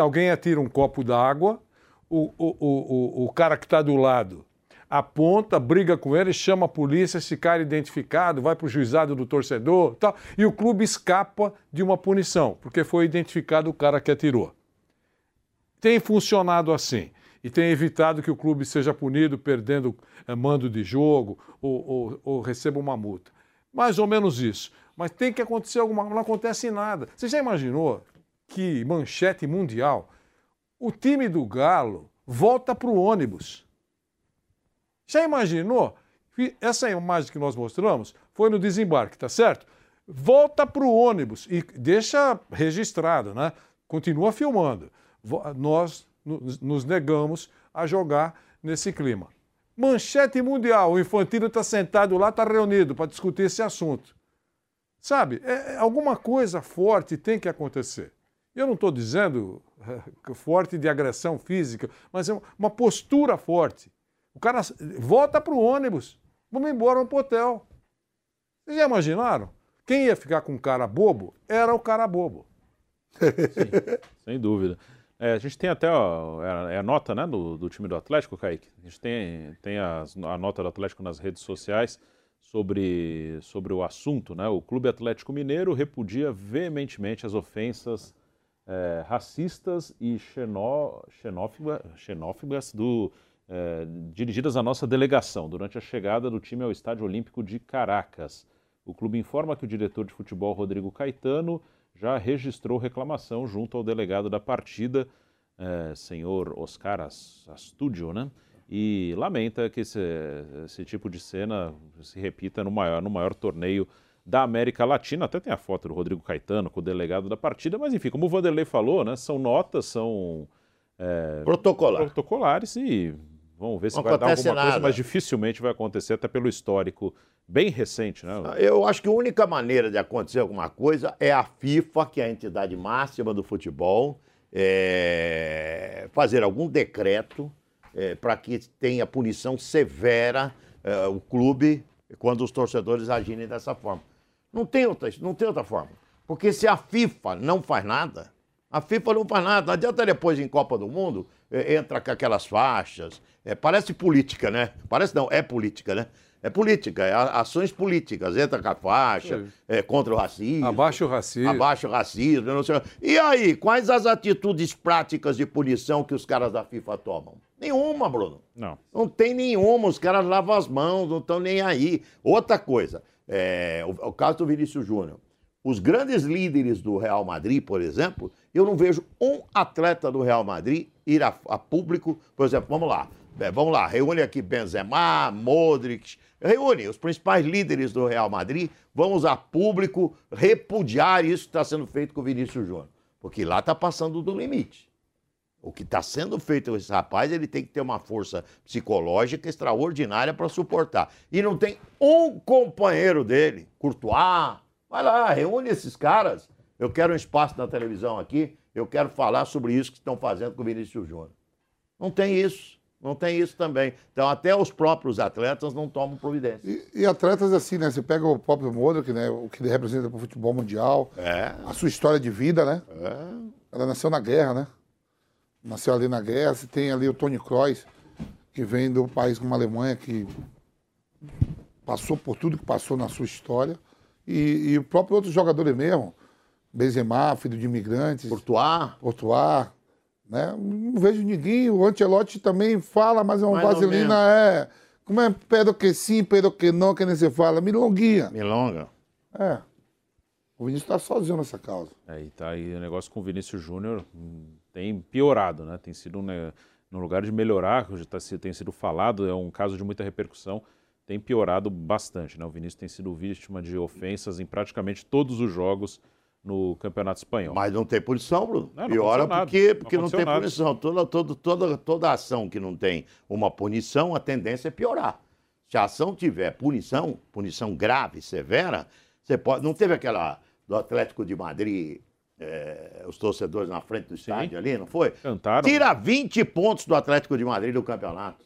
alguém atira um copo d'água, o, o, o, o, o cara que está do lado aponta, briga com ele, chama a polícia, esse cara é identificado, vai para o juizado do torcedor tal, e o clube escapa de uma punição, porque foi identificado o cara que atirou. Tem funcionado assim e tem evitado que o clube seja punido perdendo eh, mando de jogo ou, ou- ou receba uma multa. Mais ou menos isso. Mas tem que acontecer alguma coisa, não acontece nada. Você já imaginou que manchete mundial, o time do Galo volta para o ônibus? Já imaginou? Essa imagem que nós mostramos foi no desembarque, tá certo? Volta para o ônibus e deixa registrado, né? Continua filmando. Nós nos- negamos a jogar nesse clima. Manchete mundial, o Infantino está sentado lá, está reunido para discutir esse assunto. Sabe, é, é alguma coisa forte tem que acontecer. Eu não estou dizendo eh, forte de agressão física, mas é uma postura forte. O cara volta para o ônibus, vamos embora, para o hotel. Vocês já imaginaram? Quem ia ficar com um cara bobo era o cara bobo. Sem dúvida. É, a gente tem até ó, é a- é a nota né, do, do time do Atlético, Kaique. A gente tem, tem as- a nota do Atlético nas redes sociais sobre, sobre o assunto. Né? O Clube Atlético Mineiro repudia veementemente as ofensas é, racistas e xenó, xenófoba- xenófobas do, é, dirigidas à nossa delegação durante a chegada do time ao Estádio Olímpico de Caracas. O clube informa que o diretor de futebol, Rodrigo Caetano, já registrou reclamação junto ao delegado da partida, eh, senhor Oscar As- Astúdio, né? E lamenta que esse, esse tipo de cena se repita no maior, no maior torneio da América Latina. Até tem a foto do Rodrigo Caetano com o delegado da partida, mas enfim, como o Vanderlei falou, né? São notas, são eh, Protocolar. protocolares e vamos ver se Não vai dar alguma coisa, nada. mas dificilmente vai acontecer, até pelo histórico bem recente, né? Eu acho que a única maneira de acontecer alguma coisa é a FIFA, que é a entidade máxima do futebol, é, fazer algum decreto para que tenha punição severa é, o clube quando os torcedores agirem dessa forma. Não tem, outra, não tem outra forma. Porque se a FIFA não faz nada, a FIFA não faz nada. Não adianta depois em Copa do Mundo eh, entra com aquelas faixas. Eh, parece política, né? Parece não, é política, né? É política, é ações políticas. Entra com a faixa, eh, contra o racismo. Abaixa o racismo. Abaixa o racismo. Não sei. E aí, quais as atitudes práticas de punição que os caras da FIFA tomam? Nenhuma, Bruno. Não. Não tem nenhuma, os caras lavam as mãos, não estão nem aí. Outra coisa, é, o, o caso do Vinícius Júnior. Os grandes líderes do Real Madrid, por exemplo, eu não vejo um atleta do Real Madrid ir a, a público, por exemplo, vamos lá, é, vamos lá, reúne aqui Benzema, Modric, reúne os principais líderes do Real Madrid, vamos a público repudiar isso que está sendo feito com o Vinícius Júnior, porque lá está passando do limite. O que está sendo feito com esse rapaz, ele tem que ter uma força psicológica extraordinária para suportar. E não tem um companheiro dele, Courtois, vai lá, reúne esses caras. Eu quero um espaço na televisão aqui, eu quero falar sobre isso que estão fazendo com o Vinícius Júnior. Não tem isso, não tem isso também. Então, até os próprios atletas não tomam providência. E, e atletas assim, né? Você pega o próprio Modric, né? O que ele representa para o futebol mundial. É. A sua história de vida, né? É. Ela nasceu na guerra, né? Nasceu ali na guerra. Você tem ali o Tony Kroos, que vem do país como a Alemanha, que passou por tudo que passou na sua história. E, e o próprio outros jogadores mesmo. Benzema, filho de imigrantes. Courtois. Courtois. Né? Não vejo ninguém. O Ancelotti também fala, mas é um Mais ou vaselina, é... Como é? Pero que sim, pero que não, que nem se fala. Milonguinha. Milonga. É. O Vinícius está sozinho nessa causa. É, e tá aí o negócio com o Vinícius Júnior hum, tem piorado, né? Tem sido um, ne- no lugar de melhorar, que já tá tem sido falado, é um caso de muita repercussão, tem piorado bastante, né? O Vinícius tem sido vítima de ofensas em praticamente todos os jogos no Campeonato Espanhol. Mas não tem punição, Bruno. Não, não Piora porque, porque não, aconteceu tem nada. punição. Toda, toda, toda, toda ação que não tem uma punição, a tendência é piorar. Se a ação tiver punição, punição grave, severa, você pode. Não teve aquela do Atlético de Madrid, eh, os torcedores na frente do estádio ali, não foi? Cantaram. Tira 20 pontos do Atlético de Madrid do campeonato.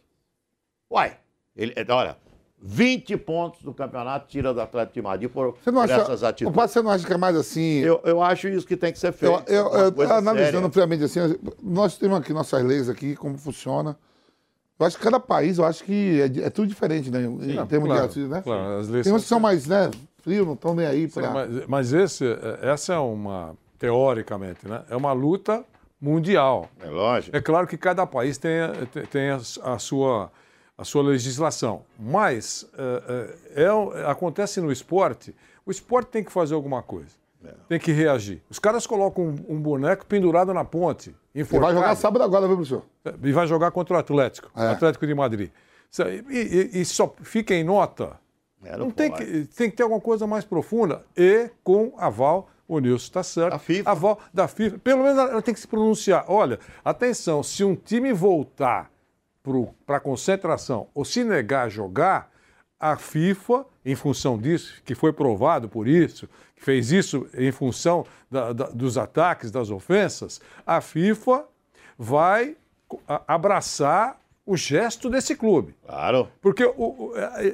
Uai, ele, olha, 20 pontos do campeonato tira do Atlético de Madrid por, Você não por acha, essas atitudes. Pato, você não acha que é mais assim... Eu, eu acho isso que tem que ser Eu, feito. eu, eu, coisa analisando friamente assim, nós temos aqui nossas leis aqui, como funciona. Eu acho que cada país, eu acho que é, é tudo diferente, né? Em Não, termos claro, de assim, né? claro, as leis Tem uns que são mais, né, frios, não estão nem aí Sim, para... mas, mas esse, eh, essa é uma, teoricamente, né? é uma luta mundial. É lógico. É claro que cada país tem- tem a, a sua, a sua legislação, mas eh, eh, é um- acontece no esporte, o esporte tem que fazer alguma coisa, É. tem que reagir. Os caras colocam um, um boneco pendurado na ponte, Ele vai jogar enforcado, sábado agora, viu, professor? e vai jogar contra o Atlético, É. Atlético de Madrid. E, e- e só fica em nota. É, Não tem que, tem que ter alguma coisa mais profunda e com aval, o Nilson está certo, aval da FIFA. Pelo menos ela tem que se pronunciar. Olha, atenção, se um time voltar para a concentração ou se negar a jogar, a FIFA, em função disso, que foi provado por isso, que fez isso em função da- da- dos ataques, das ofensas, a FIFA vai abraçar o gesto desse clube. Claro. Porque o, o- é,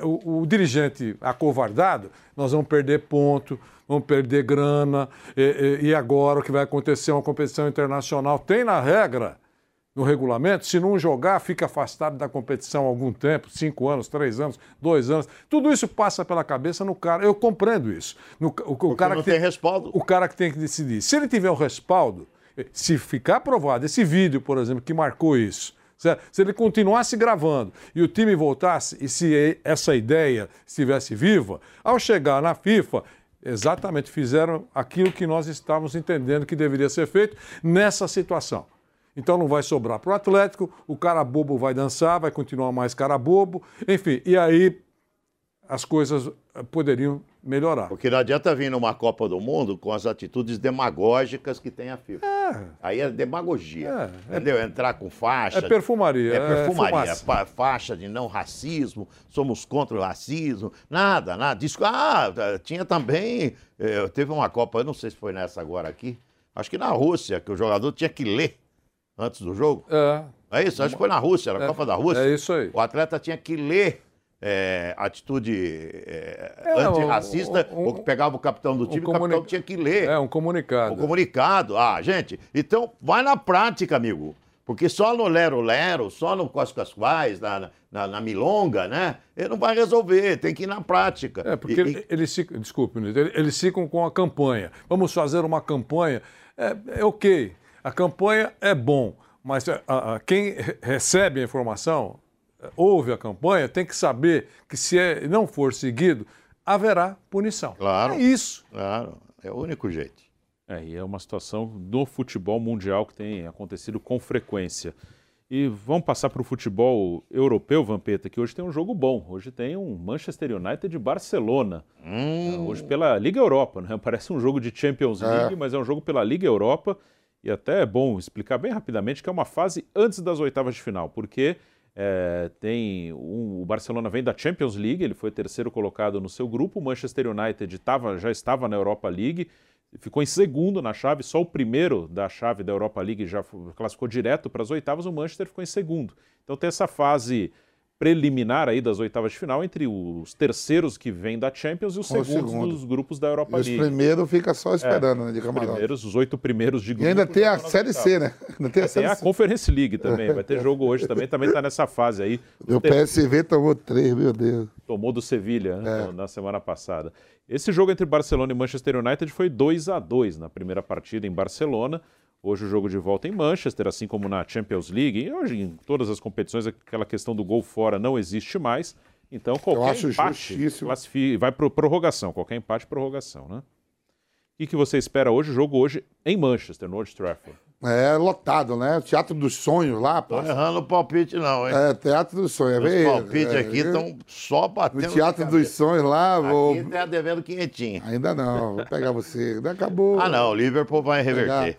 é, o- o dirigente acovardado, nós vamos perder ponto, vamos perder grana, e, e- e agora o que vai acontecer é uma competição internacional. Tem na regra, no regulamento, se não jogar, fica afastado da competição algum tempo, cinco anos, três anos, dois anos. Tudo isso passa pela cabeça no cara. Eu compreendo isso. No, o, o cara não que tem respaldo. O cara que tem que decidir. Se ele tiver o respaldo, se ficar aprovado esse vídeo, por exemplo, que marcou isso, certo? se ele continuasse gravando e o time voltasse, e se essa ideia estivesse viva, ao chegar na FIFA, exatamente fizeram aquilo que nós estávamos entendendo que deveria ser feito nessa situação. Então não vai sobrar para o Atlético, o cara bobo vai dançar, vai continuar mais cara bobo, enfim, e aí as coisas eh, poderiam melhorar. Porque não adianta vir numa Copa do Mundo com as atitudes demagógicas que tem a FIFA. Aí é demagogia. entendeu? Entrar com faixa. é perfumaria, É é perfumaria. fa- faixa de não racismo, somos contra o racismo. Nada, nada. Diz, ah, tinha também. eh, teve uma Copa, eu não sei se foi nessa agora aqui. Acho que na Rússia, que o jogador tinha que ler antes do jogo. É. É isso? Acho que foi na Rússia, na É, Copa da Rússia. é isso aí. O atleta tinha que ler é, atitude é, É, antirracista, um- um- ou que pegava o capitão do time, o comuni- capitão tinha que ler. É, um comunicado. O comunicado. Ah, gente, então vai na prática, amigo. Porque só no lero-lero, só no quais na, na, na milonga, né? Ele não vai resolver, tem que ir na prática. É, porque ele- eles ficam, desculpe, eles ficam com a campanha. Vamos fazer uma campanha. É, é ok, a campanha é bom, mas a- a- quem re- recebe a informação, é, ouve a campanha, tem que saber que se é- não for seguido, haverá punição. Claro. É isso. Claro, é o único jeito. É, e é uma situação do futebol mundial que tem acontecido com frequência. E vamos passar para o futebol europeu, Vampeta, que hoje tem um jogo bom. Hoje tem um Manchester United de Barcelona. É, Hoje pela Liga Europa, né? Parece um jogo de Champions É. League, mas é um jogo pela Liga Europa. E até é bom explicar bem rapidamente que é uma fase antes das oitavas de final, porque é, tem um- o Barcelona vem da Champions League, ele foi terceiro colocado no seu grupo, o Manchester United tava, já estava na Europa League, ficou em segundo na chave, só o primeiro da chave da Europa League já classificou direto para as oitavas, o Manchester ficou em segundo. Então tem essa fase preliminar aí das oitavas de final entre os terceiros que vêm da Champions e os Com segundos segundo. dos grupos da Europa E os League. primeiros fica só esperando, É, né, de os camarote. primeiros, os oito primeiros de grupo. E ainda tem a Série C, né? Ainda tem a Tem a. Conference League também, vai ter jogo hoje também, também está nessa fase aí. O PSV tomou três, meu Deus. Tomou do Sevilha né, É. na semana passada. Esse jogo entre Barcelona e Manchester United foi 2 a 2 na primeira partida em Barcelona. Hoje o jogo de volta em Manchester, assim como na Champions League. E hoje em todas as competições aquela questão do gol fora não existe mais. Então qualquer acho empate classifica, vai para prorrogação. Qualquer empate, prorrogação, né? O que, que você espera hoje? O jogo hoje em Manchester, no Old Trafford. É lotado, né? O Teatro dos Sonhos lá, pô. Tô errando o palpite, não, hein? É, Teatro dos Sonhos. Os é, palpites é, aqui é, estão só batendo. No Teatro dos. Sonhos lá, vou... Aqui tá devendo quinhentinho. Ainda não, vou pegar você. Ainda acabou. Ah, não, o Liverpool vai reverter.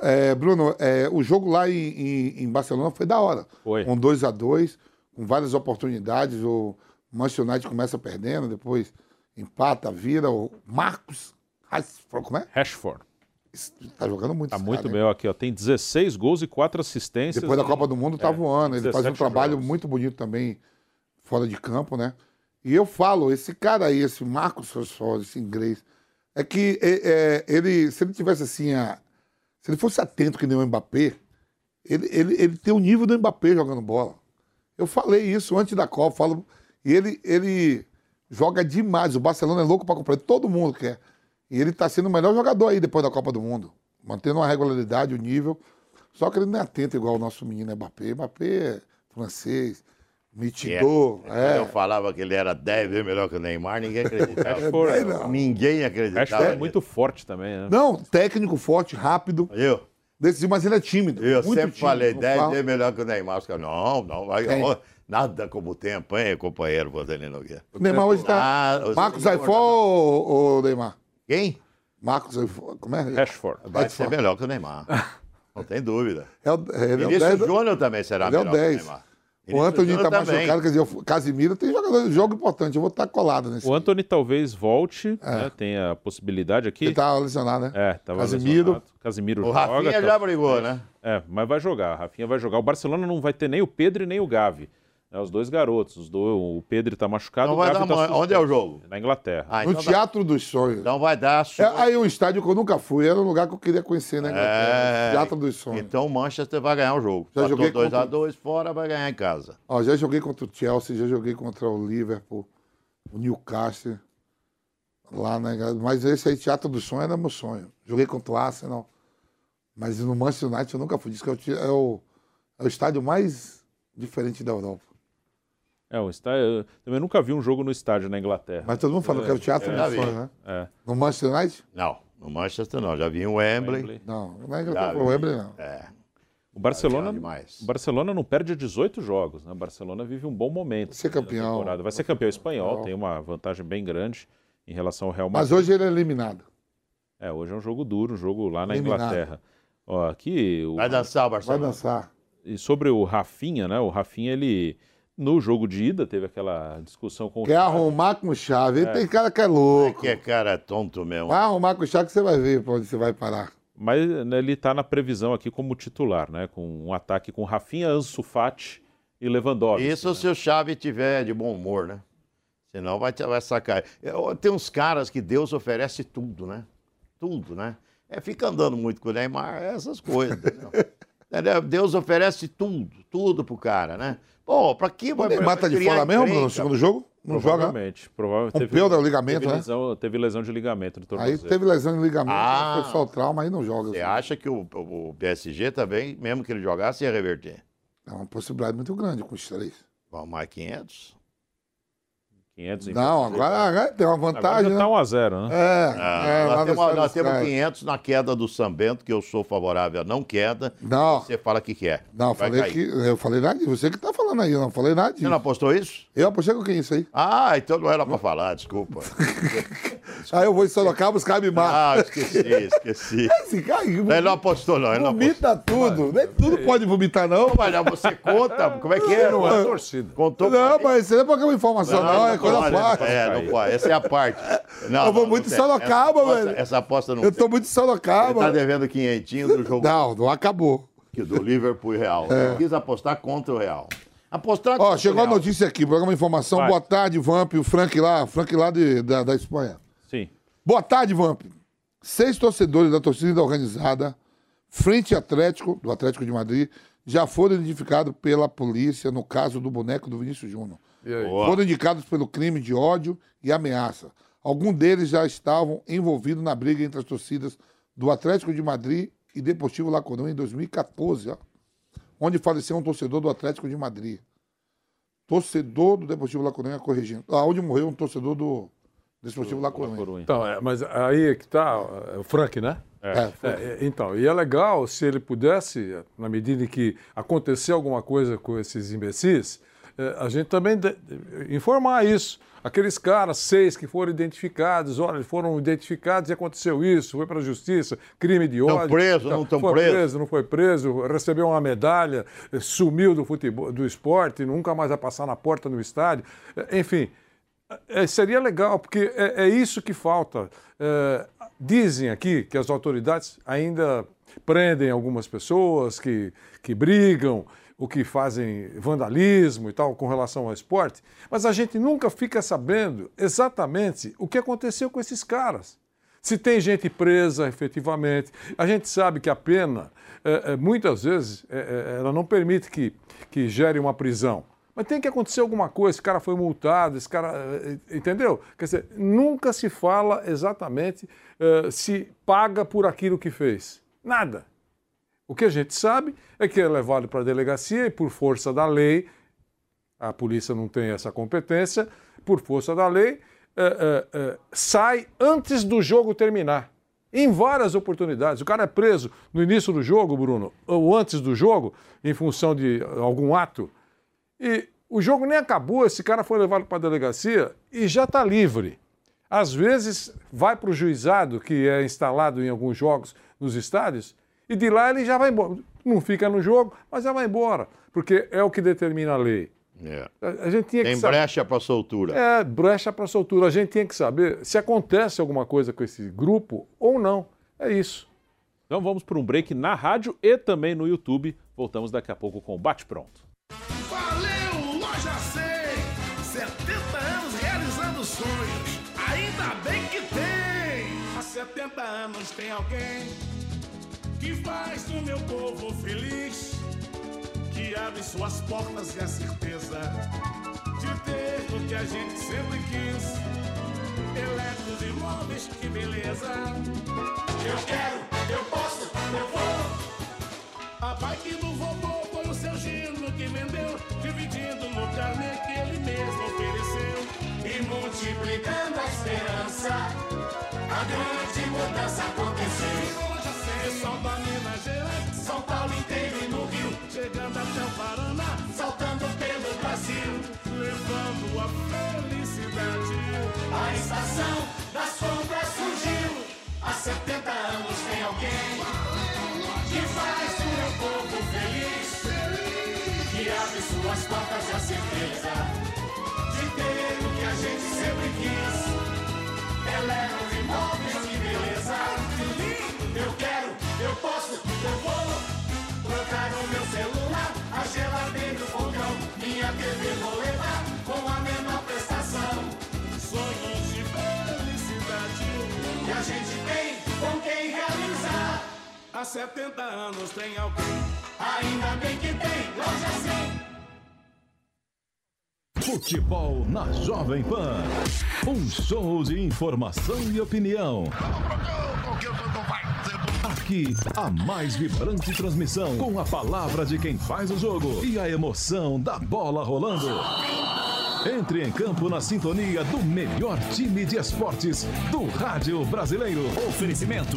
É, Bruno, é, o jogo lá em, em- em Barcelona foi da hora. Foi. Com 2 a 2 com várias oportunidades. O Manchester United começa perdendo, depois empata, vira. O Marcos Rashford, como é? Rashford. Tá jogando muito Tá muito cara, bem hein? aqui, ó. Tem 16 gols e 4 assistências. Depois da Copa do Mundo tá é, voando. Ele faz um 17 trabalho jogos. muito bonito também fora de campo, né? E eu falo, esse cara aí, esse Marcos Rashford, esse inglês, é que é, é, ele, se ele tivesse assim, a, se ele fosse atento que nem o Mbappé, ele, ele, ele tem o nível do Mbappé jogando bola. Eu falei isso antes da Copa, falo, e ele, ele joga demais. O Barcelona é louco para comprar, todo mundo quer. E ele tá sendo o melhor jogador aí depois da Copa do Mundo, mantendo uma regularidade, o nível. Só que ele não é atento igual o nosso menino Mbappé. Mbappé é francês, mitidor. É. É. Eu falava que ele era 10 vezes melhor que o Neymar, ninguém acreditava. Rashford, não. Ninguém acreditava. Rashford é muito forte também, né? Não, técnico forte, rápido. Eu? Decisivo, mas ele é tímido. Eu muito sempre tímido, falei, não 10 fala. vezes melhor que o Neymar. Os caras, não, não, vai. Nada como o tempo, hein, companheiro Vanderlei Nogueira. O Neymar hoje tá. Ah, os- Marcos Aifó ou, ou Neymar? Quem? Marcos Aifó. Como é? Rashford. Vai ser melhor que o Neymar. Não tem dúvida. É o, ele é o Vinícius 10. Júnior também será Ele é o melhor que o 10. Neymar. O Vinícius Antônio Júnior tá também. machucado, quer dizer, o Casimiro tem jogador, jogo importante. Eu vou estar colado nesse. O Anthony talvez volte, né? tem a possibilidade aqui. Ele tá lesionado, né? É, tava Casimiro. lesionado. Casimiro O joga. Rafinha tá- já brigou, né? É, mas vai jogar. Rafinha vai jogar. O Barcelona não vai ter nem o Pedro e nem o Gavi. Né, os dois garotos. Os dois, o Pedro tá machucado. Não vai dar tá onde é o jogo? Na Inglaterra. Ah, No então dá- Teatro dos Sonhos. Então vai dar. É, aí um estádio que eu nunca fui, era um lugar que eu queria conhecer, né? É, Teatro dos Sonhos. Então o Manchester vai ganhar o jogo. Já joguei 2x2 contra- fora, vai ganhar em casa. Ó, já joguei contra o Chelsea, já joguei contra o Liverpool, o Newcastle, lá na Inglaterra. Mas esse aí, Teatro do Sonho, era meu sonho. Joguei contra o Arsenal, mas no Manchester United eu nunca fui. Diz que é o, é o, é o estádio mais diferente da Europa. É, o estádio, eu também nunca vi um jogo no estádio na Inglaterra. Mas todo mundo falou que é o Teatro vi. Sonho, né? É. No Manchester United? Não, no Manchester não. Já vi o Wembley. Wembley. Não, Inglaterra foi o. Wembley, não. É. O Barcelona, demais. o Barcelona não perde 18 jogos. Né? O Barcelona vive um bom momento. Ser campeão. temporada. Vai ser campeão espanhol, tem uma vantagem bem grande em relação ao Real Mas Madrid. hoje ele é eliminado. É, hoje é um jogo duro, um jogo lá na Eliminado. Inglaterra. Ó, aqui o... Vai dançar o Vai Barcelona. dançar. E sobre o Rafinha, né? O Rafinha, ele no jogo de ida teve aquela discussão com o Quer arrumar com chave. Ele É. tem cara que é louco. Que é cara tonto mesmo. Vai arrumar com chave que você vai ver pra onde você vai parar. Mas né, ele está na previsão aqui como titular, né? Com um ataque com Rafinha, Ansu Fati e Lewandowski. Isso se o Chave tiver de bom humor, né? Senão vai, vai sacar. Eu- Tem uns caras que Deus oferece tudo, né? Tudo, né? É, fica andando muito com o Neymar, essas coisas. Deus oferece tudo, tudo pro cara, né? Pô, pra que O vai Neymar tá de fora mesmo no segundo jogo? Não joga? Provavelmente. provavelmente Rompeu o ligamento, teve né? Lesão, teve lesão de ligamento. Aí teve lesão de ligamento, Ah. foi só o trauma, aí não joga. Você acha que o, o PSG também, mesmo que ele jogasse, ia reverter? É uma possibilidade muito grande com os três. Vamos mais 500? 500 em Não, agora, agora tem uma Agora vantagem, já né? tá 1 a 0 né? É, Ah, é, nós temos, nós temos Caras. 500 na queda do Sambento, que eu sou favorável a não queda. Não. Você fala que quer. Não, Vai falei cair. que. Eu falei nada disso. Você que tá falando aí, eu não falei nada disso. Você não apostou isso? Eu apostei com quem isso aí? Ah, então não era pra falar, desculpa. Aí eu vou em Sorocaba, os caras me matam. Ah, esqueci, esqueci. Esse cara Ele não apostou, não. Ele não apostou. vomita tudo. Nem tudo pode vomitar, não. Mas você conta, como é que é? Não é mano? torcida. Contou Não, mas isso não é programa de informação, não, é coisa fácil. É, não pode. Essa é a parte. Não, Eu vou não, muito não em. Sorocaba, essa aposta- velho. Essa aposta não Eu tem. tô muito em Ele Sorocaba. tá devendo quinhentinho do jogo Não, não acabou. que- do Liverpool e Real. É. Eu quis apostar contra o Real. Apostar Ó, contra chegou o a notícia aqui, programa de informação. Vai. Boa tarde, Vamp, o Frank lá, Frank lá de- da, da Espanha. Boa tarde, Vamp. Seis torcedores da torcida organizada, Frente Atlético, do Atlético de Madrid, já foram identificados pela polícia no caso do boneco do Vinícius Júnior. Foram indicados pelo crime de ódio e ameaça. Alguns deles já estavam envolvidos na briga entre as torcidas do Atlético de Madrid e Deportivo La Coruña em 2014, ó, onde faleceu um torcedor do Atlético de Madrid. Torcedor do Deportivo La Coruña corrigindo. Ah, onde morreu um torcedor do Desportivo La Coruña. Coruña. Então, é, mas aí é que tá é o Frank, né? É. É, é, então, e é legal se ele pudesse, na medida em que acontecer alguma coisa com esses imbecis, é, a gente também de- de- informar isso. Aqueles caras, seis que foram identificados, olha, eles foram identificados e aconteceu isso, foi para a justiça, crime de ódio. preso, Tá, não tão foi preso? preso, não foi preso, recebeu uma medalha, sumiu do futebol, do esporte, nunca mais vai passar na porta no estádio. Enfim, é, seria legal, porque é, é isso que falta. É, dizem aqui que as autoridades ainda prendem algumas pessoas que, que brigam. o que fazem vandalismo e tal com relação ao esporte, mas a gente nunca fica sabendo exatamente o que aconteceu com esses caras. Se tem gente presa efetivamente, a gente sabe que a pena, é, é, muitas vezes, é, ela não permite que, que gere uma prisão. Mas tem que acontecer alguma coisa, esse cara foi multado, esse cara. Entendeu? Quer dizer, nunca se fala exatamente uh, se paga por aquilo que fez. Nada. O que a gente sabe é que é levado para a delegacia e, por força da lei, a polícia não tem essa competência, por força da lei, é, é, sai antes do jogo terminar. Em várias oportunidades. O cara é preso no início do jogo, Bruno, ou antes do jogo, em função de algum ato. E o jogo nem acabou, esse cara foi levado para a delegacia e já está livre. Às vezes vai para o juizado, que é instalado em alguns jogos nos estádios, e de lá ele já vai embora. Não fica no jogo, mas já vai embora, porque é o que determina a lei. É. A, a gente tinha Tem que saber. brecha para soltura. É, brecha para soltura. A gente tinha que saber se acontece alguma coisa com esse grupo ou não. É isso. Então vamos para um break na rádio e também no YouTube. Voltamos daqui a pouco com o Bate Pronto. Anos tem alguém que faz o meu povo feliz, que abre suas portas e a certeza de ter o que a gente sempre quis. Eletros e móveis, que beleza! Eu quero, eu posso, eu vou! A bike do vovô foi o seu Gino que vendeu, dividindo no carnê que ele mesmo ofereceu. E multiplicando a esperança, a grande mudança aconteceu. Pessoal da Minas Gerais, São Paulo inteiro e no Rio, chegando até o Paraná, saltando pelo Brasil, levando a felicidade. A estação das compras surgiu, há 70 anos tem alguém que faz o meu povo feliz, que abre suas portas e a certeza de ter o que a gente sempre quis. Eletro imóveis, que beleza! Eu quero, eu posso, eu vou trocar o meu celular, a geladeira e o fogão, minha TV vou levar com a menor prestação. Sonhos de felicidade que a gente tem com quem realizar. Há 70 anos tem alguém, ainda bem que tem, loja 100. Futebol na Jovem Pan. Um show de informação e opinião. Aqui, a mais vibrante transmissão com a palavra de quem faz o jogo e a emoção da bola rolando. Entre em campo na sintonia do melhor time de esportes do rádio brasileiro. Oferecimento.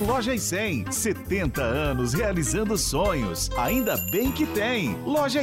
Loja e 100, 70 anos realizando sonhos. Ainda bem que tem. Loja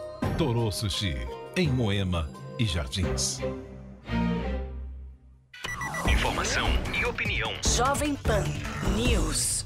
Toro Sushi, em Moema e Jardins. Informação e opinião. Jovem Pan News.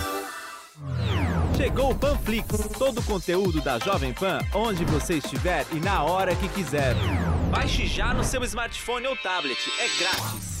Chegou o Panflix, todo o conteúdo da Jovem Pan, onde você estiver e na hora que quiser. Baixe já no seu smartphone ou tablet, é grátis.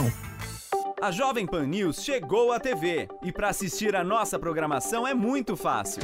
A Jovem Pan News chegou à TV e para assistir a nossa programação é muito fácil.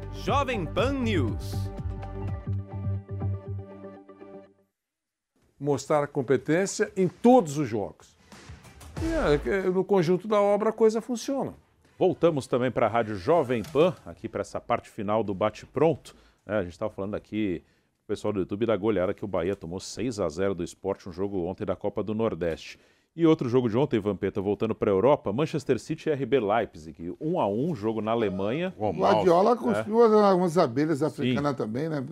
Jovem Pan News. Mostrar a competência em todos os jogos. E é, no conjunto da obra a coisa funciona. Voltamos também para a Rádio Jovem Pan, aqui para essa parte final do bate-pronto. É, a gente estava falando aqui, o pessoal do YouTube, da goleada que o Bahia tomou 6 a 0 do esporte, um jogo ontem da Copa do Nordeste. E outro jogo de ontem, Vampeta, voltando para a Europa, Manchester City e RB Leipzig, 1 a 1 jogo na Alemanha. O Guardiola construiu é. algumas abelhas africanas Sim. também, né?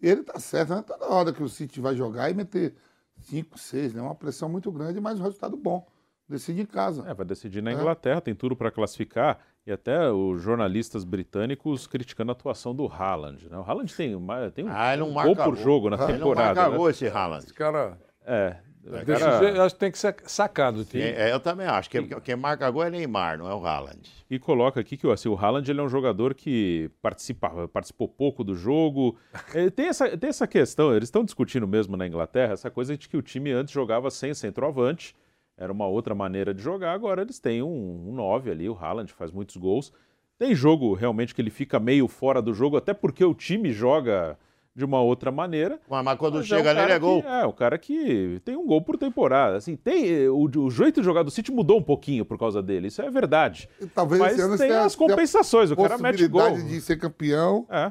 Ele tá certo, né? Tá na hora que o City vai jogar e meter 5, 6, né? Uma pressão muito grande, mas um resultado bom. Decide em casa. É, vai decidir na Inglaterra, é. tem tudo para classificar. E até os jornalistas britânicos criticando a atuação do Haaland. Né? O Haaland tem, tem um, ah, um gol por jogo na temporada. Ele não marca né? esse Haaland. Esse cara... É, Desse cara... jeito, acho que tem que ser sacado. Time. É, eu também acho. Quem, quem marca gol é Neymar, não é o Haaland. E coloca aqui que assim, o Haaland ele é um jogador que participa, participou pouco do jogo. É, tem, essa, tem essa questão, eles estão discutindo mesmo na Inglaterra, essa coisa de que o time antes jogava sem centroavante, era uma outra maneira de jogar, agora eles têm um 9 um ali, o Haaland faz muitos gols. Tem jogo realmente que ele fica meio fora do jogo, até porque o time joga de uma outra maneira. Mas, mas quando mas chega é um nele é gol. Que, é, o cara que tem um gol por temporada. Assim, tem, o, o jeito de jogar do City mudou um pouquinho por causa dele, isso é verdade. E talvez mas esse tem as compensações, o cara mete gol. de ser campeão. É.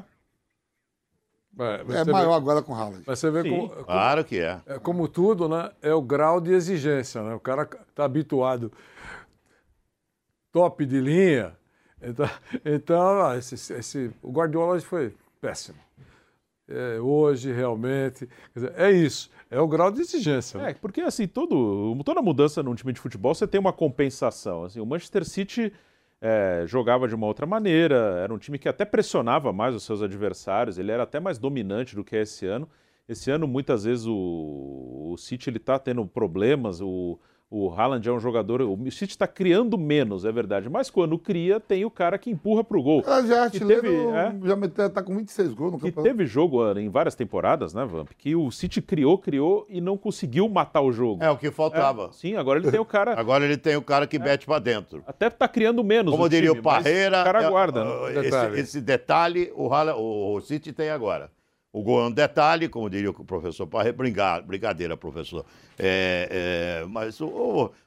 É, é maior vê, agora com o Haaland. Mas você vê como, como, Claro que é. é. Como tudo, né? É o grau de exigência, né? O cara está habituado top de linha. Então, então esse, esse, o Guardiola foi péssimo é, hoje realmente. Dizer, é isso, é o grau de exigência. Né? É, porque assim, todo, toda mudança num time de futebol você tem uma compensação. Assim, o Manchester City é, jogava de uma outra maneira, era um time que até pressionava mais os seus adversários, ele era até mais dominante do que é esse ano. Esse ano, muitas vezes, o, o City está tendo problemas, o o Haaland é um jogador. O City está criando menos, é verdade. Mas quando cria, tem o cara que empurra para o gol. Ela já é artilheiro, teve, é, já meteu, tá com 26 gols no campeonato. E teve jogo em várias temporadas, né, Vamp? Que o City criou, criou e não conseguiu matar o jogo. É o que faltava. É, sim, agora ele tem o cara. agora ele tem o cara que é. mete para dentro. Até tá criando menos. Como o diria time, o Parreira. O cara é, guarda. Uh, esse, detalhe. esse, detalhe o, Haaland, o City tem agora. O gol é um detalhe, como diria o professor Parre, brincadeira, professor. É, é, mas o,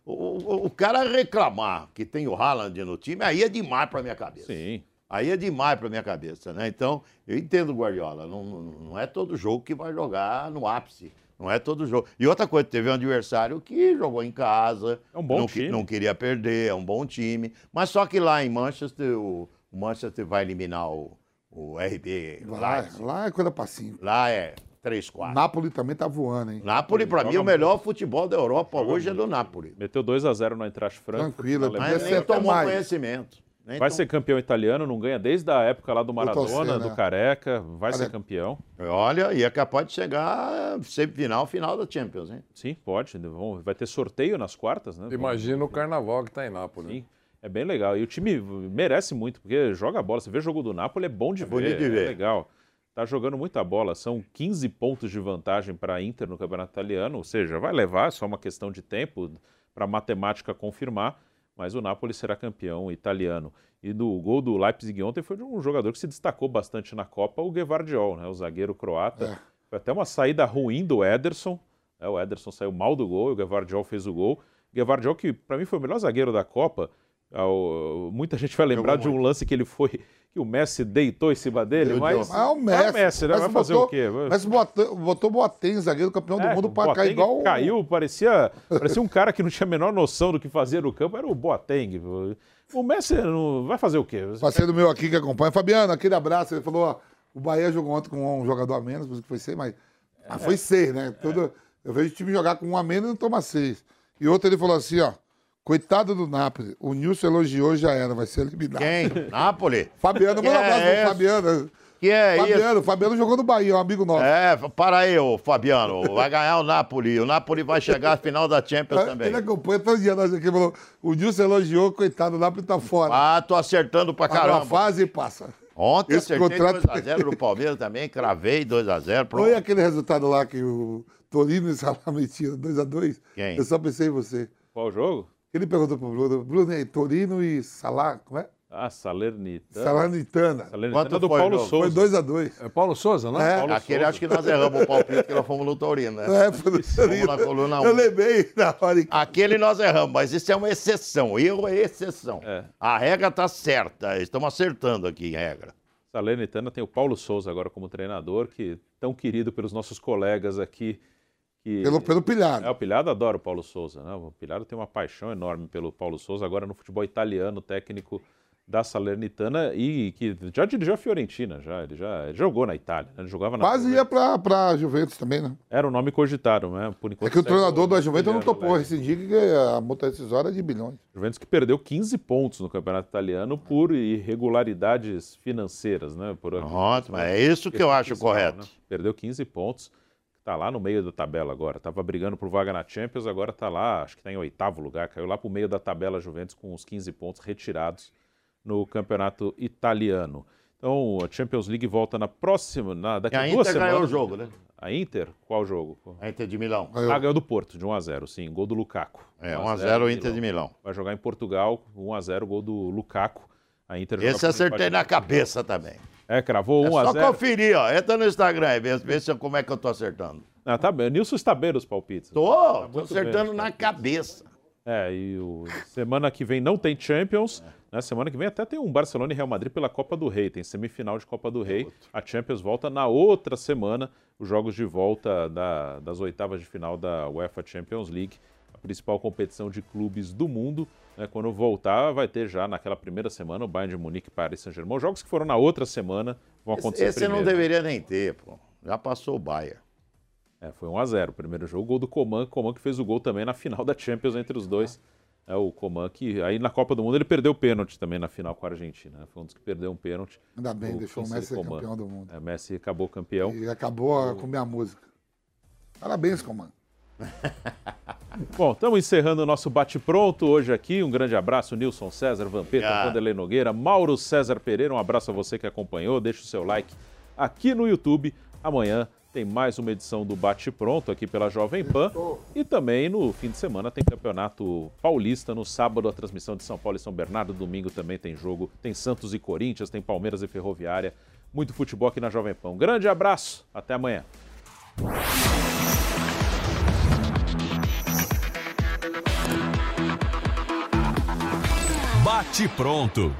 o, o, o, cara reclamar que tem o Haaland no time, aí é demais para minha cabeça. Sim. Aí é demais para minha cabeça, né? Então, eu entendo o Guardiola. Não, não é todo jogo que vai jogar no ápice. Não é todo jogo. E outra coisa, teve um adversário que jogou em casa. É um bom não, time. Não queria perder, é um bom time. Mas só que lá em Manchester, o, o Manchester vai eliminar o, o RB. Lá, lá é coisa pra cima. Lá é 3, 4. Napoli também tá voando, hein? Napoli, pra mim, o melhor futebol da Europa hoje é do Napoli. Meteu 2x0 no Eintracht Frankfurt. Tranquilo, mas nem tomou mais. conhecimento. Nem vai tom... ser campeão italiano, não ganha desde a época lá do Maradona, do né? Careca, vai Olha, ser campeão. Olha, e é capaz de chegar semifinal, final da Champions, hein? Sim, pode. Vai ter sorteio nas quartas, né? Imagina o carnaval que tá em Nápoles. Sim. É bem legal. E o time merece muito, porque joga bola. Você vê o jogo do Napoli, é bom de é ver. Bonito de ver. É legal. Tá jogando muita bola. São 15 pontos de vantagem para a Inter no Campeonato Italiano. Ou seja, vai levar, é só uma questão de tempo para a matemática confirmar. Mas o Napoli será campeão italiano. E do gol do Leipzig ontem foi de um jogador que se destacou bastante na Copa, o Guevardiol, né? o zagueiro croata. É. Foi até uma saída ruim do Ederson. É, o Ederson saiu mal do gol e o Guevardiol fez o gol Guevardiol, que para mim foi o melhor zagueiro da Copa, ao- muita gente vai lembrar de um lance que ele foi, que o Messi deitou em cima dele, mas... Ah, o Messi. É o Messi, né? Mas Vai fazer botou- o quê? Mas botou, botou Boateng, zagueiro campeão do É, mundo, o pra cair igual... caiu, parecia, parecia um cara que não tinha a menor noção do que fazer no campo, era o Boateng. O Messi não vai fazer o quê? Parceiro meu aqui que acompanha. Fabiano, aquele abraço. Ele falou, ó, o Bahia jogou ontem com um jogador a menos, por isso que foi seis, mas ah, foi seis, né? Todo, eu vejo o time jogar com um a menos e não toma seis. E outro ele falou assim, ó, coitado do Napoli, o Nilson elogiou já era, vai ser eliminado. Quem? Napoli? Fabiano, manda um abraço é pro? Fabiano. Que é Fabiano, isso? Fabiano jogou no Bahia, um amigo nosso. É, para aí, ô Fabiano. Vai ganhar o Napoli. O Napoli vai chegar à final da Champions também. Ele acompanha todo dia nós aqui, falou, o Nilson elogiou, coitado, o Napoli tá fora. Ah, tô acertando pra Agora caramba. fase e passa. Ontem Esse acertei contrato- 2x0 no Palmeiras também, cravei 2x0. Olha aquele resultado lá que o Torino e Salah metiam, 2x2. Quem? Eu só pensei em você. Qual jogo? Ele perguntou pro Bruno, Bruno, e aí, Torino e Salah, como é? Ah, Salernitana. Salernitana. Salernitana Quanto do foi o Paulo jogo? Foi Souza. 2x2. É Paulo Souza, não? É. Paulo Aquele Souza. acho que nós erramos o palpite que nós fomos no Torino, né? É, foi no Fomos Torino. na coluna Eu 1. lembrei na hora que... Aquele nós erramos, mas isso é uma exceção. Erro é exceção. É. A regra tá certa. Estamos acertando aqui em regra. Salernitana tem o Paulo Souza agora como treinador, que tão querido pelos nossos colegas aqui. Que... Pelo, pelo pilhado. É, o Pilhado adora o Paulo Souza, né? O Pilhado tem uma paixão enorme pelo Paulo Souza, agora no futebol italiano, técnico da Salernitana e que já dirigiu a Fiorentina, já. Ele já ele jogou na Itália, né? ele jogava na Quase ia pra, pra Juventus também, né? Era o nome cogitado, né? Por enquanto É que o treinador da Juventus não topou Lega. rescindir, que a multa rescisória é de bilhões. Juventus que perdeu 15 pontos no Campeonato Italiano por irregularidades financeiras, né? Por Ótimo, é isso que eu acho fiscal, correto. né? Perdeu 15 pontos, tá lá no meio da tabela agora. Tava brigando por vaga na Champions, agora tá lá, acho que tá em oitavo lugar, caiu lá pro meio da tabela Juventus com os 15 pontos retirados no Campeonato Italiano. Então, a Champions League volta na próxima, na, daqui E a a duas Inter semanas. ganhou o jogo, né? A Inter? Qual jogo? A Inter de Milão. Ah, ganhou do Porto, de 1x0, sim. Gol do Lukaku. É, 1 a 1x0 o Inter de Milão. Vai jogar em Portugal, 1x0, gol do Lukaku. A Inter Esse acertei na cabeça também. É, cravou É 1x0. só conferir, ó. Entra no Instagram e vê, vê se- como é que eu tô acertando. Ah, tá bem. O Nilson está bem nos palpites. Tô, Tá tô acertando bem. na cabeça. É, e o... semana que vem não tem Champions. Né? Semana que vem até tem um Barcelona e Real Madrid pela Copa do Rei. Tem semifinal de Copa do Rei. A Champions volta na outra semana. Os jogos de volta da- das oitavas de final da UEFA Champions League. Principal competição de clubes do mundo. né? Quando voltar, vai ter já naquela primeira semana o Bayern de Munique e Paris Saint-Germain. Os jogos que foram na outra semana vão Esse, acontecer esse não primeiro. deveria nem ter, pô. Já passou o Bayern. É, foi 1x0 o primeiro jogo. Gol do Coman, Coman que fez o gol também na final da Champions entre os dois. É o Coman que aí na Copa do Mundo ele perdeu o pênalti também na final com a Argentina. né? Foi um dos que perdeu um pênalti. Ainda bem, O deixou o Messi ser Coman. campeão do mundo. É, Messi acabou campeão. E acabou com minha música. Parabéns, comando. Bom, estamos encerrando o nosso bate-pronto hoje aqui. Um grande abraço, Nilson César, Vampeta, Obrigado. Vanderlei Nogueira, Mauro César Pereira. Um abraço a você que acompanhou. Deixa o seu like aqui no YouTube. Amanhã tem mais uma edição do Bate Pronto aqui pela Jovem Pan. E também no fim de semana tem Campeonato Paulista. No sábado, a transmissão de São Paulo e São Bernardo. Domingo também tem jogo. Tem Santos e Corinthians, tem Palmeiras e Ferroviária. Muito futebol aqui na Jovem Pan. Um grande abraço. Até amanhã. Bate pronto.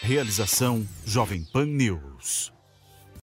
Realização Jovem Pan News.